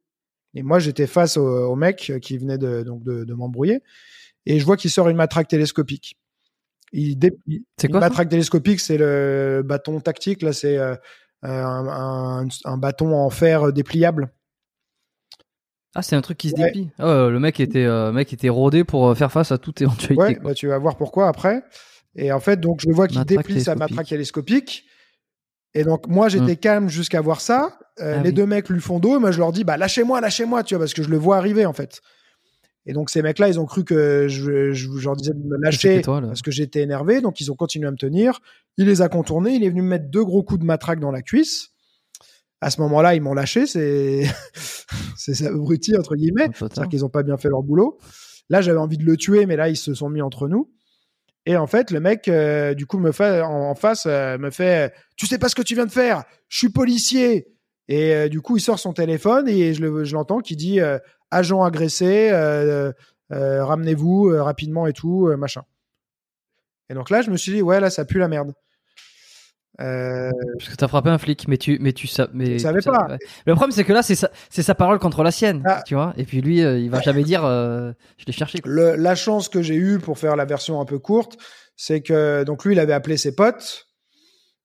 Et moi, j'étais face au, au mec qui venait de, donc de, de m'embrouiller. Et je vois qu'il sort une matraque télescopique. Il, dé- une quoi matraque télescopique, c'est le bâton tactique. Là, c'est euh, un, un- un bâton en fer dépliable. Ah, c'est un truc qui se Ouais. déplie. Ouais, le mec était, euh, mec était rodé pour euh, faire face à toute éventualité. Ouais, quoi. bah, tu vas voir pourquoi après. Et en fait, donc je vois qu'il déplie sa matraque télescopique. Et donc moi j'étais calme jusqu'à voir ça. Euh, Ah les oui. deux mecs lui font dos. Et moi je leur dis bah lâchez-moi, lâchez-moi, tu vois, parce que je le vois arriver en fait. Et donc ces mecs-là, ils ont cru que je, je, je leur disais de me lâcher toi, parce que j'étais énervé. Donc ils ont continué à me tenir. Il les a contournés. Il est venu me mettre deux gros coups de matraque dans la cuisse. À ce moment-là, ils m'ont lâché. C'est c'est abruti entre guillemets. C'est-à-dire qu'ils n'ont pas bien fait leur boulot. Là, j'avais envie de le tuer, mais là, ils se sont mis entre nous. Et en fait, le mec, euh, du coup, me fait en, en face, euh, me fait, tu sais pas ce que tu viens de faire. Je suis policier. Et euh, du coup, il sort son téléphone et je le- je l'entends qui dit euh, agent agressé, euh, euh, ramenez-vous euh, rapidement et tout, machin. Et donc là, je me suis dit, ouais, là, ça pue la merde. Parce que t'as frappé un flic, mais tu, mais tu sais, mais savais tu sais- pas. ouais. Le problème, c'est que là, c'est sa, sa parole contre la sienne, Ah. tu vois. Et puis lui, il va jamais dire, je l'ai cherché. quoi. Le- la chance que j'ai eue pour faire la version un peu courte, c'est que donc lui, il avait appelé ses potes,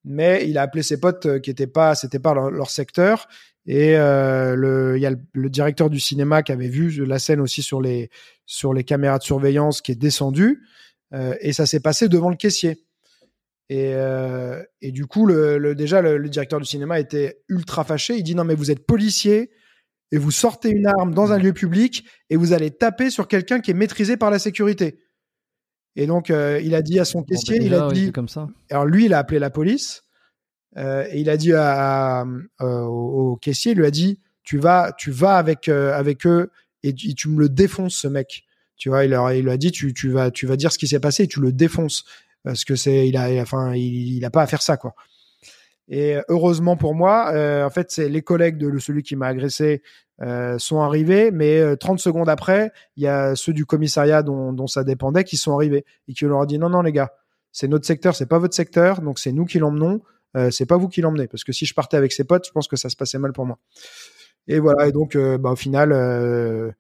mais il a appelé ses potes qui étaient pas, c'était pas leur, leur secteur. Et euh, il y a le, le directeur du cinéma qui avait vu la scène aussi sur les sur les caméras de surveillance qui est descendu, euh, et ça s'est passé devant le caissier. Et, euh, et du coup, le, le- déjà, le, le directeur du cinéma était ultra fâché. Il dit non, mais vous êtes policier et vous sortez une arme dans un lieu public et vous allez taper sur quelqu'un qui est maîtrisé par la sécurité. Et donc, il a dit à son Bon, caissier, il a dit, c'est comme ça. alors lui, il a appelé la police et il a dit euh, au, caissier, il lui a dit, tu vas, tu vas avec euh, avec eux et tu, me le défonces ce mec. Tu vois, il, leur, il lui a dit, tu, tu vas, tu vas dire ce qui s'est passé et tu le défonces parce que c'est, il a, enfin, il, il a pas à faire ça quoi. Et heureusement pour moi, euh, en fait, c'est les collègues de celui qui m'a agressé euh, sont arrivés, mais euh, 30 secondes après, il y a ceux du commissariat dont, dont ça dépendait qui sont arrivés et qui leur ont dit non, non les gars, c'est notre secteur, c'est pas votre secteur, donc c'est nous qui l'emmenons, euh, c'est pas vous qui l'emmenez, parce que si je partais avec ses potes, je pense que ça se passait mal pour moi. Et voilà, et donc euh, bah, au final, euh,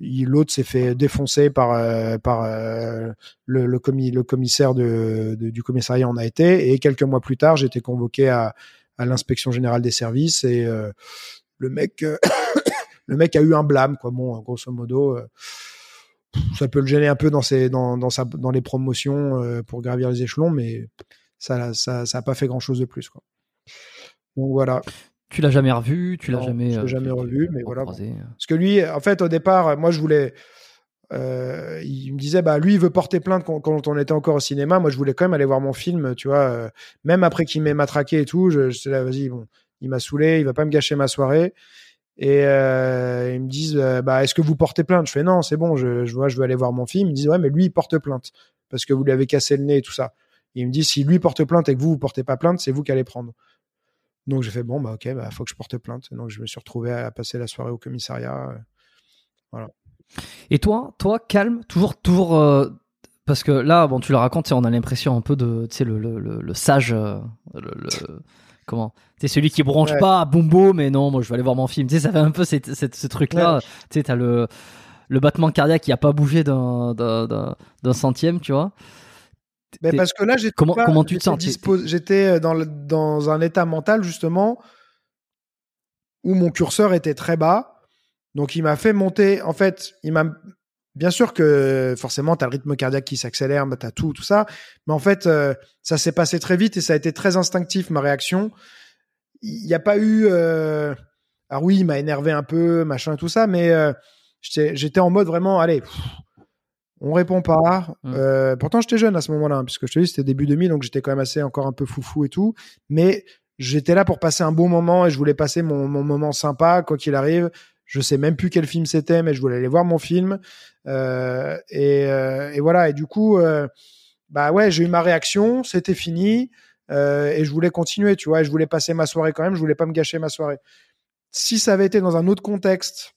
l'autre s'est fait défoncer par le, le, commis, le commissaire du commissariat en a été, et quelques mois plus tard, j'étais convoqué à, l'inspection générale des services et le mec le mec a eu un blâme quoi bon grosso modo ça peut le gêner un peu dans dans les promotions pour gravir les échelons mais ça ça ça a pas fait grand chose de plus quoi donc voilà Tu l'as jamais revu, tu l'as jamais. je l'ai euh, jamais revu, mais voilà, recroisé. parce que lui en fait au départ moi je voulais euh, il me disait bah lui il veut porter plainte quand, quand on était encore au cinéma moi je voulais quand même aller voir mon film tu vois euh, même après qu'il m'ait matraqué et tout je, je là vas-y bon il m'a saoulé il va pas me gâcher ma soirée Et euh, ils me disent, euh, bah, est-ce que vous portez plainte? Je fais non, c'est bon, je, je vois, je veux aller voir mon film. Ils me disent, ouais, mais lui, il porte plainte parce que vous lui avez cassé le nez et tout ça. Et ils me disent, si lui porte plainte et que vous, vous portez pas plainte, c'est vous qui allez prendre. Donc j'ai fait, bon, bah ok, bah faut que je porte plainte. Donc je me suis retrouvé à passer la soirée au commissariat. euh, Voilà. Et toi, toi, calme, toujours, toujours, euh, parce que là, bon, tu le racontes, on a l'impression un peu de, tu sais, le, le, le, le sage, euh, le, le- comment, c'est celui qui bronche Ouais. pas, boumbo, mais non, moi, je vais aller voir mon film. Tu sais, ça fait un peu cette, cette- ce truc-là. Tu sais, t'as le, le battement cardiaque qui a pas bougé d'un centième, tu vois. Mais parce que là, j'étais Comment- pas- comment tu te sens? J'étais euh, dans, dans un état mental, justement, où mon curseur était très bas. Donc, il m'a fait monter. En fait, il m'a. Bien sûr que forcément, tu as le rythme cardiaque qui s'accélère, tu as tout, tout ça. Mais en fait, euh, ça s'est passé très vite et ça a été très instinctif, ma réaction. Il n'y a pas eu. euh, Alors, oui, il m'a énervé un peu, machin et tout ça, mais euh, j'étais j'étais en mode vraiment, allez, pff, on répond pas. Mm. Euh, pourtant, j'étais jeune à ce moment-là, hein, puisque je te dis, c'était début 2000, donc j'étais quand même assez encore un peu foufou et tout. Mais j'étais là pour passer un bon moment et je voulais passer mon, mon moment sympa, quoi qu'il arrive. Je sais même plus quel film c'était, mais je voulais aller voir mon film. Euh, et, euh, et voilà. Et du coup, euh, bah ouais, j'ai eu ma réaction, c'était fini. euh, et je voulais continuer, tu vois. et je voulais passer ma soirée quand même. Je voulais pas me gâcher ma soirée. Si ça avait été dans un autre contexte,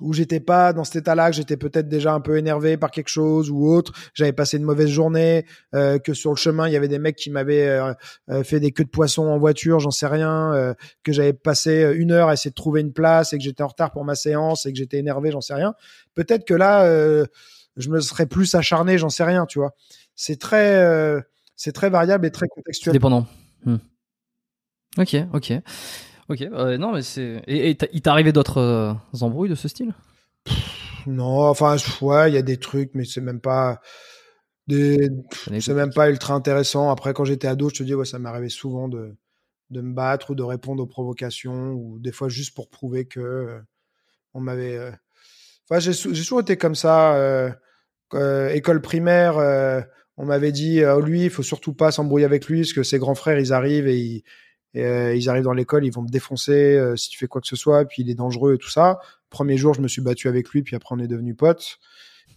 où j'étais pas dans cet état-là, que j'étais peut-être déjà un peu énervé par quelque chose ou autre, j'avais passé une mauvaise journée, euh, que sur le chemin il y avait des mecs qui m'avaient euh, euh, fait des queues de poisson en voiture, j'en sais rien, euh, que j'avais passé une heure à essayer de trouver une place et que j'étais en retard pour ma séance et que j'étais énervé, j'en sais rien. Peut-être que là, euh, je me serais plus acharné, j'en sais rien, tu vois. C'est très, euh, c'est très variable et très contextuel. dépendant. Hmm. Ok, ok. Ok, euh, non, mais c'est. Et, il t'est arrivé d'autres euh, embrouilles de ce style? Non, enfin, ouais, il y a des trucs, mais c'est même pas des, c'est même pas ultra intéressant. Après, quand j'étais ado, je te dis, ouais, ça m'arrivait souvent de, de me battre ou de répondre aux provocations ou des fois juste pour prouver que euh, on m'avait. Enfin, j'ai, toujours été comme ça. école primaire, on m'avait dit, euh, lui, il faut surtout pas s'embrouiller avec lui parce que ses grands frères, ils arrivent et ils, euh, ils arrivent dans l'école, ils vont me défoncer euh, si tu fais quoi que ce soit, puis il est dangereux et tout ça. Premier jour, je me suis battu avec lui, puis après on est devenus potes.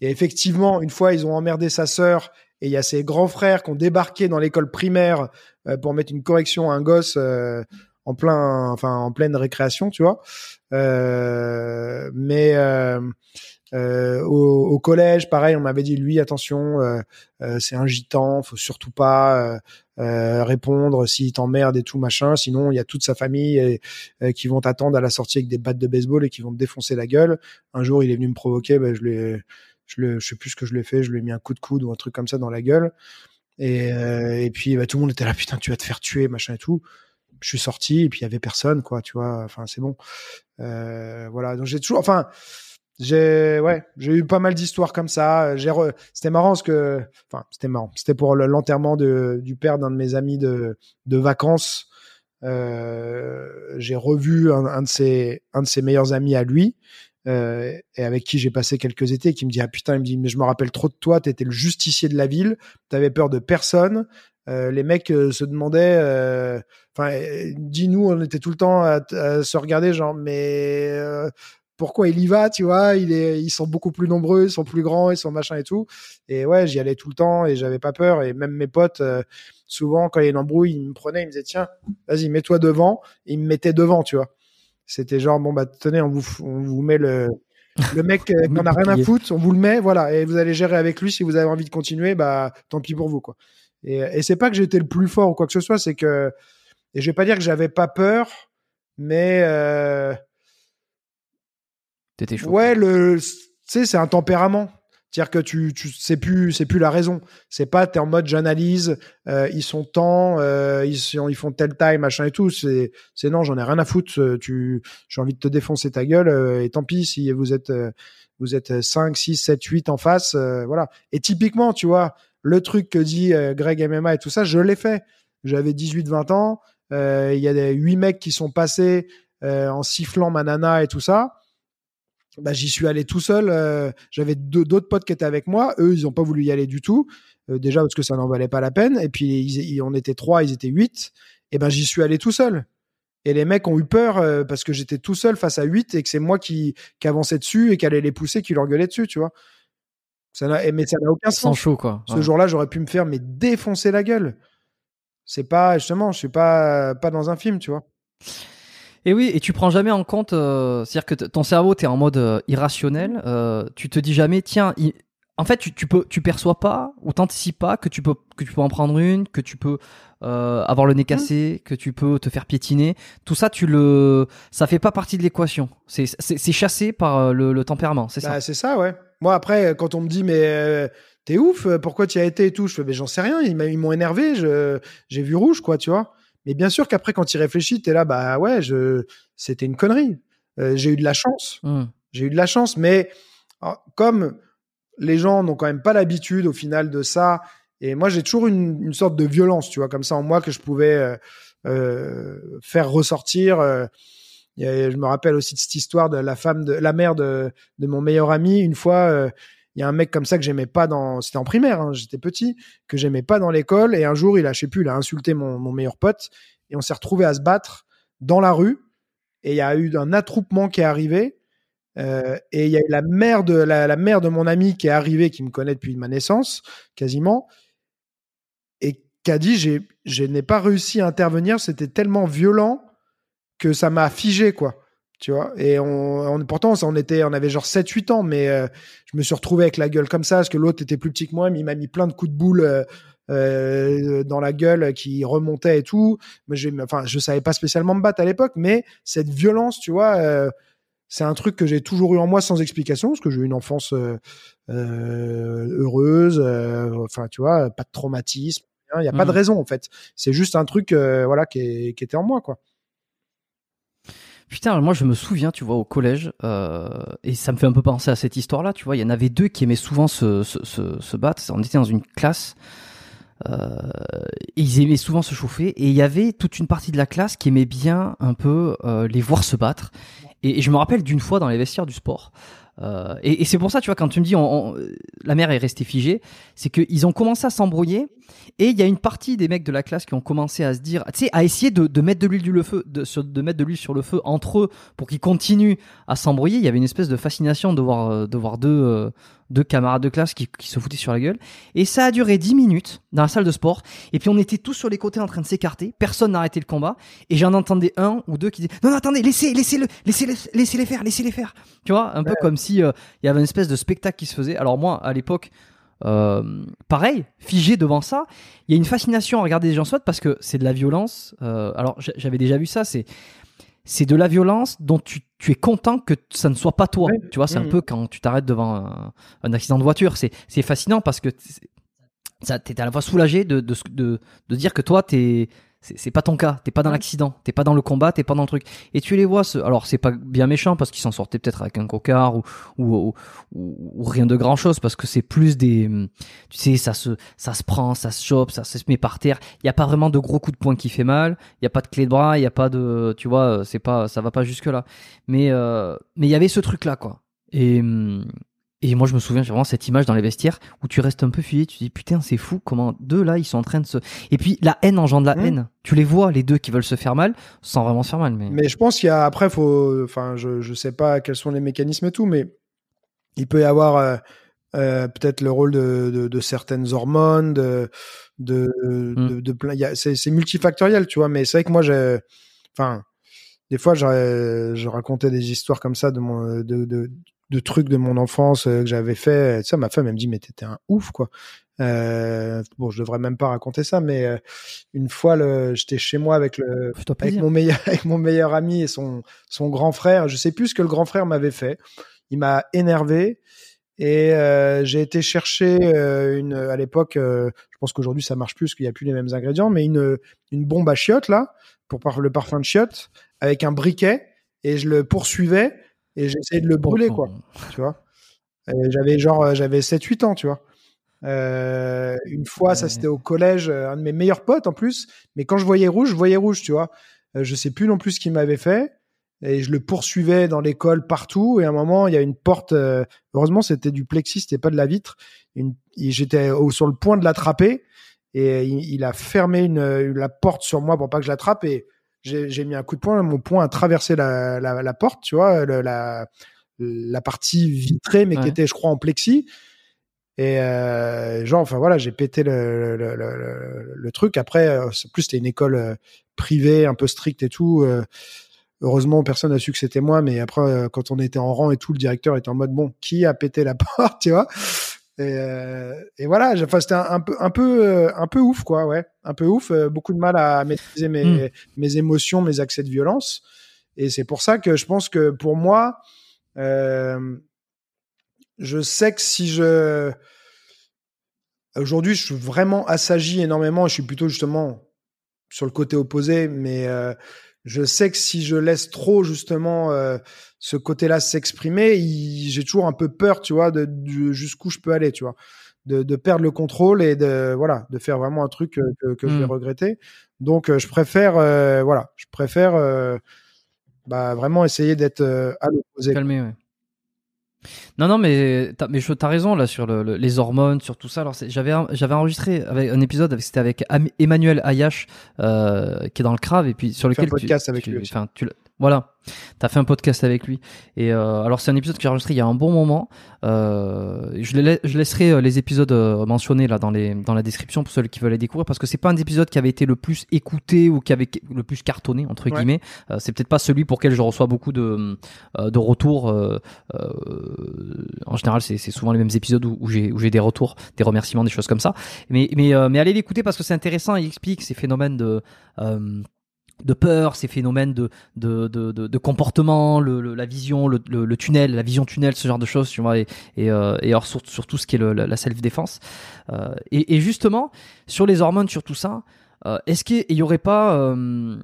Et effectivement, une fois, ils ont emmerdé sa sœur, et il y a ses grands frères qui ont débarqué dans l'école primaire euh, pour mettre une correction à un gosse euh, en plein, enfin en pleine récréation, tu vois. Mais au, au collège, pareil, on m'avait dit lui, attention, euh, euh, c'est un gitan, faut surtout pas euh, euh, répondre s'il t'emmerde et tout machin. Sinon, il y a toute sa famille et, euh, qui vont t'attendre à la sortie avec des battes de baseball et qui vont te défoncer la gueule. Un jour, il est venu me provoquer, ben, je l'ai, je le, je sais plus ce que je lui ai fait, je lui ai mis un coup de coude ou un truc comme ça dans la gueule. Et, euh, et puis bah, tout le monde était là, putain, tu vas te faire tuer, machin et tout. Je suis sorti et puis il y avait personne, quoi, tu vois. Enfin, c'est bon. Euh, voilà. Donc j'ai toujours, enfin, j'ai, ouais, j'ai eu pas mal d'histoires comme ça. J'ai, re- c'était marrant parce que, enfin, c'était marrant. C'était pour le- l'enterrement de, du père d'un de mes amis de, de vacances. Euh, j'ai revu un, de ses, un de ses meilleurs amis à lui. euh, et avec qui j'ai passé quelques étés, qui me dit ah putain, il me dit mais je me rappelle trop de toi, t'étais le justicier de la ville, t'avais peur de personne, Euh, les mecs euh, se demandaient, euh, enfin euh, dis-nous, on était tout le temps à, à se regarder genre mais pourquoi il y va, tu vois, il est, ils sont beaucoup plus nombreux, ils sont plus grands, ils sont machin et tout, et ouais j'y allais tout le temps et j'avais pas peur. Et même mes potes euh, souvent quand il y a une embrouille ils me prenaient, ils me disaient tiens vas-y mets-toi devant, et ils me mettaient devant, tu vois. C'était genre bon bah tenez on vous on vous met le le mec euh, qu'on a rien à foutre, on vous le met, voilà, et vous allez gérer avec lui. Si vous avez envie de continuer, bah tant pis pour vous quoi. Et, et c'est pas que j'étais le plus fort ou quoi que ce soit, c'est que et je vais pas dire que j'avais pas peur, mais euh, T'étais chaud. ouais le tu sais c'est un tempérament. C'est-à-dire que tu, tu c'est plus c'est plus la raison. C'est pas t'es en mode j'analyse, euh, ils sont temps, euh, ils ils font tel time machin et tout. C'est c'est non j'en ai rien à foutre. euh, Tu j'ai envie de te défoncer ta gueule euh, et tant pis si vous êtes vous êtes 5, 6, 7, 8 en face, voilà. Et typiquement, tu vois, le truc que dit Greg MMA et tout ça, je l'ai fait. J'avais 18, 20 ans. Il y a des huit mecs qui sont passés en sifflant ma nana et tout ça. Bah, j'y suis allé tout seul. euh, J'avais d'autres potes qui étaient avec moi. Eux, ils ont pas voulu y aller du tout. Euh, déjà parce que ça n'en valait pas la peine. Et puis, ils- ils- on était trois, ils étaient huit. Et ben, j'y suis allé tout seul. Et les mecs ont eu peur euh, parce que j'étais tout seul face à 8 et que c'est moi qui, qui avançais dessus et qui allait les pousser, qui leur gueulait dessus, tu vois. Ça mais ça n'a aucun Sans sens. chaud, quoi. Ce jour-là, j'aurais pu me faire mais défoncer la gueule. C'est pas justement, je suis pas pas dans un film, tu vois. Et oui, et tu prends jamais en compte, euh, c'est-à-dire que ton cerveau, t'es en mode euh, irrationnel, euh, tu te dis jamais, tiens, il- en fait, tu, tu peux, tu perçois pas ou t'anticipes pas que tu peux, que tu peux en prendre une, que tu peux avoir le nez cassé, que tu peux te faire piétiner. Tout ça, tu le, ça fait pas partie de l'équation. C'est, chassé par le, le tempérament, c'est ça. Bah, c'est ça, ouais. Moi, après, quand on me dit, mais t'es ouf, pourquoi tu y as été et tout, je fais, mais j'en sais rien, ils m'ont énervé, je, j'ai vu rouge, quoi, tu vois. Mais bien sûr qu'après, quand tu y réfléchis, t'es là, bah ouais, je, c'était une connerie. Euh, j'ai eu de la chance. Hum. J'ai eu de la chance, mais ah, comme les gens n'ont quand même pas l'habitude au final de ça, et moi j'ai toujours une, une sorte de violence, tu vois, comme ça en moi que je pouvais euh, euh, faire ressortir. Il je me rappelle aussi de cette histoire de la femme, de la mère de, de mon meilleur ami. Une fois, il y a un mec comme ça que j'aimais pas dans, c'était en primaire, hein, j'étais petit, que j'aimais pas dans l'école, et un jour il a, je sais plus, il a insulté mon, meilleur pote, et on s'est retrouvé à se battre dans la rue, et il y a eu un attroupement qui est arrivé. Euh, et il y a eu la mère de la, la mère de mon ami qui est arrivée, qui me connaît depuis ma naissance, quasiment, et qui a dit j'ai je n'ai pas réussi à intervenir, c'était tellement violent que ça m'a figé quoi. Tu vois. Et on, on pourtant on était on avait genre 7 8 ans mais euh, je me suis retrouvé avec la gueule comme ça parce que l'autre était plus petit que moi mais il m'a mis plein de coups de boule euh, euh, dans la gueule qui remontait et tout. Mais je enfin je savais pas spécialement me battre à l'époque mais cette violence tu vois c'est un truc que j'ai toujours eu en moi sans explication parce que j'ai eu une enfance heureuse enfin tu vois pas de traumatisme il n'y a pas de raison en fait. C'est juste un truc voilà qui, est- qui était en moi quoi Putain, moi je me souviens, tu vois, au collège, euh, et ça me fait un peu penser à cette histoire-là, tu vois, il y en avait deux qui aimaient souvent se, se, se, se battre, on était dans une classe, euh, et ils aimaient souvent se chauffer, et il y avait toute une partie de la classe qui aimait bien un peu euh, les voir se battre, et, et je me rappelle d'une fois dans les vestiaires du sport, euh, et, et c'est pour ça, tu vois, quand tu me dis on, on- la mère est restée figée, c'est qu'ils ont commencé à s'embrouiller, et il y a une partie des mecs de la classe qui ont commencé à se dire, tu sais, à essayer de, de mettre de l'huile feu, de, de mettre de l'huile sur le feu entre eux pour qu'ils continuent à s'embrouiller. Il y avait une espèce de fascination de voir, euh, de voir deux, deux camarades de classe qui, qui se foutaient sur la gueule. Et ça a duré 10 minutes dans la salle de sport. Et puis on était tous sur les côtés en train de s'écarter. Personne n'a arrêté le combat. Et j'en entendais un ou deux qui disaient, non, non, attendez, laissez, laissez-le, laissez, laissez les faire, laissez les faire. Tu vois, un peu comme si euh, y avait une espèce de spectacle qui se faisait. Alors moi, à l'époque, euh, pareil, figé devant ça, il y a une fascination à regarder des gens se parce que c'est de la violence. Euh, alors j'a- j'avais déjà vu ça, c'est c'est de la violence dont tu, tu es content que ça ne soit pas toi. Tu vois, c'est un Mhm. peu quand tu t'arrêtes devant un, un accident de voiture. C'est fascinant parce que t'es à la fois soulagé de de, ce- de, de dire que toi t'es c'est pas ton cas, t'es pas dans l'accident, t'es pas dans le combat, t'es pas dans le truc. Et tu les vois, ce... alors c'est pas bien méchant parce qu'ils s'en sortaient peut-être avec un cocard ou ou, ou, ou- ou rien de grand chose parce que c'est plus des, tu sais, ça se ça se prend, ça se chope, ça se met par terre. Il y a pas vraiment de gros coups de poing qui fait mal. Il y a pas de clé de bras, il y a pas de, tu vois, c'est pas, ça va pas jusque là. Mais euh, mais il y avait ce truc là quoi. Et hum, et moi, je me souviens, j'ai vraiment cette image dans les vestiaires où tu restes un peu fuyé, tu te dis putain, c'est fou comment deux là, ils sont en train de se. Et puis la haine engendre la Mhm. haine. Tu les vois, les deux qui veulent se faire mal, sans vraiment se faire mal. Mais, Mais je pense qu'il y a après, faut, enfin, je je sais pas quels sont les mécanismes et tout, mais il peut y avoir euh, euh, peut-être le rôle de, de, de certaines hormones, de de de, de plein. C'est c'est multifactoriel, tu vois. Mais c'est vrai que moi, j'ai, enfin, des fois, je, je racontais des histoires comme ça de mon de de, de trucs de mon enfance euh, que j'avais fait. Ça, ma femme, elle me dit, mais t'étais un ouf, quoi. Euh, bon, je devrais même pas raconter ça, mais euh, une fois, le, j'étais chez moi avec le, avec mon meilleur avec mon meilleur ami et son son grand frère. Je sais plus ce que le grand frère m'avait fait. Il m'a énervé et euh, j'ai été chercher euh, une à l'époque. euh, je pense qu'aujourd'hui ça marche plus parce qu'il y a plus les mêmes ingrédients, mais une une bombe à chiottes là pour par le parfum de chiottes avec un briquet et je le poursuivais et j'essayais de le brûler quoi. Tu vois. J'avais genre euh, j'avais 7 8 ans, tu vois. Euh, une fois, ça c'était au collège, euh, un de mes meilleurs potes en plus. Mais quand je voyais rouge, je voyais rouge, tu vois. Euh, je sais plus non plus ce qu'il m'avait fait. Et je le poursuivais dans l'école partout. Et à un moment, il y a une porte. euh, heureusement, c'était du plexi, c'était pas de la vitre. J'étais au- sur le point de l'attraper. Et il, il a fermé une, la porte sur moi pour pas que je l'attrape. Et j'ai mis un coup de poing, mon poing a traversé la, la, la porte, tu vois, le- la, la partie vitrée, mais Ouais. qui était, je crois, en plexi. Et euh, genre, enfin voilà, j'ai pété le, le, le, le- truc. Après, euh, c'est- plus c'était une école euh, privée, un peu stricte et tout. euh, heureusement, personne n'a su que c'était moi. Mais après, quand on était en rang et tout, le directeur était en mode bon, qui a pété la porte, tu vois? Et, euh, et voilà, enfin c'était un, un peu, un peu, euh, un peu ouf, quoi, ouais, un peu ouf. euh, beaucoup de mal à maîtriser mes, Mm. mes émotions, mes accès de violence. Et c'est pour ça que je pense que pour moi, euh, je sais que si je aujourd'hui je suis vraiment assagi énormément, je suis plutôt justement sur le côté opposé, mais euh, je sais que si je laisse trop justement euh, ce côté-là s'exprimer, j'ai toujours un peu peur, tu vois, de, de jusqu'où je peux aller, tu vois, de, de perdre le contrôle et de voilà, de faire vraiment un truc euh, que, je vais Mm. regretter. Donc euh, je préfère, euh, voilà, je préfère euh, bah, vraiment essayer d'être euh, à l'opposé. Calmer, ouais. Non, non, mais t'as, mais t'as raison là sur le- le- les hormones, sur tout ça. Alors j'avais un- j'avais enregistré avec un épisode, avec, c'était avec Am- Emmanuel Ayash euh, qui est dans le Crave et puis sur un lequel tu- podcast avec tu, lui enfin, tu voilà, t'as fait un podcast avec lui. Et euh, alors c'est un épisode que j'ai enregistré il y a un bon moment. Euh, je, les, je laisserai euh, les épisodes euh, mentionnés là dans les dans la description pour ceux qui veulent les découvrir parce que c'est pas un épisode qui avait été le plus écouté ou qui avait le plus cartonné entre Ouais. guillemets. Euh, c'est peut-être pas celui pour lequel je reçois beaucoup de euh, de retours. en général, c'est c'est souvent les mêmes épisodes où, où j'ai où j'ai des retours, des remerciements, des choses comme ça. Mais mais euh, mais allez l'écouter parce que c'est intéressant. Il explique ces phénomènes de euh, de peur, ces phénomènes de de de, de, comportement, le, la vision, le, le, tunnel, la vision tunnel, ce genre de choses, tu vois, et et, euh, alors sur, sur tout ce qui est la, la self défense. Euh, et, justement sur les hormones, sur tout ça, euh, est-ce qu'il y aurait pas euh,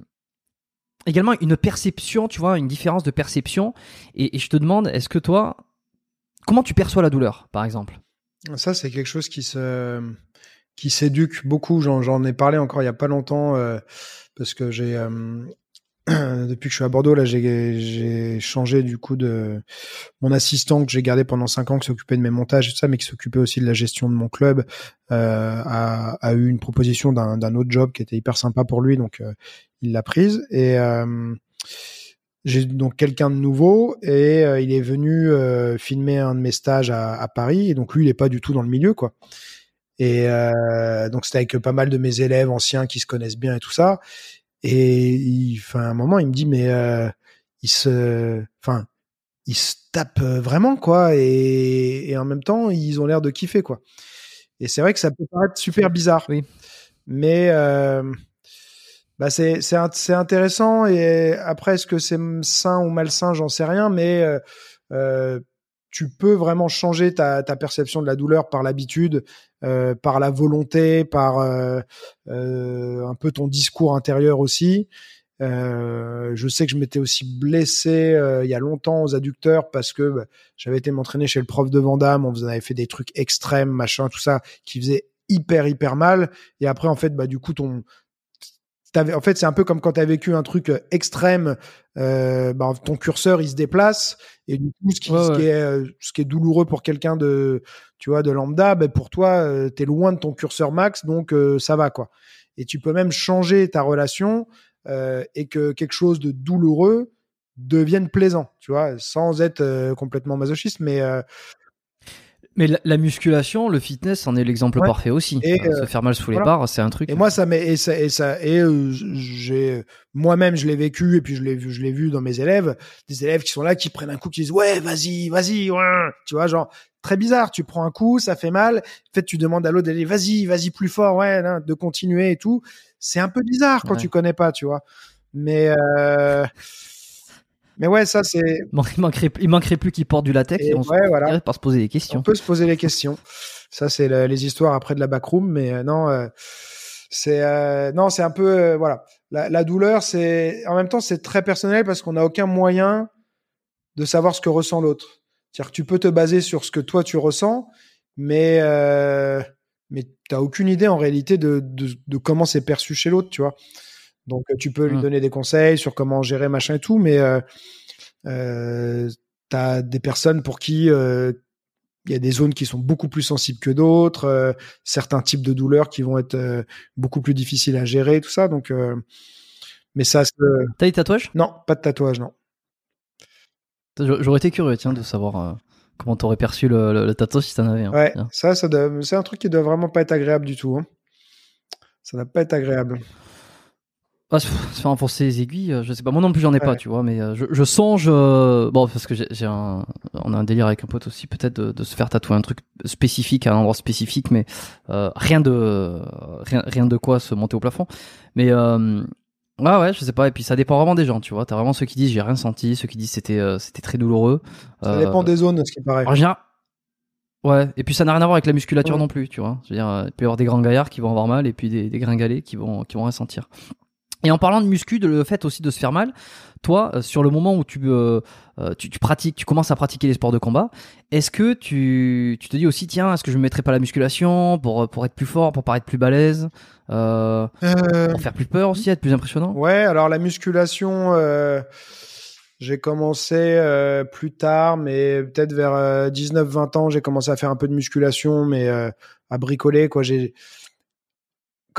également une perception, tu vois, une différence de perception? Et je te demande, est-ce que toi, comment tu perçois la douleur, par exemple? Ça, c'est quelque chose qui se qui s'éduque beaucoup. J'en, ai parlé encore il y a pas longtemps euh, parce que j'ai euh, depuis que je suis à Bordeaux là, j'ai changé du coup de mon assistant que j'ai gardé pendant cinq ans qui s'occupait de mes montages et tout ça, mais qui s'occupait aussi de la gestion de mon club, euh, a, eu une proposition d'un, autre job qui était hyper sympa pour lui, donc il l'a prise et j'ai donc quelqu'un de nouveau et il est venu filmer un de mes stages à, à Paris et donc lui il est pas du tout dans le milieu quoi. Et euh, donc c'était avec pas mal de mes élèves anciens qui se connaissent bien et tout ça. Et il, enfin, à un moment, il me dit, mais euh, il se, enfin, il se tape vraiment quoi. Et, et en même temps, ils ont l'air de kiffer quoi. Et c'est vrai que ça peut paraître super bizarre. Oui. Mais euh, bah c'est c'est int- c'est intéressant. Et après, est-ce que c'est sain ou malsain, j'en sais rien. Mais euh, euh, tu peux vraiment changer ta, ta perception de la douleur par l'habitude, euh, par la volonté, par euh, euh, un peu ton discours intérieur aussi. Euh, je sais que je m'étais aussi blessé euh, il y a longtemps aux adducteurs parce que bah, j'avais été m'entraîner chez le prof de Vandame, on avait fait des trucs extrêmes, machin, tout ça, qui faisait hyper hyper mal. Et après, en fait, bah du coup, ton en fait, c'est un peu comme quand tu as vécu un truc euh, extrême, euh, bah, ton curseur il se déplace et du coup, ce qui, Ouais, ce ouais. qui est, euh, ce qui est douloureux pour quelqu'un de, tu vois, de lambda, ben pour toi, euh, t'es loin de ton curseur max, donc euh, ça va quoi. Et tu peux même changer ta relation euh, et que quelque chose de douloureux devienne plaisant, tu vois, sans être complètement masochiste, mais euh, Mais la, la musculation, le fitness, en est l'exemple Ouais. parfait aussi. Et, Euh, se faire mal sous les barres, c'est un truc. Et moi, ça m'est et ça et ça et euh, j'ai moi-même je l'ai vécu et puis je l'ai vu je l'ai vu dans mes élèves, des élèves qui sont là qui prennent un coup qui disent ouais vas-y vas-y ouais. tu vois genre très bizarre, tu prends un coup, ça fait mal, en fait tu demandes à l'autre d'aller vas-y vas-y plus fort ouais hein, de continuer et tout, c'est un peu bizarre quand Ouais. tu connais pas, tu vois. Mais euh... mais ouais ça c'est Il manquerait, il plus qu'il porte du latex et et, on se ouais voilà. finirait par se poser des On questions. peut se poser les questions. Ça, c'est le- les histoires après de la backroom, mais euh, non, euh, c'est euh, non, c'est un peu voilà. La, la douleur, c'est en même temps, c'est très personnel parce qu'on n'a aucun moyen de savoir ce que ressent l'autre. C'est-à-dire que tu peux te baser sur ce que toi tu ressens, mais mais t'as aucune idée en réalité de de, de comment c'est perçu chez l'autre, tu vois. Donc euh, tu peux lui Mm. donner des conseils sur comment gérer machin et tout, mais euh, euh, t'as des personnes pour qui euh, il y a des zones qui sont beaucoup plus sensibles que d'autres, certains types de douleurs qui vont être beaucoup plus difficiles à gérer, tout ça. Donc, Mais ça, se... T'as des tatouages? Non, pas de tatouage, non. J'aurais été curieux, tiens, de savoir comment t'aurais perçu le, le, le tatouage si t'en avais. un. Ouais, ça, c'est un truc qui doit vraiment pas être agréable du tout. hein. Ça doit pas être agréable. Ah, se faire enfoncer les aiguilles, euh, je sais pas. Moi non plus, j'en ai pas, tu vois, mais euh, je, je songe. euh, bon, parce que j'ai j'ai un. On a un délire avec un pote aussi, peut-être, de, de se faire tatouer un truc spécifique à un endroit spécifique, mais euh, rien de. Rien, rien de quoi se monter au plafond. Mais. Euh, Ouais, ouais, je sais pas. Et puis ça dépend vraiment des gens, tu vois. T'as vraiment ceux qui disent j'ai rien senti, ceux qui disent c'était euh, c'était très douloureux. Ça Euh, dépend des zones, ce qui paraît. en général- Ouais, et puis ça n'a rien à voir avec la musculature Ouais. non plus, tu vois. Je veux dire, euh, il peut y avoir des grands gaillards qui vont avoir mal et puis des, des gringalets qui vont, qui vont rien sentir. Et en parlant de muscu, de le fait aussi de se faire mal, toi, euh, sur le moment où tu, euh, euh, tu, tu pratiques, tu commences à pratiquer les sports de combat, est-ce que tu, tu te dis aussi, tiens, est-ce que je me mettrais pas la musculation pour, euh, pour être plus fort, pour paraître plus balèze, euh, pour faire plus peur aussi, être plus impressionnant? Ouais, alors la musculation, euh, j'ai commencé euh, plus tard, mais peut-être vers euh, 19-20 ans, j'ai commencé à faire un peu de musculation, mais euh, à bricoler, quoi. J'ai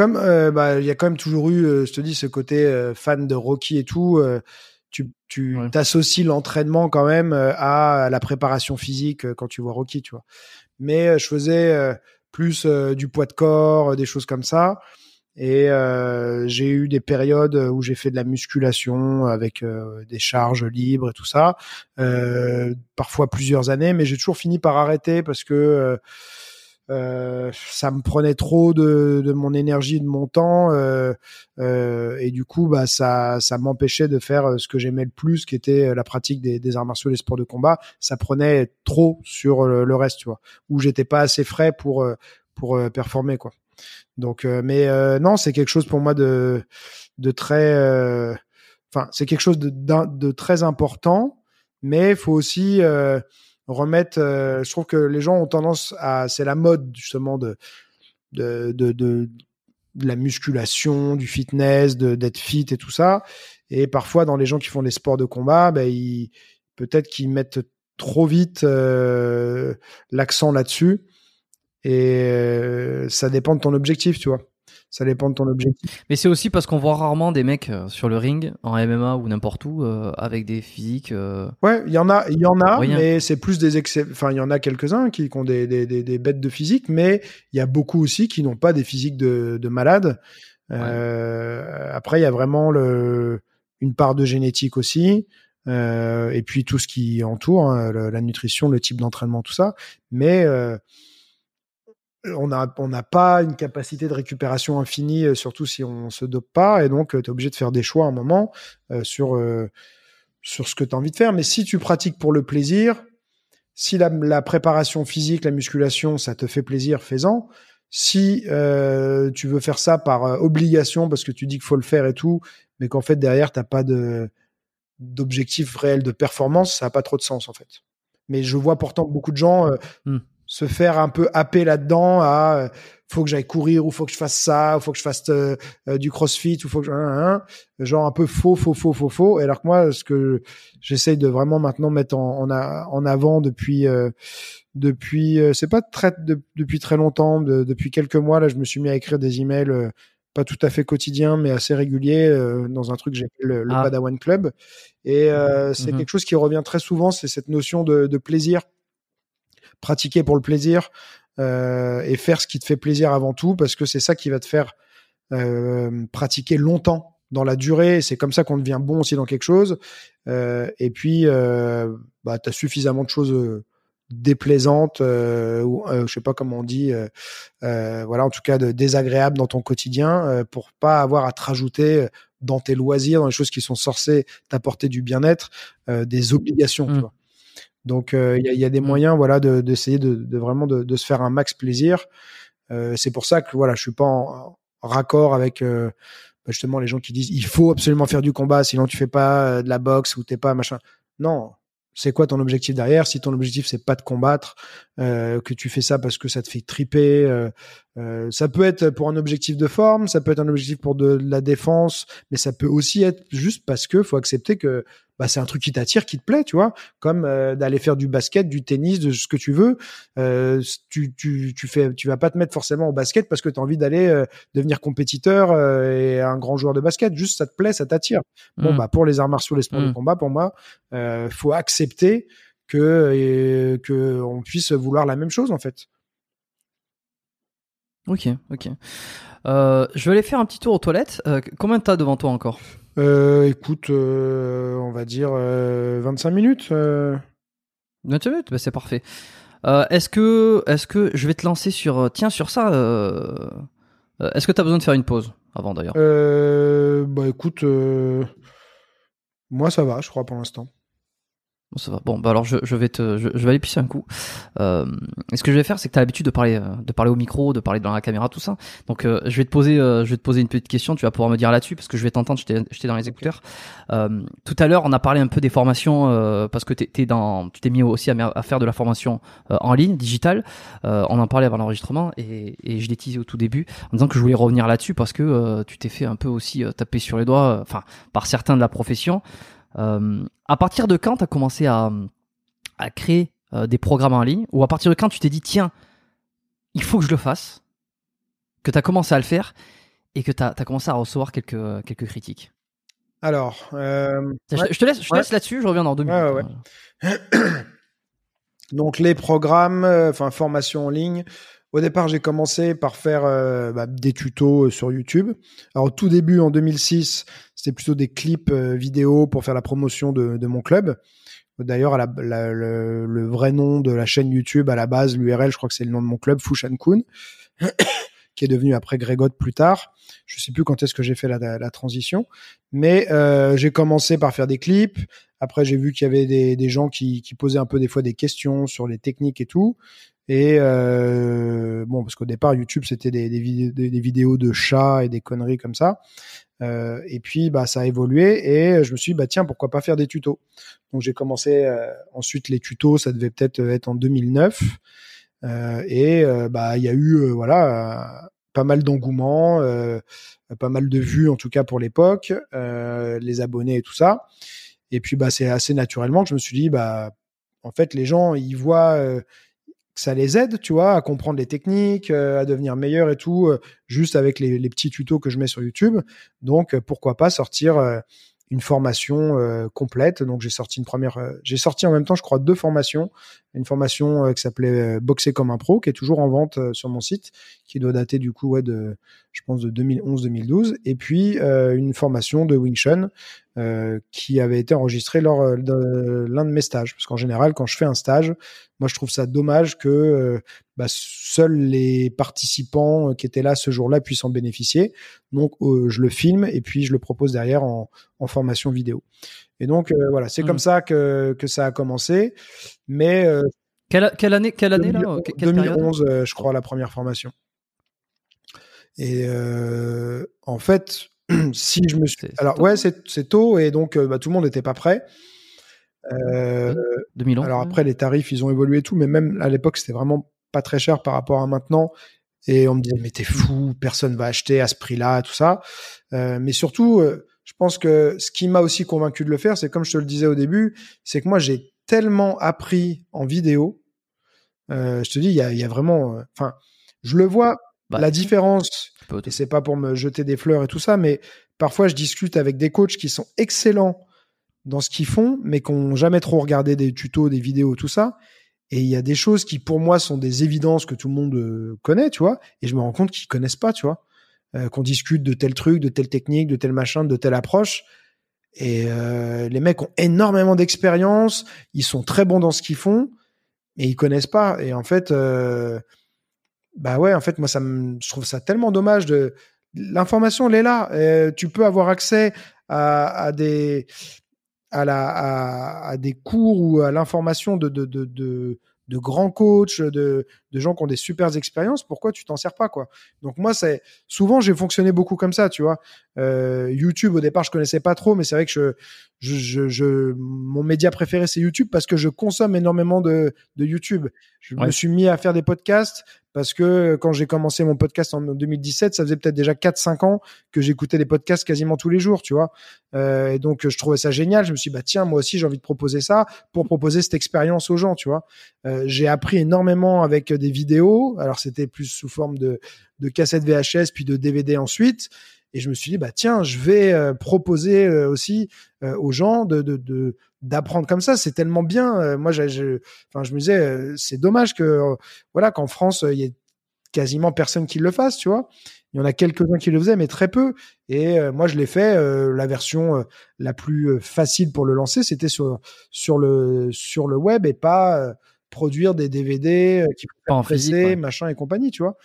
comme euh, bah il y a quand même toujours eu, euh, je te dis, ce côté euh, fan de Rocky et tout. tu tu Ouais. t'associes l'entraînement quand même à la préparation physique quand tu vois Rocky, tu vois. Mais je faisais plus du poids de corps, des choses comme ça. Et j'ai eu des périodes où j'ai fait de la musculation avec des charges libres et tout ça, parfois plusieurs années, mais j'ai toujours fini par arrêter parce que euh, euh, ça me prenait trop de, de mon énergie, de mon temps, euh, euh, et du coup, bah ça, ça m'empêchait de faire euh, ce que j'aimais le plus, qui était la pratique des, des arts martiaux, des sports de combat. Ça prenait trop sur le, le reste, tu vois, où j'étais pas assez frais pour euh, pour euh, performer, quoi. Donc, euh, mais euh, non, c'est quelque chose pour moi de de très, euh, enfin, c'est quelque chose de, de très important, mais faut aussi euh, remettre. euh, je trouve que les gens ont tendance à, c'est la mode justement de de de, de, la musculation, du fitness, d'être fit et tout ça. Et parfois, dans les gens qui font des sports de combat, ben, ils, peut-être qu'ils mettent trop vite euh, l'accent là-dessus. Et euh, ça dépend de ton objectif, tu vois. Ça dépend de ton objectif. Mais c'est aussi parce qu'on voit rarement des mecs euh, sur le ring, en MMA ou n'importe où, euh, avec des physiques. euh, Ouais, il y en a, il y en a, mais c'est plus des excès. Enfin, il y en a quelques-uns qui, qui ont des, des, des, des bêtes de physique, mais il y a beaucoup aussi qui n'ont pas des physiques de, de malades. Euh, Après, il y a vraiment le, une part de génétique aussi. Euh, et puis tout ce qui entoure, hein, le- la nutrition, le type d'entraînement, tout ça. Mais euh, on n'a on n'a pas une capacité de récupération infinie, euh, surtout si on se dope pas. Et donc, tu es obligé de faire des choix à un moment euh, sur, euh, sur ce que tu as envie de faire. Mais si tu pratiques pour le plaisir, si la, préparation physique, la musculation, ça te fait plaisir, fais-en. Si euh, tu veux faire ça par euh, obligation parce que tu dis qu'il faut le faire et tout, mais qu'en fait derrière t'as pas de d'objectif réel de performance, ça a pas trop de sens en fait. Mais je vois pourtant beaucoup de gens euh, Hmm. Se faire un peu happer là-dedans à euh, faut que j'aille courir ou faut que je fasse ça ou faut que je fasse euh, euh, du crossfit ou faut que je... hein, hein, genre un peu faux faux faux faux faux et alors que moi ce que j'essaye de vraiment maintenant mettre en, en, a- en avant depuis euh, depuis euh, c'est pas très de- depuis très longtemps de- depuis quelques mois là je me suis mis à écrire des emails euh, pas tout à fait quotidiens mais assez réguliers euh, dans un truc que j'appelle le, le Ah. Padawan Club et euh, c'est Mhm. quelque chose qui revient très souvent c'est cette notion de, de plaisir pratiquer pour le plaisir euh, et faire ce qui te fait plaisir avant tout parce que c'est ça qui va te faire euh, pratiquer longtemps dans la durée et c'est comme ça qu'on devient bon aussi dans quelque chose Euh, et puis bah, tu as suffisamment de choses déplaisantes ou je sais pas comment on dit voilà en tout cas de désagréables dans ton quotidien pour pas avoir à te rajouter dans tes loisirs dans les choses qui sont censées t'apporter du bien-être des obligations tu Mm. vois. Donc euh, il y, y a des moyens voilà de- d'essayer de, de vraiment de, de se faire un max plaisir. Euh, c'est pour ça que voilà je suis pas en, en raccord avec euh, bah, justement les gens qui disent il faut absolument faire du combat sinon tu fais pas euh, de la boxe ou t'es pas machin. Non. C'est quoi ton objectif derrière? Si ton objectif c'est pas de combattre, euh, que tu fais ça parce que ça te fait triper, euh, euh, ça peut être pour un objectif de forme, ça peut être un objectif pour de, la défense, mais ça peut aussi être juste parce que faut accepter que bah c'est un truc qui t'attire, qui te plaît, tu vois, comme euh, d'aller faire du basket, du tennis, de ce que tu veux. Euh, tu, tu, tu fais, tu vas pas te mettre forcément au basket parce que tu as envie d'aller euh, devenir compétiteur et un grand joueur de basket. Juste ça te plaît, ça t'attire. Bon Mm. bah pour les arts martiaux, les sports de Mm. combat, pour moi, faut accepter que que on puisse vouloir la même chose en fait. Ok, ok. Euh, je vais aller faire un petit tour aux toilettes. Euh, combien t'as devant toi encore? Euh, écoute, euh, on va dire euh, 25 minutes. euh. 20 minutes bah, C'est parfait. Est-ce que, est-ce que je vais te lancer sur, tiens, sur ça. est-ce que t'as besoin de faire une pause avant d'ailleurs? Bah écoute, moi ça va, je crois pour l'instant. Bon, ça va. Bon, bah alors je, je vais te, je, je vais aller pisser un coup. Euh, et ce que je vais faire, c'est que t'as l'habitude de parler, euh, de parler au micro, de parler dans la caméra, tout ça. Donc, euh, je vais te poser, euh, je vais te poser une petite question. Tu vas pouvoir me dire là-dessus parce que je vais t'entendre. J'étais, dans les écouteurs. Euh, tout à l'heure, on a parlé un peu des formations euh, parce que t'es, dans, tu t'es mis aussi à, à faire de la formation euh, en ligne, digitale. Euh, on en parlait avant l'enregistrement et, et je l'ai teasé au tout début en disant que je voulais revenir là-dessus parce que euh, tu t'es fait un peu aussi taper sur les doigts, enfin par certains de la profession. Euh, à partir de quand tu as commencé à, à créer euh, des programmes en ligne? Ou à partir de quand tu t'es dit tiens, il faut que je le fasse, que tu as commencé à le faire et que tu as, commencé à recevoir quelques, quelques critiques? Alors, euh, je, ouais. je te laisse, Ouais. là-dessus, je reviens dans deux minutes. Ouais, donc les programmes, euh, enfin formation en ligne. Au départ, j'ai commencé par faire euh, bah, des tutos euh, sur YouTube. Alors au tout début, en 2006, c'était plutôt des clips euh, vidéo pour faire la promotion de, mon club. D'ailleurs, le, vrai nom de la chaîne YouTube à la base, l'URL, je crois que c'est le nom de mon club, Fushan Kun, qui est devenu après Grégot plus tard. Je sais plus quand est-ce que j'ai fait la, transition, mais j'ai commencé par faire des clips. Après, j'ai vu qu'il y avait des, gens qui posaient un peu des fois des questions sur les techniques et tout. Et euh, bon, parce qu'au départ, YouTube, c'était des, vidéos, de chats et des conneries comme ça. Euh, et puis, bah, ça a évolué et je me suis dit, bah, tiens, pourquoi pas faire des tutos Donc, j'ai commencé euh, ensuite les tutos, ça devait peut-être être en 2009. Euh, et euh, bah, il y a eu, euh, voilà, pas mal d'engouement, pas mal de vues en tout cas pour l'époque, les abonnés et tout ça. Et puis, bah, c'est assez naturellement que je me suis dit, bah, en fait, les gens, ils voient ça les aide, tu vois, à comprendre les techniques, euh, à devenir meilleurs et tout, euh, juste avec les, petits tutos que je mets sur YouTube. Donc, euh, pourquoi pas sortir une formation complète. Donc, j'ai sorti une première, j'ai sorti en même temps, je crois, deux formations. Une formation euh, qui s'appelait euh, Boxer comme un pro, qui est toujours en vente euh, sur mon site, qui doit dater du coup, de, je pense, de 2011-2012. Et puis, une formation de Wing Chun, qui avait été enregistrée lors de l'un de mes stages. Parce qu'en général, quand je fais un stage, moi, je trouve ça dommage que bah, seuls les participants qui étaient là ce jour-là puissent en bénéficier. Donc, je le filme et puis je le propose derrière en formation vidéo. Et donc, euh, voilà, c'est comme ça que, que ça a commencé. Mais euh, Quelle, quelle année, quelle année là 2011, Que- quelle période? 2011, euh, je crois, la première formation. Et euh, en fait, si je me suis... Alors, tôt, ouais, c'est c'est tôt et donc euh, bah, tout le monde n'était pas prêt. Euh, 2011. alors ouais. après, les tarifs, ils ont évolué et tout, mais même à l'époque, c'était vraiment pas très cher par rapport à maintenant. Et on me disait, mais t'es fou, personne va acheter à ce prix-là, tout ça. Euh, mais surtout, euh, je pense que ce qui m'a aussi convaincu de le faire, c'est comme je te le disais au début, c'est que moi, j'ai tellement appris en vidéo. Euh, je te dis, il y a, il y a vraiment... euh, Enfin, je le vois, Bah, la différence, et c'est pas pour me jeter des fleurs et tout ça, mais parfois, je discute avec des coachs qui sont excellents dans ce qu'ils font, mais qui n'ont jamais trop regardé des tutos, des vidéos, tout ça. Et il y a des choses qui, pour moi, sont des évidences que tout le monde euh, connaît, tu vois. Et je me rends compte qu'ils connaissent pas, tu vois. Euh, qu'on discute de tel truc, de telle technique, de tel machin, de telle approche. Et euh, les mecs ont énormément d'expérience, ils sont très bons dans ce qu'ils font, mais ils connaissent pas. Et en fait, euh, bah ouais, en fait, moi, ça me, je trouve ça tellement dommage de. L'information, elle est là. Tu peux avoir accès à, des à, des cours ou à l'information de, de, de, de, de grands coachs, de, de gens qui ont des super expériences, pourquoi tu t'en sers pas quoi? Donc moi, c'est souvent j'ai fonctionné beaucoup comme ça, tu vois. Euh, YouTube au départ, je connaissais pas trop, mais c'est vrai que je, je, je, je, mon média préféré c'est YouTube parce que je consomme énormément de, de YouTube. Je me suis mis à faire des podcasts parce que quand j'ai commencé mon podcast en 2017, ça faisait peut-être déjà 4-5 ans que j'écoutais des podcasts quasiment tous les jours, tu vois. Euh, et donc je trouvais ça génial. Je me suis dit, bah tiens, moi aussi j'ai envie de proposer ça pour proposer cette expérience aux gens, tu vois. Euh, j'ai appris énormément avec des vidéos. Alors c'était plus sous forme de, de cassettes VHS puis de DVD ensuite. Et je me suis dit, bah tiens, je vais euh, proposer euh, aussi euh, aux gens de, de, d'apprendre comme ça. C'est tellement bien. moi, je, je me disais, c'est dommage que, voilà, qu'en France, il y ait quasiment personne qui le fasse, tu vois. Il y en a quelques-uns qui le faisaient, mais très peu. Et moi, je l'ai fait. la version la plus facile pour le lancer, c'était sur sur le sur le web et pas produire des DVD qui pas en physique, machin et compagnie, tu vois.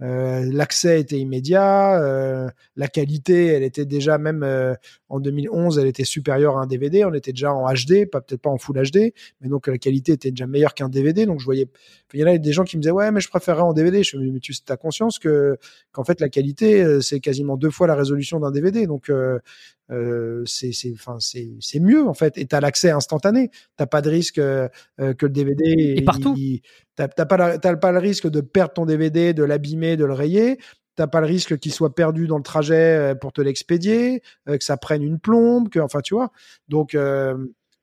Euh, l'accès était immédiat, euh, la qualité, elle était déjà même euh, en 2011, elle était supérieure à un DVD. On était déjà en HD, pas peut-être pas en Full HD, mais donc la qualité était déjà meilleure qu'un DVD. Donc je voyais, il y en a des gens qui me disaient ouais, mais je préférerais en DVD. Je me mais tu as conscience que qu'en fait la qualité c'est quasiment deux fois la résolution d'un DVD. Donc euh, c'est c'est enfin c'est c'est mieux en fait et t'as l'accès instantané t'as pas de risque euh, euh, que le DVD et partout t'as pas pas le risque de perdre ton DVD de l'abîmer de le rayer t'as pas le risque qu'il soit perdu dans le trajet pour te l'expédier que ça prenne une plombe que enfin tu vois donc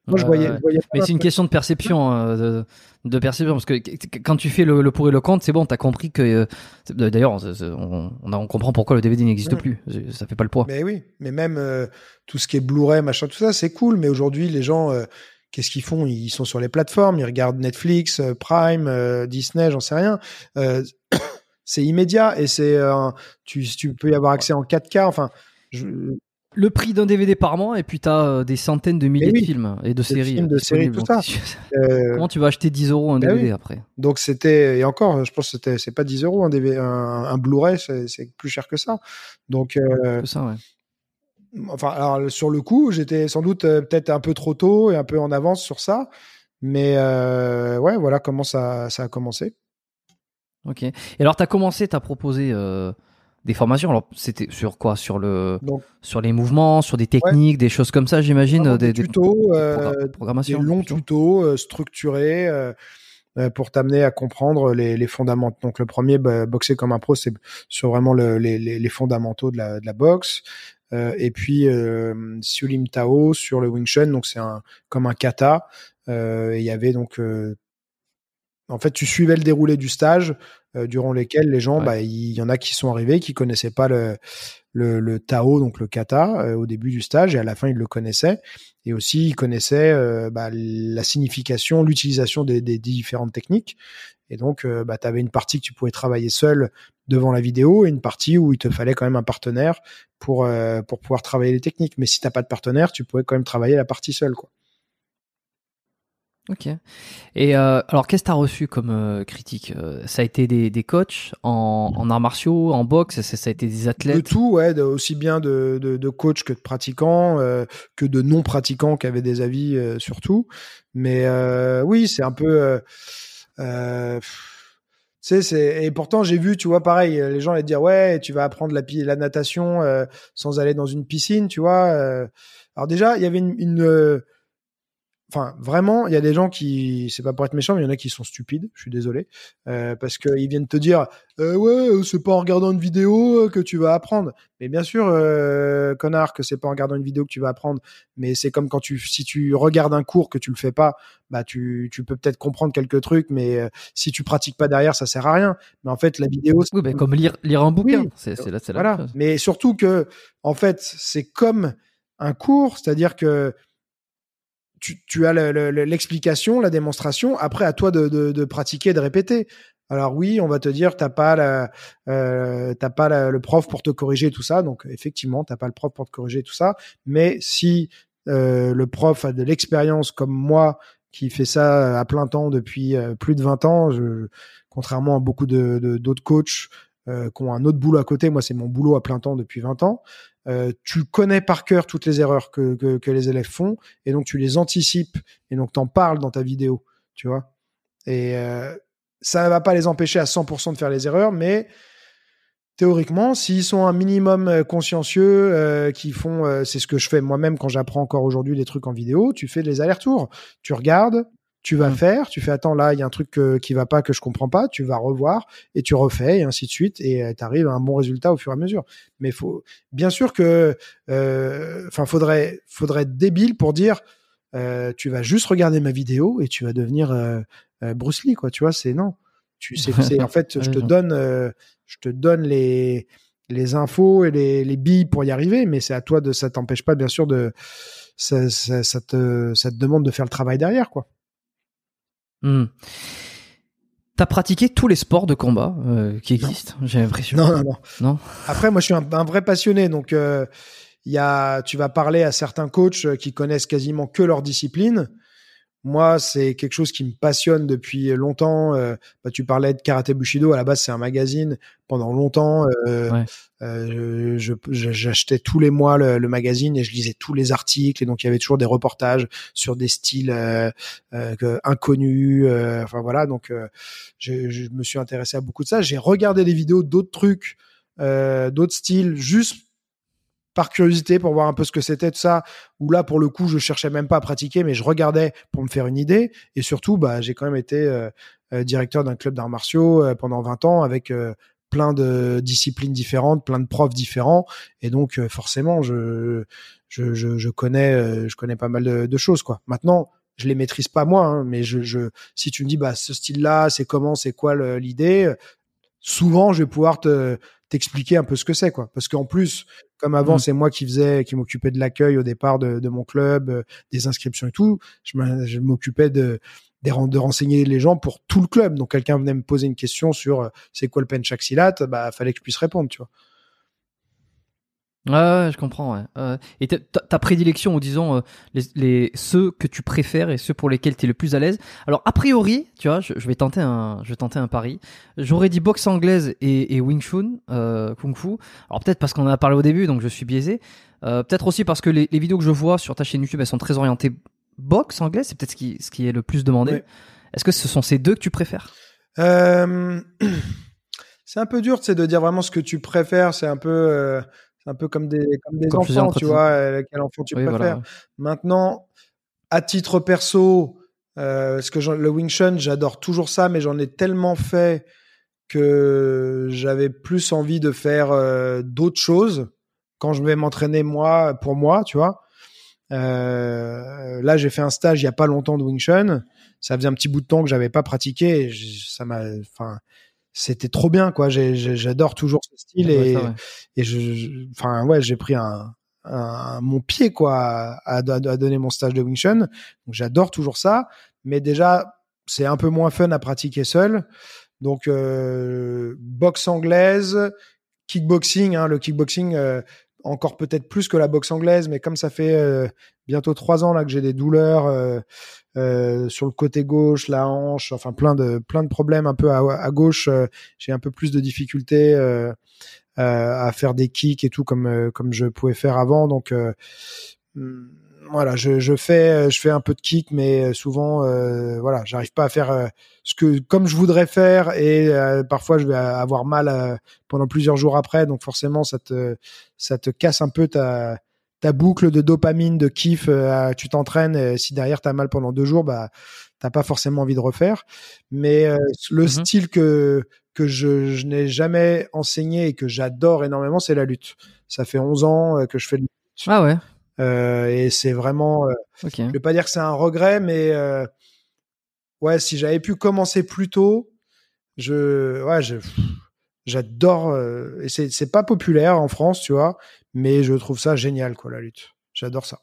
moi, je voyais, mais c'est une question de perception, euh, de, de, perception, parce que quand tu fais le, le pour et le contre, c'est bon, t'as compris que. Euh, d'ailleurs, on, on, comprend pourquoi le DVD n'existe mm. plus. Ça fait pas le poids. Mais oui, mais même euh, tout ce qui est Blu-ray, machin, tout ça, c'est cool. Mais aujourd'hui, les gens, qu'est-ce qu'ils font? Ils sont sur les plateformes, ils regardent Netflix, Prime, Disney, j'en sais rien. c'est immédiat et c'est, tu, tu peux y avoir accès en 4K. Enfin, je, le prix d'un DVD par mois et puis tu as euh, des centaines de milliers de films et de séries. de séries, tout ça. Euh, Comment tu vas acheter 10 euros un DVD ben après? Donc c'était, et encore, je pense que c'était, c'est pas 10 euros un, DVD, un, Blu-ray, c'est plus cher que ça. Donc. Euh, que ça, ouais. Enfin, alors sur le coup, j'étais sans doute peut-être un peu trop tôt et un peu en avance sur ça. Mais ouais, voilà comment ça, ça a commencé. Ok. Et alors, tu as commencé, tu as proposé des formations. Alors, c'était sur quoi? Sur le, sur les mouvements, sur des techniques, des choses comme ça, j'imagine. Des, tutos, euh, des longs tutos euh, structurés euh, pour t'amener à comprendre les, les, fondamentaux. Donc, le premier, bah, boxer comme un pro, c'est sur vraiment le, les, les, fondamentaux de la, de la boxe. Et puis Sulim Tao sur le Wing Chun, donc c'est un comme un kata. Il y avait donc en fait, tu suivais le déroulé du stage euh, durant lesquels les gens, bah, il y en a qui sont arrivés, qui connaissaient pas le, le, le Tao, donc le kata, euh, au début du stage, et à la fin, ils le connaissaient. Et aussi, ils connaissaient euh, bah, la signification, l'utilisation des, des, différentes techniques. Et donc, bah, tu avais une partie que tu pouvais travailler seul devant la vidéo et une partie où il te fallait quand même un partenaire pour, pour pouvoir travailler les techniques. Mais si t'as pas de partenaire, tu pouvais quand même travailler la partie seule. Quoi. Ok. Et euh, alors, qu'est-ce que tu as reçu comme euh, critique euh, Ça a été des, des coachs en, en, arts martiaux, en boxe? Ça, ça, a été des athlètes? De tout, ouais, aussi bien de, de, de coachs que de pratiquants, que de non-pratiquants qui avaient des avis surtout. Mais oui, c'est un peu... Tu sais, et pourtant j'ai vu, tu vois, pareil, les gens allaient dire ouais, tu vas apprendre la, la natation sans aller dans une piscine, tu vois. alors déjà, il y avait une Enfin, vraiment, il y a des gens qui, c'est pas pour être méchant, mais il y en a qui sont stupides. Je suis désolé, euh, parce qu'ils viennent te dire, euh, ouais, euh, c'est pas en regardant une vidéo euh, que tu vas apprendre. Mais bien sûr, euh, connard, que c'est pas en regardant une vidéo que tu vas apprendre. Mais c'est comme quand tu, si tu regardes un cours que tu le fais pas, bah tu, tu peux peut-être comprendre quelques trucs, mais si tu pratiques pas derrière, ça sert à rien. Mais en fait, la vidéo, oui, bah, comme lire, lire un bouquin, c'est, c'est là, c'est voilà. Mais surtout que, en fait, c'est comme un cours, c'est-à-dire que tu, as l'explication, la démonstration. Après, à toi de, pratiquer, de répéter. Alors oui, on va te dire, t'as pas la, euh, pas le prof pour te corriger tout ça. Donc effectivement, t'as pas le prof pour te corriger tout ça. Mais si euh, le prof a de l'expérience comme moi, qui fait ça à plein temps depuis euh, plus de 20 ans, contrairement à beaucoup de d'autres coachs euh, qui ont un autre boulot à côté, moi c'est mon boulot à plein temps depuis 20 ans. Euh, tu connais par cœur toutes les erreurs que, que, que, les élèves font et donc tu les anticipes et donc t'en parles dans ta vidéo, tu vois. Et euh, ça ne va pas les empêcher à 100% de faire les erreurs, mais théoriquement, s'ils sont un minimum euh, consciencieux, euh, qui font, euh, c'est ce que je fais moi-même quand j'apprends encore aujourd'hui des trucs en vidéo, tu fais des allers-retours, tu regardes, tu vas Mm. faire, tu fais attends là il y a un truc euh, qui va pas que je comprends pas, tu vas revoir et tu refais et ainsi de suite et tu arrives à un bon résultat au fur et à mesure. Mais faut bien sûr que euh, enfin faudrait faudrait être débile pour dire euh, tu vas juste regarder ma vidéo et tu vas devenir euh, euh, Bruce Lee quoi, tu vois, c'est non. Tu c'est c'est- en fait je te donne euh, je te donne les les infos et les, les billes pour y arriver, mais c'est à toi de ça t'empêche pas bien sûr de ça, ça, ça te ça te demande de faire le travail derrière quoi. Hmm. T'as pratiqué tous les sports de combat euh, qui existent, j'ai l'impression. Non, non, non. Non Après, moi, je suis un, un vrai passionné, donc euh, il y a, tu vas parler à certains coachs qui connaissent quasiment que leur discipline. Moi, c'est quelque chose qui me passionne depuis longtemps. Euh, bah, tu parlais de Karaté Bushido. À la base, c'est un magazine. Pendant longtemps, euh, Ouais. euh, j'achetais tous les mois le, le magazine et je lisais tous les articles. Et donc, il y avait toujours des reportages sur des styles euh, euh, inconnus. euh, enfin voilà. Donc, euh, je, je me suis intéressé à beaucoup de ça. J'ai regardé des vidéos d'autres trucs, euh, d'autres styles, juste par curiosité pour voir un peu ce que c'était de ça. Où là, pour le coup, je cherchais même pas à pratiquer, mais je regardais pour me faire une idée. Et surtout, bah, j'ai quand même été euh, euh, directeur d'un club d'arts martiaux euh, pendant 20 ans avec euh, plein de disciplines différentes, plein de profs différents. Et donc, euh, forcément, je, je, je, connais, je connais pas mal de, de choses, quoi. Maintenant, je les maîtrise pas moi, hein, mais je, je, si tu me dis, bah, ce style-là, c'est comment, c'est quoi l'idée, souvent, je vais pouvoir te, t'expliquer un peu ce que c'est, quoi. Parce qu'en plus, comme avant, Mm. c'est moi qui faisais, qui m'occupais de l'accueil au départ de, de mon club, euh, des inscriptions et tout. Je m'occupais de, de renseigner les gens pour tout le club. Donc, quelqu'un venait me poser une question sur euh, c'est quoi le penchaxilat, bah, fallait que je puisse répondre, tu vois. Ouais, ouais, je comprends. Ouais. Euh, et ta, ta- prédilection, ou disons euh, les, les ceux que tu préfères et ceux pour lesquels tu es le plus à l'aise. Alors a priori, tu vois, je, je vais tenter un, je vais tenter un pari. J'aurais dit boxe anglaise et, et Wing Chun, euh, kung fu. Alors peut-être parce qu'on en a parlé au début, donc je suis biaisé. Euh, peut-être aussi parce que les, les vidéos que je vois sur ta chaîne YouTube, elles sont très orientées boxe anglaise. C'est peut-être ce qui, ce qui est le plus demandé. Est-ce que ce sont ces deux que tu préfères? Euh, c'est un peu dur, c'est de dire vraiment ce que tu préfères. C'est un peu, euh, c'est un peu comme des, comme des Comme je faisais enfants, tu vois. euh, quel enfant tu Oui, préfères voilà. Maintenant, à titre perso, euh, parce que le Wing Chun, j'adore toujours ça, mais j'en ai tellement fait que j'avais plus envie de faire euh, d'autres choses quand je vais m'entraîner moi pour moi, tu vois. Euh, là, j'ai fait un stage il y a pas longtemps de Wing Chun. Ça faisait un petit bout de temps que j'avais pas pratiqué. Et ça m'a, enfin, c'était trop bien, quoi. J'adore toujours ce style Ouais, et, ouais. et je, je- enfin, ouais, j'ai pris un, un- mon pied, quoi, à, à, à donner mon stage de Wing Chun. Donc, j'adore toujours ça. Mais déjà, c'est un peu moins fun à pratiquer seul. Donc, euh, boxe anglaise, kickboxing, hein, le kickboxing, euh, encore peut-être plus que la boxe anglaise, mais comme ça fait euh, bientôt trois ans là que j'ai des douleurs euh, sur le côté gauche, la hanche, enfin plein de plein de problèmes un peu à, à gauche, euh, j'ai un peu plus de difficultés euh, euh, à faire des kicks et tout comme euh, comme je pouvais faire avant, donc hum, voilà, je, je fais je fais un peu de kick, mais souvent voilà, j'arrive pas à faire ce que comme je voudrais faire et parfois je vais avoir mal pendant plusieurs jours après, donc forcément ça te ça te casse un peu ta ta boucle de dopamine, de kiff. euh, tu t'entraînes, et si derrière t'as mal pendant deux jours, bah t'as pas forcément envie de refaire. Mais euh, le Mhm. style que que je, je n'ai jamais enseigné et que j'adore énormément, c'est la lutte. Ça fait 11 ans euh, que je fais de la lutte. Ah ouais. Euh, et c'est vraiment, euh, Ok. je vais pas dire que c'est un regret, mais ouais, si j'avais pu commencer plus tôt, je, ouais, je, j'adore. euh, et c'est pas populaire en France, tu vois, mais je trouve ça génial, quoi, la lutte. J'adore ça.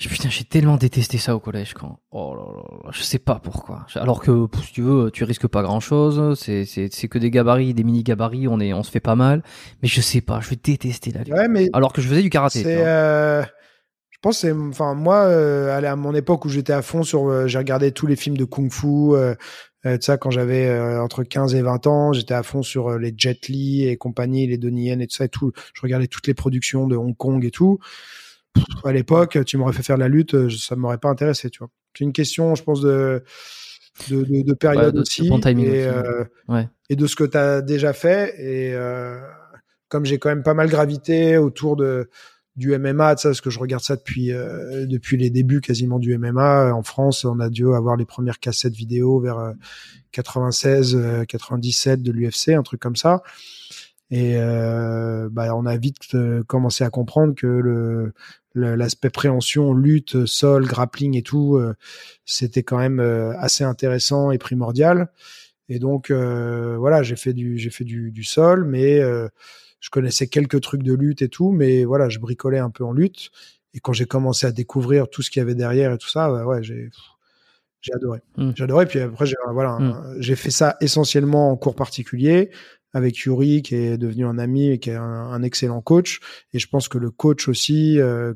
Putain, j'ai tellement détesté ça au collège quand. Oh là là là, je sais pas pourquoi. Alors que si tu veux, tu risques pas grand chose. C'est que des gabarits, des mini gabarits. On est on se fait pas mal. Mais je sais pas, je vais détester la lutte. Ouais, mais Alors que je faisais du karaté. euh, je pense, que c'est, enfin, moi, euh, à mon époque où j'étais à fond sur, euh, j'ai regardé tous les films de kung-fu. Euh, euh, ça, quand j'avais euh, entre 15 et 20 ans, j'étais à fond sur euh, les Jet Li et compagnie, les Donnie Yen et tout ça et tout. Je regardais toutes les productions de Hong Kong et tout. Pff, à l'époque, tu m'aurais fait faire de la lutte, euh, ça m'aurait pas intéressé, tu vois. C'est une question, je pense, de de, de, de période Ouais, de- de aussi, bon timing et, aussi, Ouais. et de ce que tu as déjà fait. Et comme j'ai quand même pas mal gravité autour de du MMA, tu sais, parce que je regarde ça depuis euh, depuis les débuts quasiment du MMA en France, on a dû avoir les premières cassettes vidéo vers euh, 96, euh, 97 de l'UFC, un truc comme ça. Et euh, bah, on a vite euh, commencé à comprendre que le l'aspect préhension, lutte, sol, grappling et tout, euh, c'était quand même euh, assez intéressant et primordial. Et donc euh, voilà, j'ai fait du j'ai fait du, du sol, mais euh, je connaissais quelques trucs de lutte et tout, mais voilà, je bricolais un peu en lutte. Et quand j'ai commencé à découvrir tout ce qu'il y avait derrière et tout ça, ouais, ouais, j'ai j'ai adoré. Mm. J'ai adoré. Puis après, j'ai voilà, Mm. un- j'ai fait ça essentiellement en cours particulier avec Yuri, qui est devenu un ami et qui est un, un excellent coach. Et je pense que le coach aussi, euh,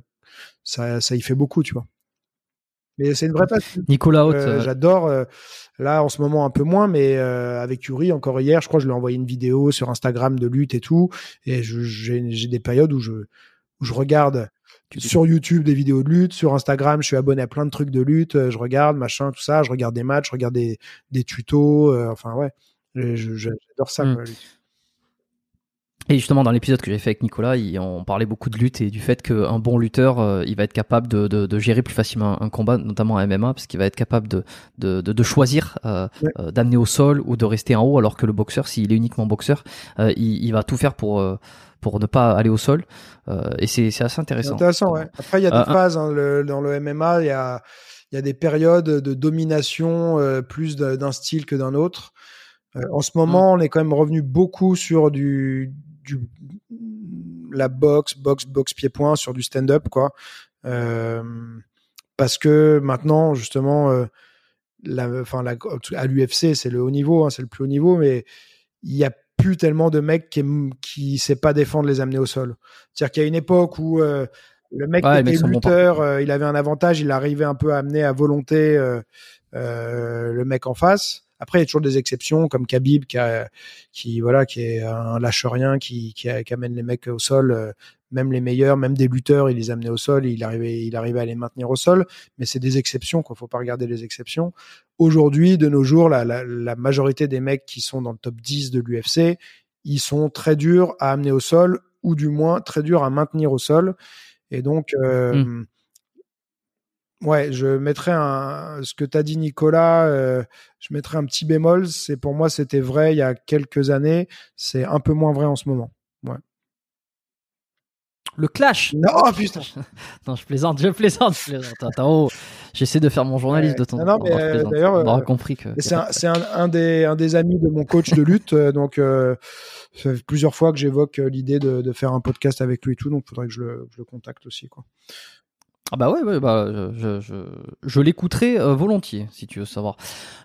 ça, ça y fait beaucoup, tu vois. Mais c'est une vraie passion. Nicolas Haute, Euh, J'adore. euh, là, en ce moment, un peu moins, mais euh, avec Yuri, encore hier, je crois, je lui ai envoyé une vidéo sur Instagram de lutte et tout. Et j'ai des périodes où je, où je regarde sur YouTube des vidéos de lutte, sur Instagram, je suis abonné à plein de trucs de lutte, je regarde, machin, tout ça, je regarde des matchs, je regarde des, des tutos, enfin ouais, j'adore ça. Mm. quoi, lutte. Et justement, dans l'épisode que j'ai fait avec Nicolas, on parlait beaucoup de lutte et du fait qu'un bon lutteur, euh, il va être capable de, de, de gérer plus facilement un combat, notamment en MMA, parce qu'il va être capable de, choisir euh, Ouais. euh, d'amener au sol ou de rester en haut, alors que le boxeur, s'il est uniquement boxeur, euh, il, il va tout faire pour, pour ne pas aller au sol. Et c'est assez intéressant. intéressant, ouais. Après, il y a des un- phases hein, le- dans le MMA, il y a, il y a des périodes de domination plus d'un style que d'un autre. En ce moment, on est quand même revenu beaucoup sur du, du la boxe, boxe, boxe pied-point, sur du stand-up, quoi. Euh, parce que maintenant, justement, euh, la, enfin, la, à l'UFC, c'est le haut niveau, hein, c'est le plus haut niveau, mais il y a plus tellement de mecs qui qui sait pas défendre les amener au sol. C'est-à-dire qu'il y a une époque où euh, le mec Ouais, était lutteur, il avait un avantage, il arrivait un peu à amener à volonté le mec en face. Après, il y a toujours des exceptions comme Khabib qui, voilà, qui est un lâche rien, qui, amène les mecs au sol. euh, même les meilleurs, même des lutteurs, il les amenait au sol, il arrivait, à les maintenir au sol. Mais c'est des exceptions, quoi. Faut pas regarder les exceptions. Aujourd'hui, de nos jours, la, majorité des mecs qui sont dans le top 10 de l'UFC, ils sont très durs à amener au sol, ou du moins très durs à maintenir au sol. Et donc, euh, ouais, je mettrais un, ce que t'as dit Nicolas, euh, je mettrais un petit bémol. C'est pour moi, c'était vrai il y a quelques années. C'est un peu moins vrai en ce moment. Le clash Non, oh, putain. Non, je plaisante, je plaisante, je plaisante. Attends, oh, j'essaie de faire mon journaliste Ouais. de temps en temps. euh, d'ailleurs, On aura euh, compris que. C'est un, c'est un, un des, un des amis de mon coach de lutte, euh, donc euh, ça fait plusieurs fois que j'évoque l'idée de, de faire un podcast avec lui et tout, donc il faudrait que je le, je le contacte aussi. Quoi. Ah bah ouais, ouais bah, je, je, je, je l'écouterai euh, volontiers, si tu veux savoir.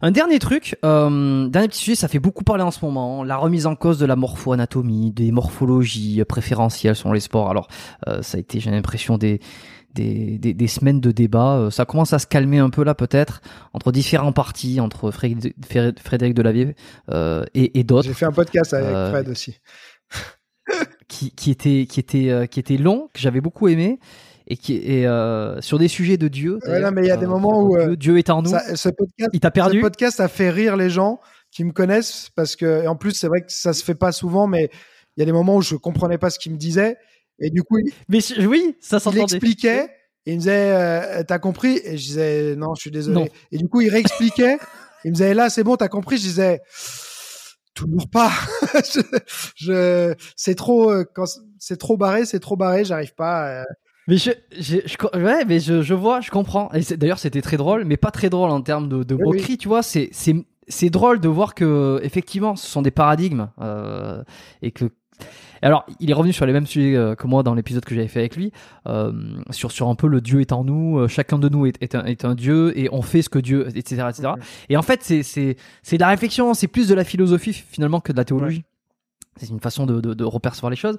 Un dernier truc, euh, dernier petit sujet, ça fait beaucoup parler en ce moment, la remise en cause de la morpho-anatomie, des morphologies préférentielles selon les sports. Alors, euh, ça a été, j'ai l'impression, des, des, des, des semaines de débat. Euh, ça commence à se calmer un peu là, peut-être, entre différents partis, entre Frédéric, Frédéric Delavier euh, et, et d'autres. J'ai fait un podcast avec Fred aussi. qui, qui était qui était euh, qui était long que j'avais beaucoup aimé et qui est euh, sur des sujets de Dieu. Ouais, non, mais il y a des Euh, moments où, Dieu, euh, Dieu est en nous. Ça- ce, podcast, Il t'a perdu. ce podcast a fait rire les gens qui me connaissent parce que, et en plus, c'est vrai que ça se fait pas souvent, mais il y a des moments où je comprenais pas ce qu'il me disait. Et du coup, il, Mais oui, ça il s'entendait. expliquait. Et il me disait, euh, t'as compris? Et je disais, non, je suis désolé. Non. Et du coup, il réexpliquait. il me disait, là, c'est bon, t'as compris? Je disais, toujours pas. je, je- c'est trop, euh, quand c'est trop barré, c'est trop barré, j'arrive pas. euh. Mais je, je, je- ouais, mais je, je vois, je comprends. Et d'ailleurs, c'était très drôle, mais pas très drôle en termes de, de Oui, moquerie, tu vois. C'est, c'est, c'est drôle de voir que, effectivement, ce sont des paradigmes euh, et que. Alors, il est revenu sur les mêmes sujets euh, que moi dans l'épisode que j'avais fait avec lui, euh, sur sur un peu le Dieu est en nous, euh, chacun de nous est, est, un, est un Dieu et on fait ce que Dieu, etc., etc. Et en fait, c'est c'est c'est de la réflexion, c'est plus de la philosophie finalement que de la théologie. C'est une façon de, de, de repercevoir les choses.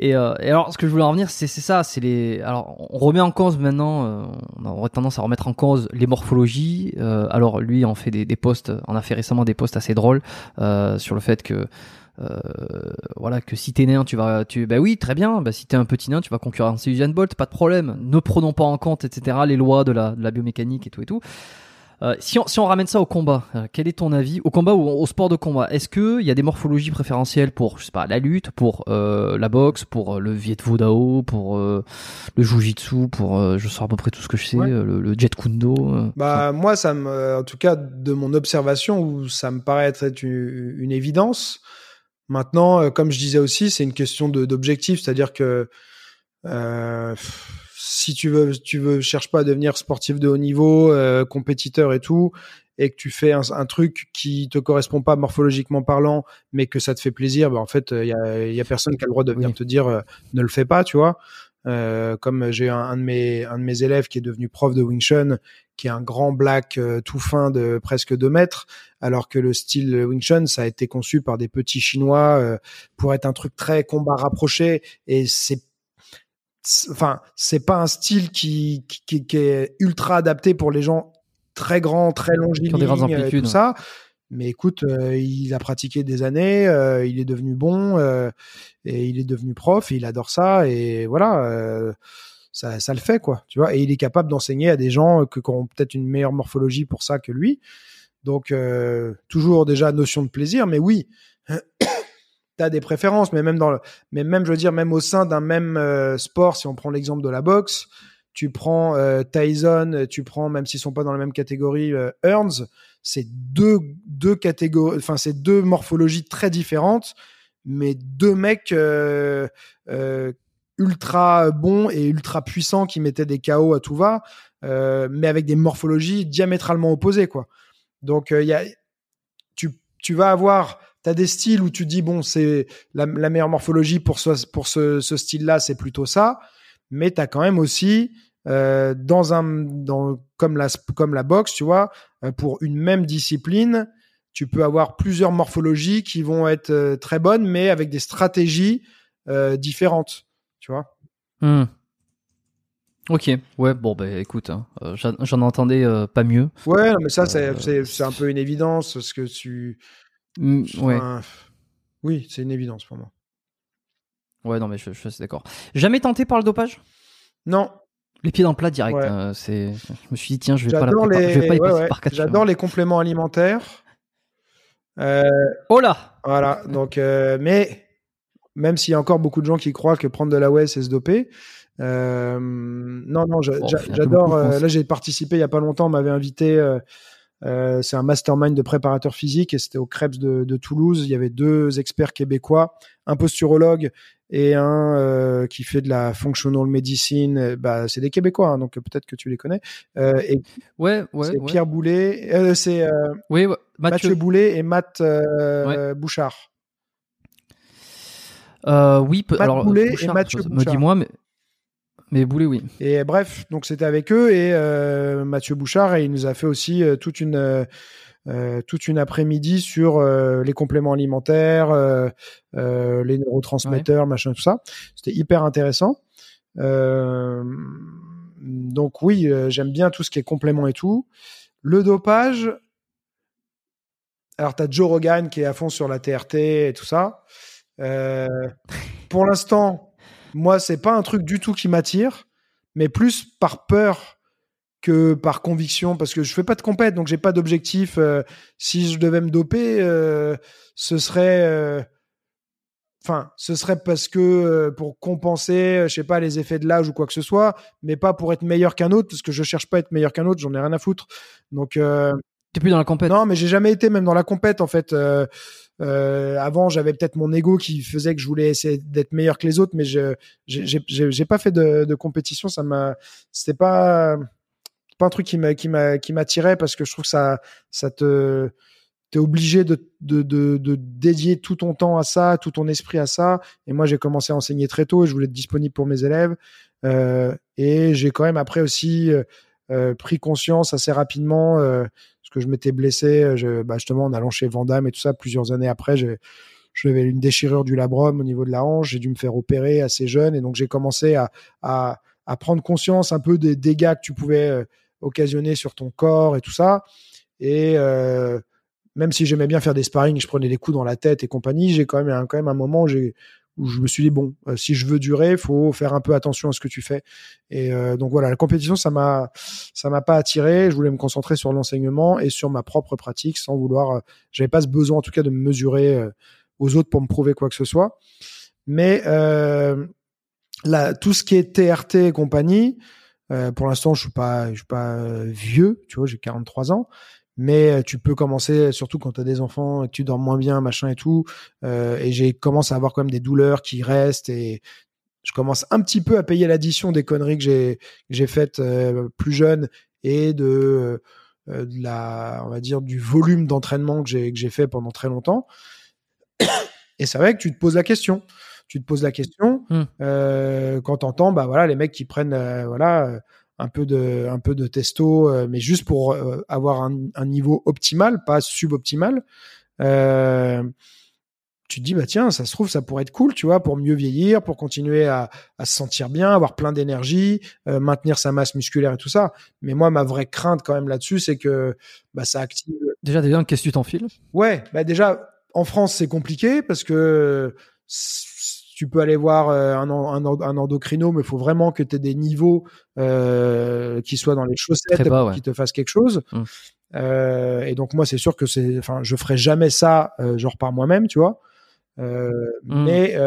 Et, euh, et alors, ce que je voulais en venir, c'est c'est ça, c'est les. Alors, on remet en cause maintenant, euh, on aurait tendance à remettre en cause les morphologies. Euh, alors, lui, on fait des, des posts, on a fait récemment des posts assez drôles euh, sur le fait que. Euh, voilà que si t'es nain tu vas tu bah oui très bien bah si t'es un petit nain tu vas concurrencer Usain Bolt pas de problème ne prenons pas en compte etc les lois de la, de la biomécanique et tout et tout Euh, si, on, si on ramène ça au combat, euh, quel est ton avis au combat ou au sport de combat? Est-ce que il y a des morphologies préférentielles pour, je sais pas, la lutte, pour euh, la boxe, pour le Viet Vo Dao, pour le Jiu-Jitsu, pour je sais à peu près tout ce que je sais, Ouais. le, le Jet Kundo. Bah moi, ça me, en tout cas de mon observation, où ça me paraît être une, une évidence. Maintenant, comme je disais aussi, c'est une question d'objectif, c'est-à-dire que si tu veux, tu veux, cherches pas à devenir sportif de haut niveau, euh, compétiteur et tout, et que tu fais un, un truc qui te correspond pas morphologiquement parlant, mais que ça te fait plaisir, bah en fait, il y a, y a personne qui a le droit de venir Oui. te dire euh, ne le fais pas, tu vois. Euh, comme j'ai un, un de mes un de mes élèves qui est devenu prof de Wing Chun, qui est un grand black euh, tout fin de presque 2 mètres, alors que le style Wing Chun, ça a été conçu par des petits Chinois euh, pour être un truc très combat rapproché, et c'est c'est- enfin c'est pas un style qui, qui, est ultra adapté pour les gens très grands, très longilignes, des grandes euh, amplitudes. tout ça. Mais écoute, euh, il a pratiqué des années, euh, il est devenu bon euh, et il est devenu prof, et il adore ça et voilà, ça, ça le fait quoi, tu vois. Et il est capable d'enseigner à des gens que, qui ont peut-être une meilleure morphologie pour ça que lui. Donc toujours déjà notion de plaisir, mais oui, t'as des préférences, mais même dans le, mais même je veux dire même au sein d'un même euh, sport, si on prend l'exemple de la boxe, tu prends euh, Tyson, tu prends même s'ils sont pas dans la même catégorie, euh, Earns, c'est deux catégories, enfin c'est deux morphologies très différentes, mais deux mecs euh, ultra bons et ultra puissants qui mettaient des KO à tout va, mais avec des morphologies diamétralement opposées quoi. Donc il y a tu tu vas avoir Des styles où tu dis bon c'est la, la meilleure morphologie pour ce pour ce, ce style-là c'est plutôt ça, mais t'as quand même aussi euh, dans un dans comme la comme la boxe tu vois euh, pour une même discipline tu peux avoir plusieurs morphologies qui vont être euh, très bonnes mais avec des stratégies euh, différentes tu vois. Hmm. Ok, ouais, bon, bah écoute, hein, euh, j'en entendais euh, pas mieux. Ouais mais ça c'est un peu une évidence parce que tu Hmm, ouais. oui c'est une évidence pour moi. Ouais, non, mais je, je suis d'accord. Jamais tenté par le dopage? Non, Les pieds dans le plat direct. Ouais. hein, c'est. Je me suis dit tiens, je vais pas la les, je vais pas y ouais, passer ouais. par quatre J'adore les compléments alimentaires. Euh, Oh là voilà. Donc, euh, mais même s'il y a encore beaucoup de gens qui croient que prendre de la whey c'est se doper. euh, non, non, j'adore. là, j'ai participé il y a pas longtemps. On m'avait invité. Euh, c'est un mastermind de préparateur physique et c'était au Krebs de, de Toulouse. Il y avait deux experts québécois, un posturologue et un euh, qui fait de la functional medicine. Bah, c'est des Québécois, hein, donc peut-être que tu les connais. Euh, et Ouais, ouais. c'est ouais. Pierre Boulet, c'est Oui, ouais. Mathieu. Mathieu. Boulet et Matt Bouchard. Oui, Matt alors Boulet Bouchard, et Mathieu me Bouchard. dis-moi, mais mais Boulet, oui. Et bref, donc c'était avec eux et euh, Mathieu Bouchard et il nous a fait aussi euh, toute une euh, toute une après-midi sur les compléments alimentaires, les neurotransmetteurs, machin tout ça. C'était hyper intéressant. Donc oui, j'aime bien tout ce qui est complément et tout. Le dopage. Alors t'as Joe Rogan qui est à fond sur la TRT et tout ça. Pour l'instant, moi c'est pas un truc du tout qui m'attire, mais plus par peur que par conviction, parce que je fais pas de compète, donc j'ai pas d'objectif. Euh, si je devais me doper, euh, ce serait, euh, enfin, ce serait parce que pour compenser, je sais pas, les effets de l'âge ou quoi que ce soit, mais pas pour être meilleur qu'un autre, parce que je cherche pas à être meilleur qu'un autre, j'en ai rien à foutre. Donc T'es plus dans la compète. non, mais j'ai jamais été même dans la compète en fait. Euh, euh, avant, j'avais peut-être mon ego qui faisait que je voulais essayer d'être meilleur que les autres, mais je j'ai- pas fait de, compétition. Ça m'a, c'était pas pas un truc qui m'a qui m'a qui m'attirait parce que je trouve que ça ça te t'es obligé de, de, de, de dédier tout ton temps à ça, tout ton esprit à ça. Et moi, j'ai commencé à enseigner très tôt et je voulais être disponible pour mes élèves. Euh, et j'ai quand même après aussi euh, pris conscience assez rapidement euh, parce que je m'étais blessé, euh, je, bah justement en allant chez Vandame et tout ça. Plusieurs années après, j'avais une déchirure du labrum au niveau de la hanche. J'ai dû me faire opérer assez jeune et donc j'ai commencé à, à, prendre conscience un peu des dégâts que tu pouvais occasionner sur ton corps et tout ça. Et même si j'aimais bien faire des sparring, je prenais des coups dans la tête et compagnie, j'ai quand même quand même un moment où j'ai je me suis dit bon, euh, si je veux durer, faut faire un peu attention à ce que tu fais. Et euh, donc voilà, la compétition, ça m'a, ça m'a pas attiré. Je voulais me concentrer sur l'enseignement et sur ma propre pratique, sans vouloir. Euh, j'avais pas ce besoin, en tout cas, de me mesurer euh, aux autres pour me prouver quoi que ce soit. Mais euh, là, tout ce qui est TRT et compagnie, pour l'instant, je suis pas, je suis pas vieux, tu vois, j'ai 43 ans mais euh, tu peux commencer, surtout quand tu as des enfants et que tu dors moins bien, machin et tout. Euh, et j'ai commencé à avoir quand même des douleurs qui restent et je commence un petit peu à payer l'addition des conneries que j'ai j'ai faites euh, plus jeune et de, euh, de la, on va dire, du volume d'entraînement que j'ai que j'ai fait pendant très longtemps. Et c'est vrai que tu te poses la question. Tu te poses la question euh, quand t'entends, bah voilà, les mecs qui prennent, euh, voilà. Un peu de un peu de testo euh, mais juste pour euh, avoir un, un niveau optimal pas suboptimal. Euh, tu te dis bah tiens ça se trouve ça pourrait être cool tu vois pour mieux vieillir pour continuer à, à se sentir bien avoir plein d'énergie euh, maintenir sa masse musculaire et tout ça. Mais moi ma vraie crainte quand même là-dessus c'est que bah ça active Déjà, déjà, qu'est-ce que tu t'enfiles? Ouais, bah déjà en France c'est compliqué parce que tu peux aller voir euh, un, un, en- un endocrino, mais il faut vraiment que tu aies des niveaux euh, qui soient dans les chaussettes bas, pour ouais. qu'ils te fassent quelque chose. Mm. Euh, et donc moi c'est sûr que c'est, enfin je ferai jamais ça euh, genre par moi-même, tu vois. Mm. Mais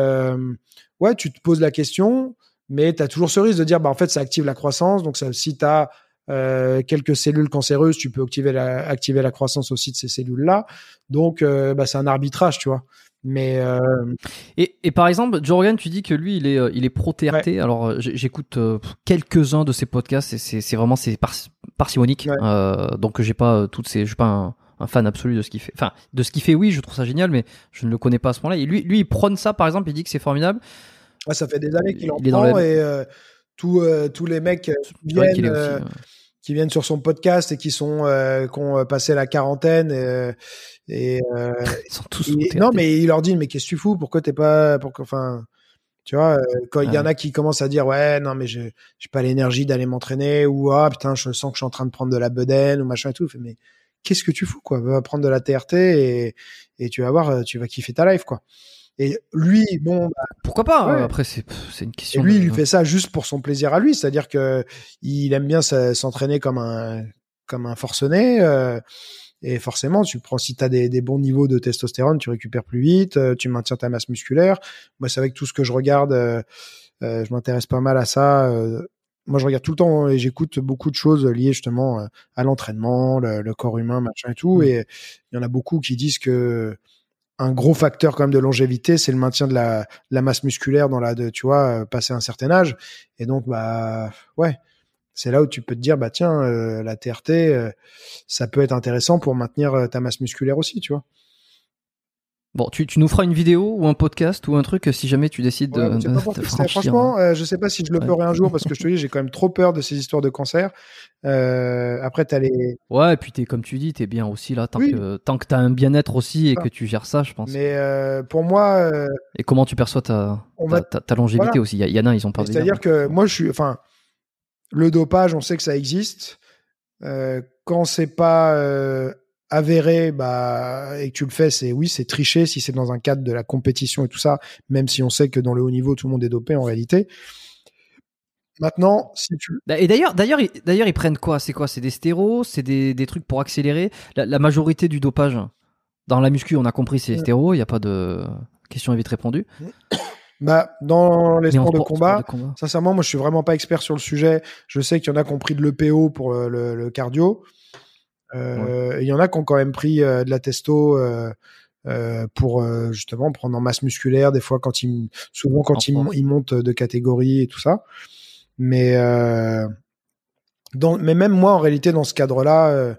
ouais, tu te poses la question, mais tu as toujours ce risque de dire bah en fait ça active la croissance, donc ça, si tu as euh, quelques cellules cancéreuses, tu peux activer la, activer la croissance aussi de ces cellules-là. Donc, euh, bah, c'est un arbitrage, tu vois. Mais euh, Et, et par exemple, Joe Rogan, tu dis que lui, il est, il est pro TRT. Alors, j'écoute quelques-uns de ses podcasts et c'est vraiment c'est par, parcimonique. Ouais. Donc, j'ai pas toutes ces, je suis pas un, un fan absolu de ce qu'il fait. Enfin, de ce qu'il fait, oui, je trouve ça génial, mais je ne le connais pas à ce point-là. Et lui, lui, il prône ça, par exemple, il dit que c'est formidable. ouais, ça fait des années qu'il en Il est dans prend et tous, euh, tous les mecs euh, viennent, aussi. euh, euh, qui viennent sur son podcast et qui sont euh, qui ont euh, passé la quarantaine et, et, euh, ils sont tous et- non mais il leur dit mais qu'est-ce que tu fous? Pourquoi t'es pas pourquoi enfin tu vois euh, quand il y en a qui commencent à dire ouais non mais j'ai j'ai pas l'énergie d'aller m'entraîner ou ah putain je sens que je suis en train de prendre de la bedaine ou machin et tout. Je mais qu'est-ce que tu fous quoi? Va prendre de la TRT et et tu vas voir euh, tu vas kiffer ta life quoi et lui bon bah, Pourquoi pas Ouais. euh, Après, c'est une et question. lui, de- il lui fait ça juste pour son plaisir à lui, c'est-à-dire que il aime bien s'entraîner comme un comme un forcené. euh, et forcément, tu prends si tu as des, des bons niveaux de testostérone, tu récupères plus vite, euh, tu maintiens ta masse musculaire. Moi, c'est vrai que tout ce que je regarde, euh, euh, je m'intéresse pas mal à ça. moi, je regarde tout le temps et j'écoute beaucoup de choses liées justement à l'entraînement, le, le corps humain, machin et tout. Mm. Et il y en a beaucoup qui disent que un gros facteur quand même de longévité, c'est le maintien de la, masse musculaire dans la, de, tu vois, euh, passer un certain âge. Et donc, bah, ouais, c'est là où tu peux te dire, bah tiens, euh, la TRT, euh, ça peut être intéressant pour maintenir ta masse musculaire aussi, tu vois. Bon, tu, tu nous feras une vidéo ou un podcast ou un truc si jamais tu décides Ouais, de, pas franchir. franchement, euh, je sais pas si je le Ouais. ferai un jour parce que je te dis, j'ai quand même trop peur de ces histoires de cancer. Euh, après, t'as les, Ouais, et puis t'es comme tu dis, t'es bien aussi là tant Oui. que tant que t'as un bien-être aussi et Ah. que tu gères ça, je pense. mais euh, pour moi, euh, Et comment tu perçois ta ta, va- ta- ta longévité Voilà. aussi? Il y, en a, ils ont de C'est-à-dire dire. que moi, je suis, enfin, le dopage, on sait que ça existe. Euh, quand c'est pas avéré, bah, et que tu le fais, c'est oui, c'est tricher si c'est dans un cadre de la compétition et tout ça. Même si on sait que dans le haut niveau, tout le monde est dopé en réalité. Maintenant, si tu, Et d'ailleurs, d'ailleurs, ils- d'ailleurs, ils prennent quoi? C'est quoi? C'est des stéros? C'est des, des trucs pour accélérer? La, la majorité du dopage dans la muscu, on a compris, c'est Ouais. stéros. Il y a pas de question vite répondue. bah, dans les sports de combat, sport de combat. Sincèrement, moi, je suis vraiment pas expert sur le sujet. Je sais qu'il y en a qui ont pris de l'EPO pour le, le- le cardio. Euh, Il y en a qui ont quand même pris euh, de la testo euh, euh, pour euh, justement prendre en masse musculaire. Des fois, quand ils, souvent quand ils, ils montent de catégorie et tout ça. Mais euh, dans, mais même moi, en réalité, dans ce cadre-là, euh,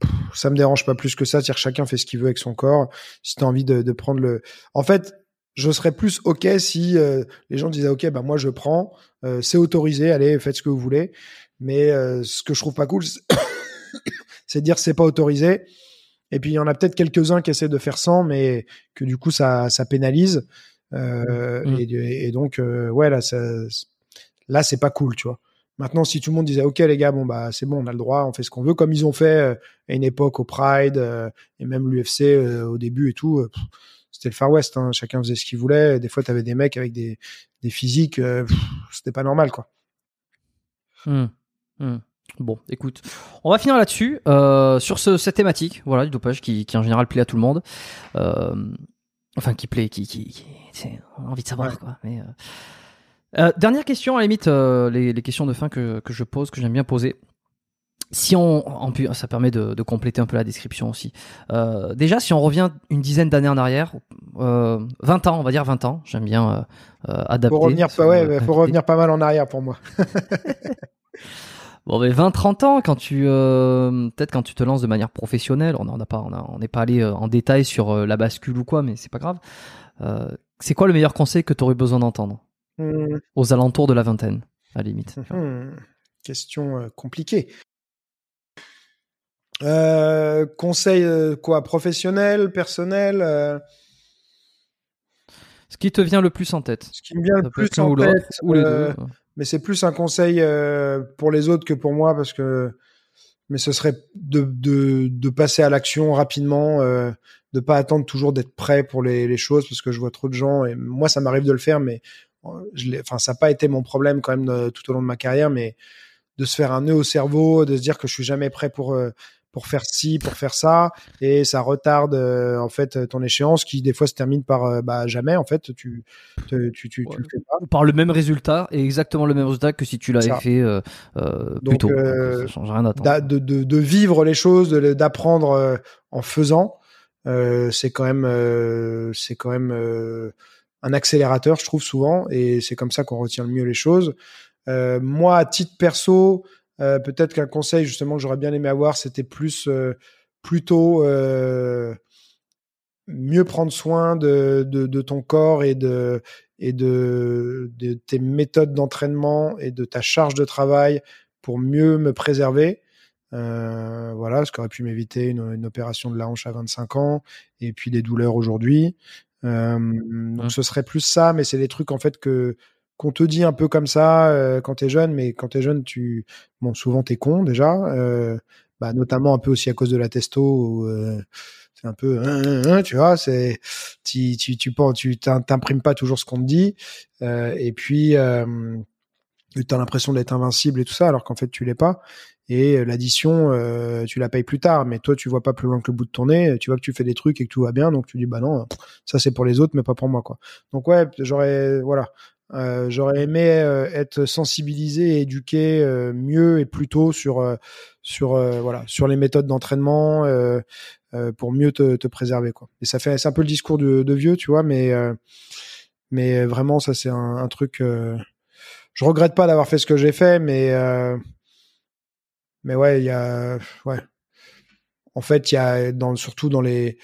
pff, ça me dérange pas plus que ça. Que chacun fait ce qu'il veut avec son corps. Si tu as envie de, de prendre le, en fait, je serais plus ok si euh, les gens disaient ok, bah moi je prends, euh, c'est autorisé, allez faites ce que vous voulez. Mais euh, ce que je trouve pas cool, c'est- dire c'est pas autorisé. Et puis il y en a peut-être quelques-uns qui essaient de faire sans, mais que du coup ça, ça pénalise. Euh, Mm. et, et donc euh, ouais là, ça, là c'est pas cool, tu vois. Maintenant, si tout le monde disait OK les gars, bon bah c'est bon, on a le droit, on fait ce qu'on veut, comme ils ont fait à une époque au Pride et même l'UFC au début et tout, c'était le Far West. Hein. Chacun faisait ce qu'il voulait. Des fois, tu avais des mecs avec des, des physiques, c'était pas normal quoi. Mmh. Mmh. Bon, écoute, on va finir là-dessus euh, sur ce, cette thématique, voilà, du dopage qui, qui en général plaît à tout le monde, euh, enfin qui plaît, qui, qui, qui on a envie de savoir quoi. Mais, euh... Dernière question, à la limite, les, les, questions de fin que, que je pose, que j'aime bien poser. Si on, en, ça permet de, de, compléter un peu la description aussi. Déjà, si on revient une dizaine d'années en arrière, 20 ans, on va dire 20 ans, j'aime bien adapter. Faut revenir, pas, ouais, faut revenir pas mal en arrière pour moi. Bon, mais 20-30 ans, quand tu, euh, peut-être quand tu te lances de manière professionnelle, on n'est pas, on n'est pas allé euh, en détail sur euh, la bascule ou quoi, mais c'est pas grave. c'est quoi le meilleur conseil que tu aurais besoin d'entendre? Hmm. aux alentours de la vingtaine, à la limite hmm. Question compliquée. conseil quoi, professionnel, personnel Ce qui te vient le plus en tête. Ce qui me vient le plus en tête, ou les deux mais c'est plus un conseil euh, pour les autres que pour moi parce que mais ce serait de, passer à l'action rapidement, euh, de pas attendre toujours d'être prêt pour les, choses parce que je vois trop de gens et moi ça m'arrive de le faire mais euh, ça n'a pas été mon problème quand même de, tout au long de ma carrière mais de se faire un nœud au cerveau, de se dire que je suis jamais prêt pour euh, pour faire ci, pour faire ça, et ça retarde euh, en fait ton échéance qui des fois se termine par euh, bah jamais en fait tu tu tu, tu, le fais pas. Par le même résultat et exactement le même résultat que si tu l'avais fait euh, euh, plus tôt. ça change rien de, de, de, vivre les choses, d'apprendre en faisant, c'est quand même c'est quand même un accélérateur je trouve souvent et c'est comme ça qu'on retient le mieux les choses. moi à titre perso euh, peut-être qu'un conseil justement que j'aurais bien aimé avoir, c'était plus euh, plutôt euh, mieux prendre soin de, de, de, ton corps et de et de, de tes méthodes d'entraînement et de ta charge de travail pour mieux me préserver. Euh, voilà, ce qui aurait pu m'éviter une, une, opération de la hanche à 25 ans et puis des douleurs aujourd'hui. Euh, donc mmh. ce serait plus ça, mais c'est des trucs en fait que qu'on te dit un peu comme ça euh, quand t'es jeune, mais quand t'es jeune, tu bon souvent t'es con déjà, euh, bah, notamment un peu aussi à cause de la testo. Euh, un peu, hein, hein, hein, tu vois, c'est tu tu tu tu t'imprimes pas toujours ce qu'on te dit, euh, et puis euh, t'as l'impression d'être invincible et tout ça, alors qu'en fait tu l'es pas. Et l'addition, euh, tu la payes plus tard, mais toi tu vois pas plus loin que le bout de ton nez. Tu vois que tu fais des trucs et que tout va bien, donc tu dis bah non, ça c'est pour les autres, mais pas pour moi quoi. Donc ouais, j'aurais voilà, euh, j'aurais aimé euh, être sensibilisé et éduqué euh, mieux et plus tôt sur sur voilà sur les méthodes d'entraînement pour mieux te, te, préserver quoi. Et ça fait c'est un peu le discours de, de vieux, tu vois, mais mais vraiment ça c'est un, un, truc. je regrette pas d'avoir fait ce que j'ai fait, mais mais ouais il y a ouais. En fait il y a dans surtout dans les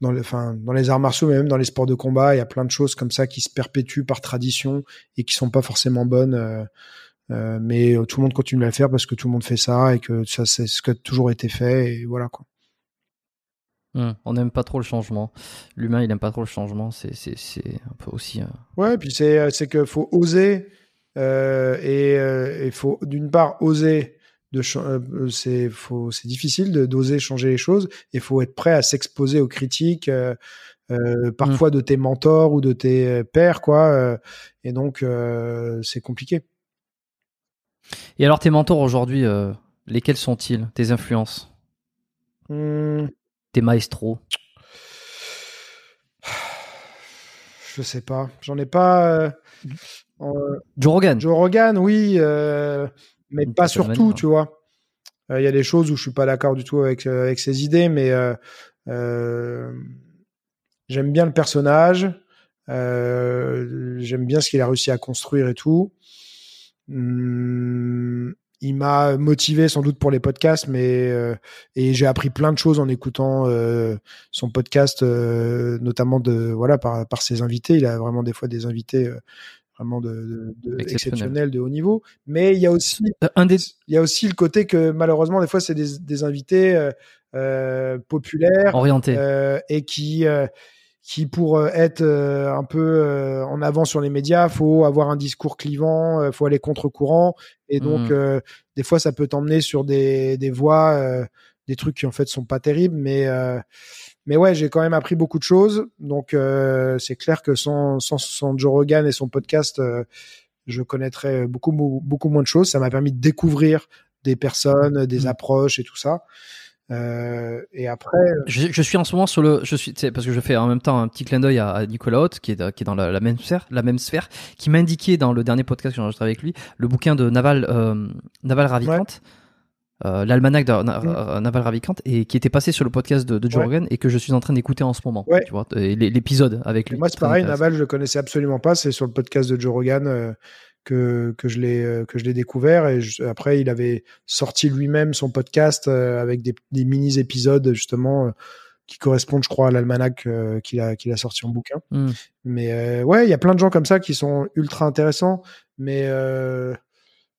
dans, le, enfin, dans les arts martiaux, mais même dans les sports de combat, il y a plein de choses comme ça qui se perpétuent par tradition et qui sont pas forcément bonnes. Euh, euh, mais tout le monde continue à le faire parce que tout le monde fait ça et que ça c'est ce qui a toujours été fait et voilà quoi. Hum, on n'aime pas trop le changement. L'humain, il n'aime pas trop le changement. C'est, un peu aussi. Euh... Ouais, puis c'est, euh, c'est qu'il faut oser euh, et il faut d'une part oser euh, c'est faut c'est difficile de d'oser changer les choses et faut être prêt à s'exposer aux critiques euh, euh, parfois de tes mentors ou de tes pères quoi et donc c'est compliqué. Et alors tes mentors aujourd'hui lesquels sont-ils? Tes influences? Mmh. tes maestros? Je sais pas. J'en ai pas Joe Rogan. Joe Rogan oui mais pas surtout, tu vois. Euh, il y a des choses où je suis pas d'accord du tout avec euh, avec ses idées, mais euh j'aime bien le personnage. j'aime bien ce qu'il a réussi à construire et tout. Hum, il m'a motivé sans doute pour les podcasts, mais et j'ai appris plein de choses en écoutant son podcast, notamment de voilà par par ses invités. Il a vraiment des fois des invités vraiment de, de, exceptionnel. de haut niveau. Mais il y a aussi, euh, un des... il y a aussi le côté que malheureusement des fois c'est des, des, invités euh, euh populaires, orientés euh, et qui qui pour euh, être euh, un peu euh, en avant sur les médias, faut avoir un discours clivant, euh, faut aller contre-courant, et donc euh, des fois ça peut t'emmener sur des des voies, euh, des trucs qui en fait sont pas terribles, mais euh, mais ouais, j'ai quand même appris beaucoup de choses, donc euh, c'est clair que sans, sans sans Joe Rogan et son podcast, euh, je connaîtrais beaucoup beaucoup moins de choses. Ça m'a permis de découvrir des personnes, des Mhm. approches et tout ça. Euh, et après, Je, je suis en ce moment sur le, je suis, parce que je fais en même temps un petit clin d'œil à, à Nicolas Haute, qui est, qui est dans la, la même sphère, la même sphère, qui m'a indiqué dans le dernier podcast que j'ai enregistré avec lui, le bouquin de Naval, euh, Naval Ravikant, euh, l'almanach Mm. euh, Naval Ravikant, et qui était passé sur le podcast de, de Joe Ouais. Rogan et que je suis en train d'écouter en ce moment. Ouais. Tu vois, l'épisode avec lui. moi c'est pareil. Naval, je le connaissais absolument pas. C'est sur le podcast de Joe Rogan euh, que que je l'ai que je l'ai découvert. Et je- après, il avait sorti lui-même son podcast euh, avec des, des mini épisodes justement. qui correspondent, je crois, à l'almanach qu'il a, qu'il a sorti en bouquin. Mm. Mais ouais, il y a plein de gens comme ça qui sont ultra intéressants. Mais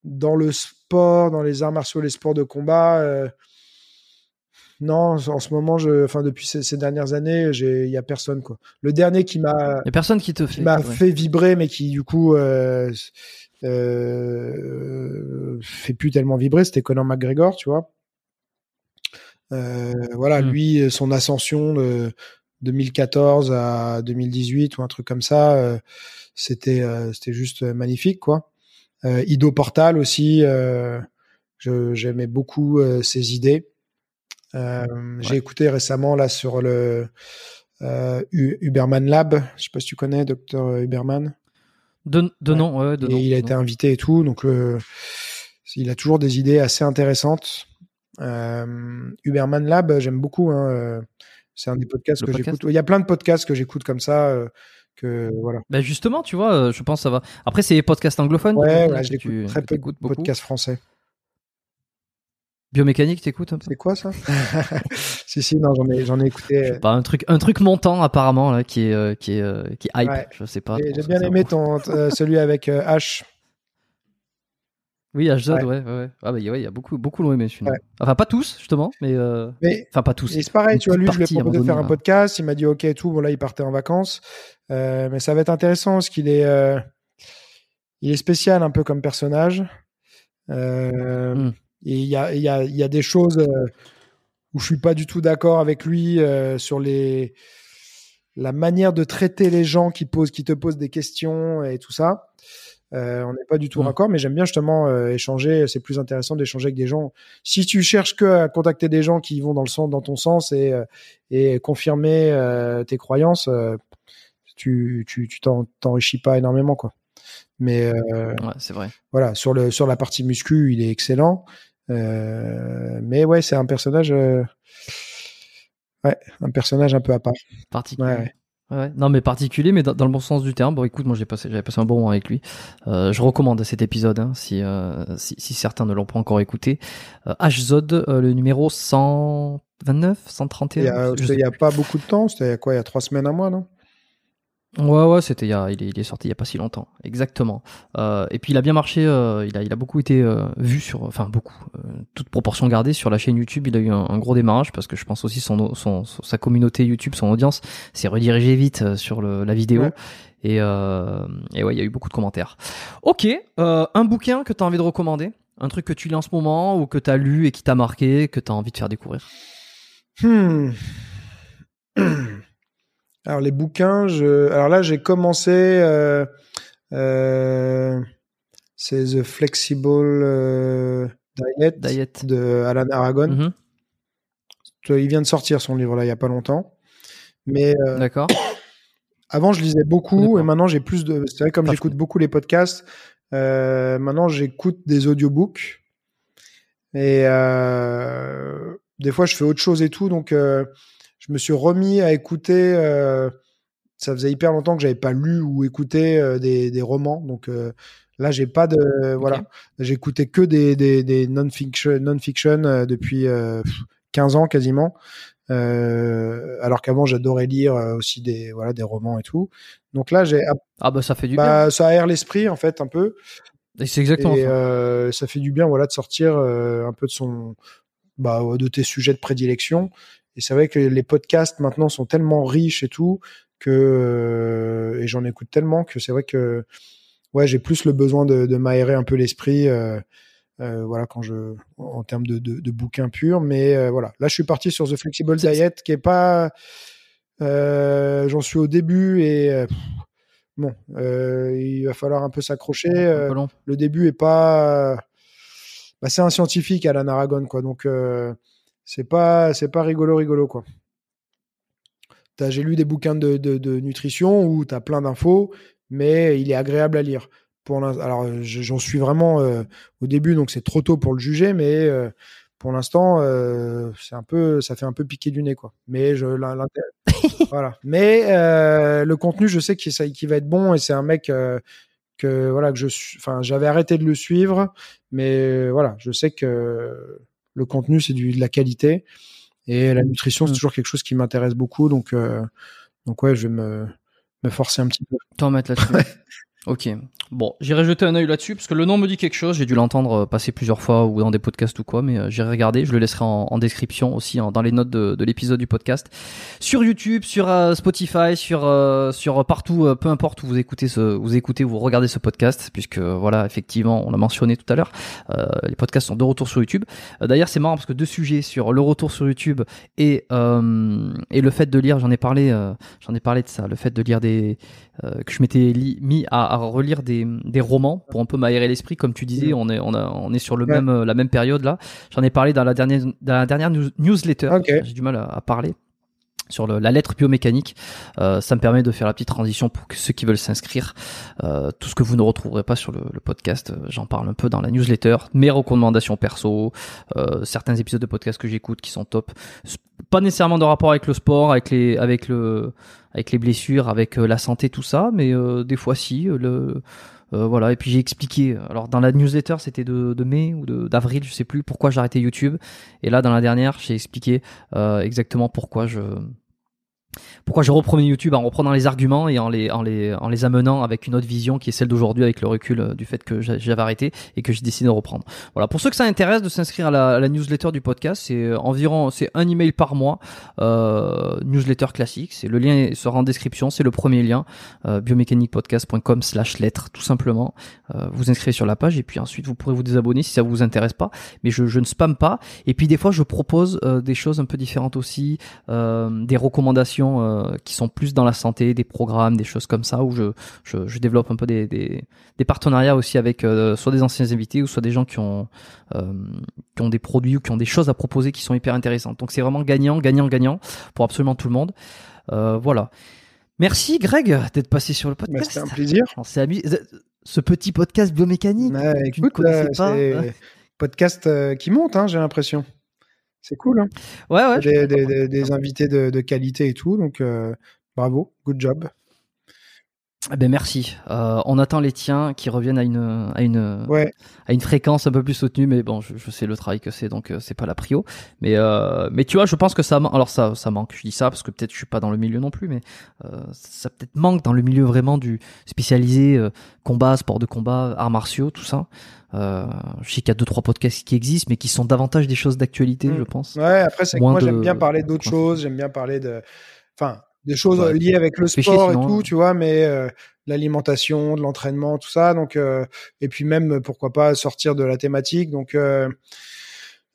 dans le sport, dans les arts martiaux, les sports de combat, euh, non, en ce moment, je, enfin depuis ces, ces dernières années, j'ai, il y a personne quoi. Le dernier qui m'a, personne qui te fait. m'a ouais. fait vibrer, mais qui du coup euh, euh, fait plus tellement vibrer, c'était Conor McGregor, tu vois. Euh, voilà, Mm. lui, son ascension de 2014 à 2018 ou un truc comme ça, c'était c'était juste magnifique, quoi. Euh, Ido Portal aussi, euh, j'aimais beaucoup euh, ses idées. J'ai écouté récemment là sur le Uberman Lab, je sais pas si tu connais, docteur Uberman. De, de Ouais. nom, ouais, de Et nom. il a été nom. invité et tout, donc il a toujours des idées assez intéressantes. Euh, Uberman Lab, j'aime beaucoup. Hein, c'est un des podcasts Le que podcast? J'écoute. Il y a plein de podcasts que j'écoute comme ça. Que voilà. Ben justement, tu vois, euh, je pense que ça va. Après, c'est les podcasts anglophones. Ouais, ouais, que j'écoute tu- très peu de podcasts français. Biomécanique, t'écoutes un peu? C'est quoi ça? Si si, non, j'en ai j'en ai écouté. euh, Pas un truc, un truc montant apparemment là, qui est, euh, qui est, qui est hype. Ouais. Je sais pas. J'ai bien aimé ton euh, celui avec euh, H. Oui, HZ, Ouais. ouais. Ah bah, il y a- ouais, il y a beaucoup, beaucoup l'ont aimé celui-là. Ouais. Enfin, pas tous justement, mais euh, Mais enfin pas tous. Et c'est pareil, Une tu vois, lui, je lui ai proposé de faire un donné, podcast. Il m'a dit OK et tout. Bon, là, il partait en vacances. Euh, mais ça va être intéressant parce qu'il est, euh, il est spécial un peu comme personnage. Euh, Mm. Et il y a, y, a, y a des choses euh, où je suis pas du tout d'accord avec lui sur les la manière de traiter les gens qui posent, qui te posent des questions et tout ça. On n'est pas du tout Mm. raccord, mais j'aime bien justement échanger. C'est plus intéressant d'échanger avec des gens. Si tu cherches que à contacter des gens qui vont dans le sens, dans ton sens et et confirmer tes croyances, tu tu tu t'en- t'enrichis pas énormément quoi. Mais euh, Ouais, c'est vrai. voilà, sur le sur la partie muscu, il est excellent. Euh, mais ouais, c'est un personnage, euh, ouais, un personnage un peu à part. Particulier. Ouais. Non, mais particulier, mais dans, dans le bon sens du terme. Bon, écoute, moi, j'ai passé, j'avais passé un bon moment avec lui. Je recommande cet épisode, hein, si, si, si certains ne l'ont pas encore écouté. HZod, le numéro 129, 131. Il y a, il y a pas beaucoup de temps. C'était quoi Il y a trois semaines, un mois, non? Ouais, ouais, c'était il y a, il est, il est sorti il y a pas si longtemps, exactement. Euh, et puis il a bien marché, euh, il a, il a beaucoup été euh, vu sur, enfin beaucoup, euh, toute proportion gardée sur la chaîne YouTube. Il a eu un, un gros démarrage parce que je pense aussi son, son, son- sa communauté YouTube, son audience, s'est redirigée vite euh, sur le, la vidéo. Ouais. Et, euh, et ouais, il y a eu beaucoup de commentaires. Ok, euh, un bouquin que tu as envie de recommander, un truc que tu lis en ce moment ou que tu as lu et qui t'a marqué, que tu as envie de faire découvrir? Hmm. Alors les bouquins, je... alors là j'ai commencé, euh, euh, c'est The Flexible euh, Diet, Diet. de Alan Aragon. Mhm, Il vient de sortir son livre là il y a pas longtemps. Mais euh, D'accord. avant je lisais beaucoup et maintenant j'ai plus de. C'est vrai comme j'écoute beaucoup les podcasts, maintenant j'écoute des audiobooks et des fois je fais autre chose et tout donc. Je me suis remis à écouter. euh, ça faisait hyper longtemps que j'avais pas lu ou écouté euh, des, des romans, donc euh, là j'ai pas de voilà. J'écoutais que des, des, des non-fiction non-fiction depuis euh, 15 ans quasiment. Euh, alors qu'avant j'adorais lire aussi des voilà des romans et tout. Donc là j'ai Ah bah ça fait du bien. bah, ça aère l'esprit en fait un peu Et c'est exactement et ça. euh, ça fait du bien voilà de sortir euh, un peu de son bah, de tes sujets de prédilection et c'est vrai que les podcasts maintenant sont tellement riches et tout que euh, et j'en écoute tellement que c'est vrai que ouais j'ai plus le besoin de, de m'aérer un peu l'esprit euh, euh, voilà quand je en termes de, de, de bouquins purs. Mais euh, voilà. Là je suis parti sur The Flexible Diet qui est pas euh, j'en suis au début et pff, bon il va falloir un peu s'accrocher le début est pas bah, c'est un scientifique Alan Aragon quoi. Donc c'est pas c'est pas rigolo rigolo quoi. T'as- j'ai lu des bouquins de, de, de nutrition où tu as plein d'infos mais il est agréable à lire. Pour alors euh, je- j'en suis vraiment euh, au début donc c'est trop tôt pour le juger mais euh, pour l'instant euh, c'est un peu ça fait un peu piquer du nez quoi. Mais je voilà. Mais le contenu je sais qu'il va être bon et c'est un mec que voilà que je suis enfin j'avais arrêté de le suivre mais voilà je sais que le contenu c'est du de la qualité. Et la nutrition c'est Mm. toujours quelque chose qui m'intéresse beaucoup. Donc euh, donc ouais je vais me me forcer un petit peu. T'en mettre là-dessus. Ok. Bon, j'irai jeter un œil là-dessus parce que le nom me dit quelque chose. J'ai dû l'entendre euh, passer plusieurs fois ou dans des podcasts ou quoi, mais euh, j'irai regarder. Je le laisserai en, description aussi dans les notes de, de l'épisode du podcast. Sur YouTube, sur euh, Spotify, sur sur partout, peu importe où vous écoutez ce, vous écoutez ou vous regardez ce podcast, puisque voilà, effectivement, on l'a mentionné tout à l'heure. les podcasts sont de retour sur YouTube. D'ailleurs, c'est marrant parce que deux sujets sur le retour sur YouTube et et le fait de lire, j'en ai parlé, j'en ai parlé de ça, le fait de lire des que je m'étais mis à, à relire des, des romans pour un peu m'aérer l'esprit, comme tu disais, on est on, a, on est sur le Ouais. même euh, la même période là. J'en ai parlé dans la dernière dans la dernière news- newsletter. J'ai du mal à, à parler sur le- la lettre biomécanique. Euh, ça me permet de faire la petite transition pour que ceux qui veulent s'inscrire. Euh, tout ce que vous ne retrouverez pas sur le, le podcast, euh, j'en parle un peu dans la newsletter. Mes recommandations perso, certains épisodes de podcast que j'écoute qui sont top. Pas nécessairement de rapport avec le sport, avec les, avec le, avec les blessures, avec euh, la santé, tout ça, mais euh, des fois si. euh, le, euh, voilà. Et puis j'ai expliqué. Alors dans la newsletter, c'était de, de mai ou d'avril, je sais plus pourquoi arrêté YouTube. Et là, dans la dernière, j'ai expliqué euh, exactement pourquoi je pourquoi je reprenais YouTube en reprenant les arguments et en les, en les, en les amenant avec une autre vision qui est celle d'aujourd'hui avec le recul euh, du fait que j'a- j'avais arrêté et que j'ai décidé de reprendre. Voilà. Pour ceux que ça intéresse de s'inscrire à la, newsletter du podcast, c'est euh, environ, c'est un email par mois, euh, newsletter classique. C'est le lien sera en description. C'est le premier lien, euh, biomécaniquepodcast.com slash lettres, tout simplement. Vous inscrivez sur la page et puis ensuite vous pourrez vous désabonner si ça vous intéresse pas. Mais je, je ne spamme pas. Et puis des fois, je propose des choses un peu différentes aussi des recommandations euh, qui sont plus dans la santé, des programmes, des choses comme ça, où je, je, je développe un peu des, des, des partenariats aussi avec euh, soit des anciens invités ou soit des gens qui ont, euh, qui ont des produits ou qui ont des choses à proposer qui sont hyper intéressantes. Donc c'est vraiment gagnant, gagnant, gagnant pour absolument tout le monde. Voilà. Merci Greg d'être passé sur le Bah, podcast. c'était un plaisir amusé. Ce petit podcast biomécanique. Tu ne écoute, connaissais pas. c'est podcast qui monte, hein, j'ai l'impression. C'est cool. Hein. Ouais, des, suis des, content. des- des invités de, de qualité et tout, donc euh, bravo, good job. Eh ben merci. Euh, on attend les tiens qui reviennent à une à une Ouais, à une fréquence un peu plus soutenue, mais bon, je, je sais le travail que c'est, donc euh, c'est pas la prio. Mais euh, mais tu vois, je pense que ça, alors ça ça manque. Je dis ça parce que peut-être je suis pas dans le milieu non plus, mais euh, ça peut-être manque dans le milieu vraiment du spécialisé combat, sport de combat, arts martiaux, tout ça. Euh, je sais qu'il y a deux trois podcasts qui existent, mais qui sont davantage des choses d'actualité, Mm. je pense. ouais. Après, c'est que moi, j'aime bien parler d'autres Ouais. choses. J'aime bien parler de, enfin, des choses Ouais. liées avec le sport et sinon, tout, hein. tu vois, mais euh, l'alimentation, de l'entraînement, tout ça. Donc, euh, et puis même, pourquoi pas sortir de la thématique. Donc, euh,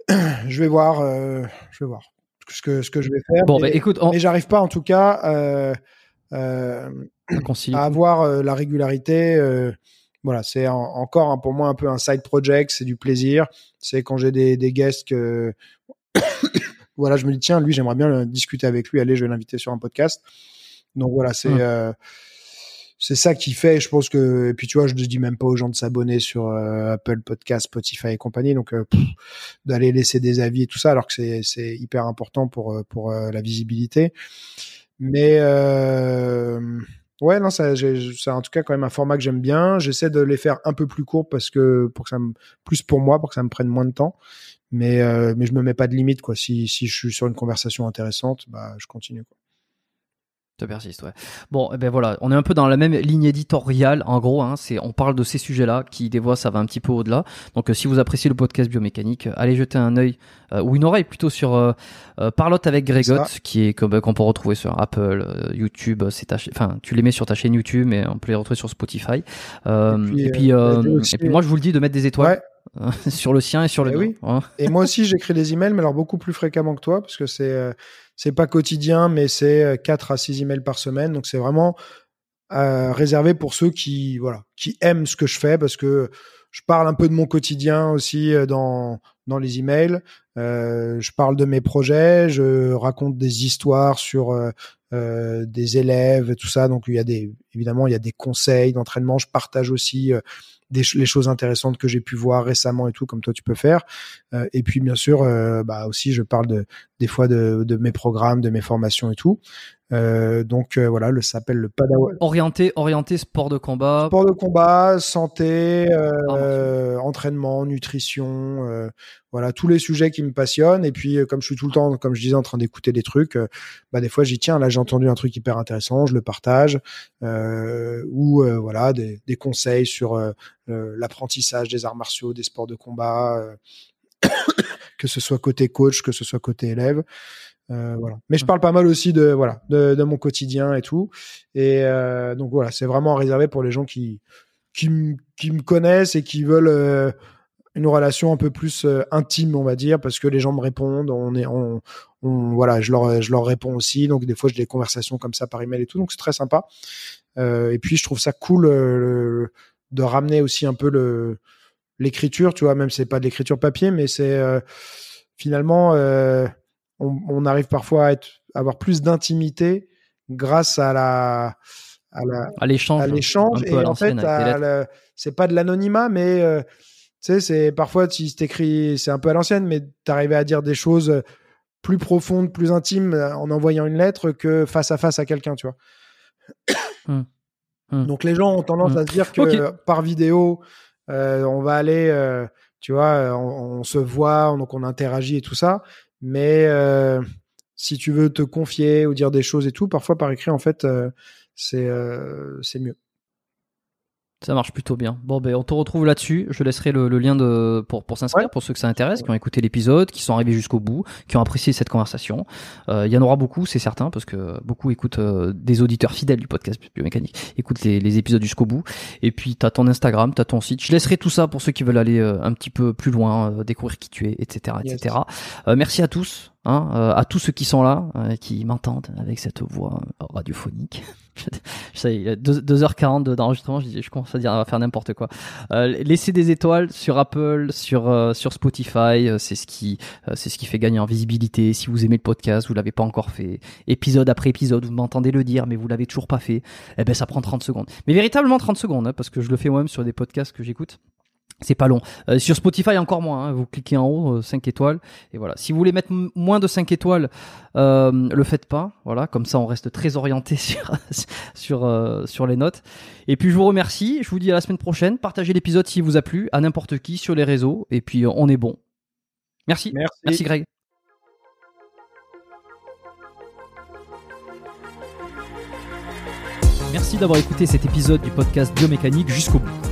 je vais voir, euh, je vais voir ce que ce que je vais faire. Bon, mais, bah, écoute, on, mais j'arrive pas, en tout cas. Euh, euh, à avoir euh, la régularité. Voilà, c'est en- encore pour moi un peu un side project, c'est du plaisir. C'est quand j'ai des, des guests que voilà, je me dis tiens, lui j'aimerais bien euh, discuter avec lui. Allez, je vais l'inviter sur un podcast. Donc voilà, c'est Mm. euh, c'est ça qui fait. Je pense que et puis tu vois, je ne dis même pas aux gens de s'abonner sur euh, Apple Podcast, Spotify et compagnie. Donc euh, pff, d'aller laisser des avis et tout ça, alors que c'est c'est hyper important pour euh, pour la visibilité. Mais euh, ouais, non, ça, c'est en tout cas quand même un format que j'aime bien. J'essaie de les faire un peu plus courts parce que pour que ça me plus pour moi, pour que ça me prenne moins de temps. Mais euh, mais je me mets pas de limite quoi. Si si je suis sur une conversation intéressante, bah je continue. Quoi. Ça persiste, ouais. Bon, eh ben voilà, on est un peu dans la même ligne éditoriale. En gros, hein, c'est on parle de ces sujets-là qui des fois ça va un petit peu au-delà. Donc, euh, si vous appréciez le podcast biomécanique, euh, allez jeter un œil euh, ou une oreille plutôt sur euh, Parlotte avec Grégot, qui est comme qu'on peut retrouver sur Apple, YouTube. C'est ta, enfin, tu les mets sur ta chaîne YouTube, mais on peut les retrouver sur Spotify. Et puis, et puis, et moi, je vous le dis de mettre des étoiles Ouais. sur le sien et sur le Eh mien. oui. hein. Et moi aussi, j'écris des emails, mais alors beaucoup plus fréquemment que toi, parce que c'est c'est pas quotidien, mais c'est euh, 4 à 6 emails par semaine. Donc c'est vraiment euh, réservé pour ceux qui voilà qui aiment ce que je fais, parce que je parle un peu de mon quotidien aussi euh, dans dans les emails. Euh, je parle de mes projets, je raconte des histoires sur euh, euh, des élèves tout ça. Donc il y a des évidemment il y a des conseils d'entraînement. Je partage aussi euh, des les choses intéressantes que j'ai pu voir récemment et tout, comme toi tu peux faire. Euh, et puis bien sûr, bah aussi je parle de des fois de, de mes programmes, de mes formations et tout. Donc voilà, le ça s'appelle le Padawan. Orienté, orienté sport de combat. Sport de combat, santé, entraînement, nutrition, voilà tous les sujets qui me passionnent. Et puis comme je suis tout le temps, comme je disais, en train d'écouter des trucs, bah des fois j'y tiens. Là j'ai entendu un truc hyper intéressant, je le partage. Euh, ou euh, voilà des, des conseils sur euh, l'apprentissage des arts martiaux, des sports de combat, que ce soit côté coach, que ce soit côté élève. Euh, voilà. Mais je parle pas mal aussi de voilà de, de mon quotidien et tout. Et euh, donc voilà, c'est vraiment réservé pour les gens qui qui, qui me connaissent et qui veulent euh, une relation un peu plus intime, on va dire, parce que les gens me répondent, on est, on, on- voilà, je leur, je leur réponds aussi. Donc des fois, j'ai des conversations comme ça par email et tout, donc c'est très sympa. Euh, et puis je trouve ça cool euh, le- de ramener aussi un peu le l'écriture, tu vois, même si c'est pas de l'écriture papier, mais c'est euh, finalement euh, on, on arrive parfois à être, avoir plus d'intimité grâce à la à la à l'échange. à l'échange un peu et en fait c'est pas de l'anonymat mais euh, tu sais c'est parfois tu t'écris c'est un peu à l'ancienne mais t'arrivais à dire des choses plus profondes plus intimes euh, en envoyant une lettre que face à face à quelqu'un tu vois Hmm. Hmm. donc les gens ont tendance Hmm. à se dire que par vidéo euh, on va aller euh, tu vois on, on se voit donc on interagit et tout ça mais euh, si tu veux te confier ou dire des choses et tout parfois par écrit en fait c'est c'est mieux Ça marche plutôt bien. Bon, ben, on te retrouve là-dessus. Je laisserai le, le lien de, pour, pour s'inscrire, Ouais. pour ceux que ça intéresse, qui ont écouté l'épisode, qui sont arrivés jusqu'au bout, qui ont apprécié cette conversation. Euh, Il y en aura beaucoup, c'est certain, parce que beaucoup écoutent, euh, des auditeurs fidèles du podcast biomécanique, écoutent les, les épisodes jusqu'au bout. Et puis, t'as ton Instagram, t'as ton site. Je laisserai tout ça pour ceux qui veulent aller euh, un petit peu plus loin, euh, découvrir qui tu es, etc., etc. Euh, merci à tous. Hein, euh, à tous ceux qui sont là, euh, qui m'entendent avec cette voix euh, radiophonique. je sais, il y a deux- 2h40 de- d'enregistrement, je, je commence à dire à faire n'importe quoi. Euh, laissez des étoiles sur Apple, sur euh, sur Spotify, euh, c'est ce qui ce qui fait gagner en visibilité. Si vous aimez le podcast, vous l'avez pas encore fait, épisode après épisode, vous m'entendez le dire, mais vous l'avez toujours pas fait. Eh ben ça prend 30 secondes. Mais véritablement 30 secondes, hein, parce que je le fais moi-même sur des podcasts que j'écoute. C'est pas long. Euh, sur Spotify encore moins. hein. Vous cliquez en haut, 5 étoiles. Et voilà. Si vous voulez mettre moins de 5 étoiles, euh, le faites pas. Voilà. Comme ça, on reste très orienté sur sur euh, sur les notes. Et puis je vous remercie. Je vous dis à la semaine prochaine. Partagez l'épisode s'il vous a plu à n'importe qui sur les réseaux. Et puis euh, on est bon. Merci. merci Merci Greg. Merci d'avoir écouté cet épisode du podcast Biomécanique jusqu'au bout.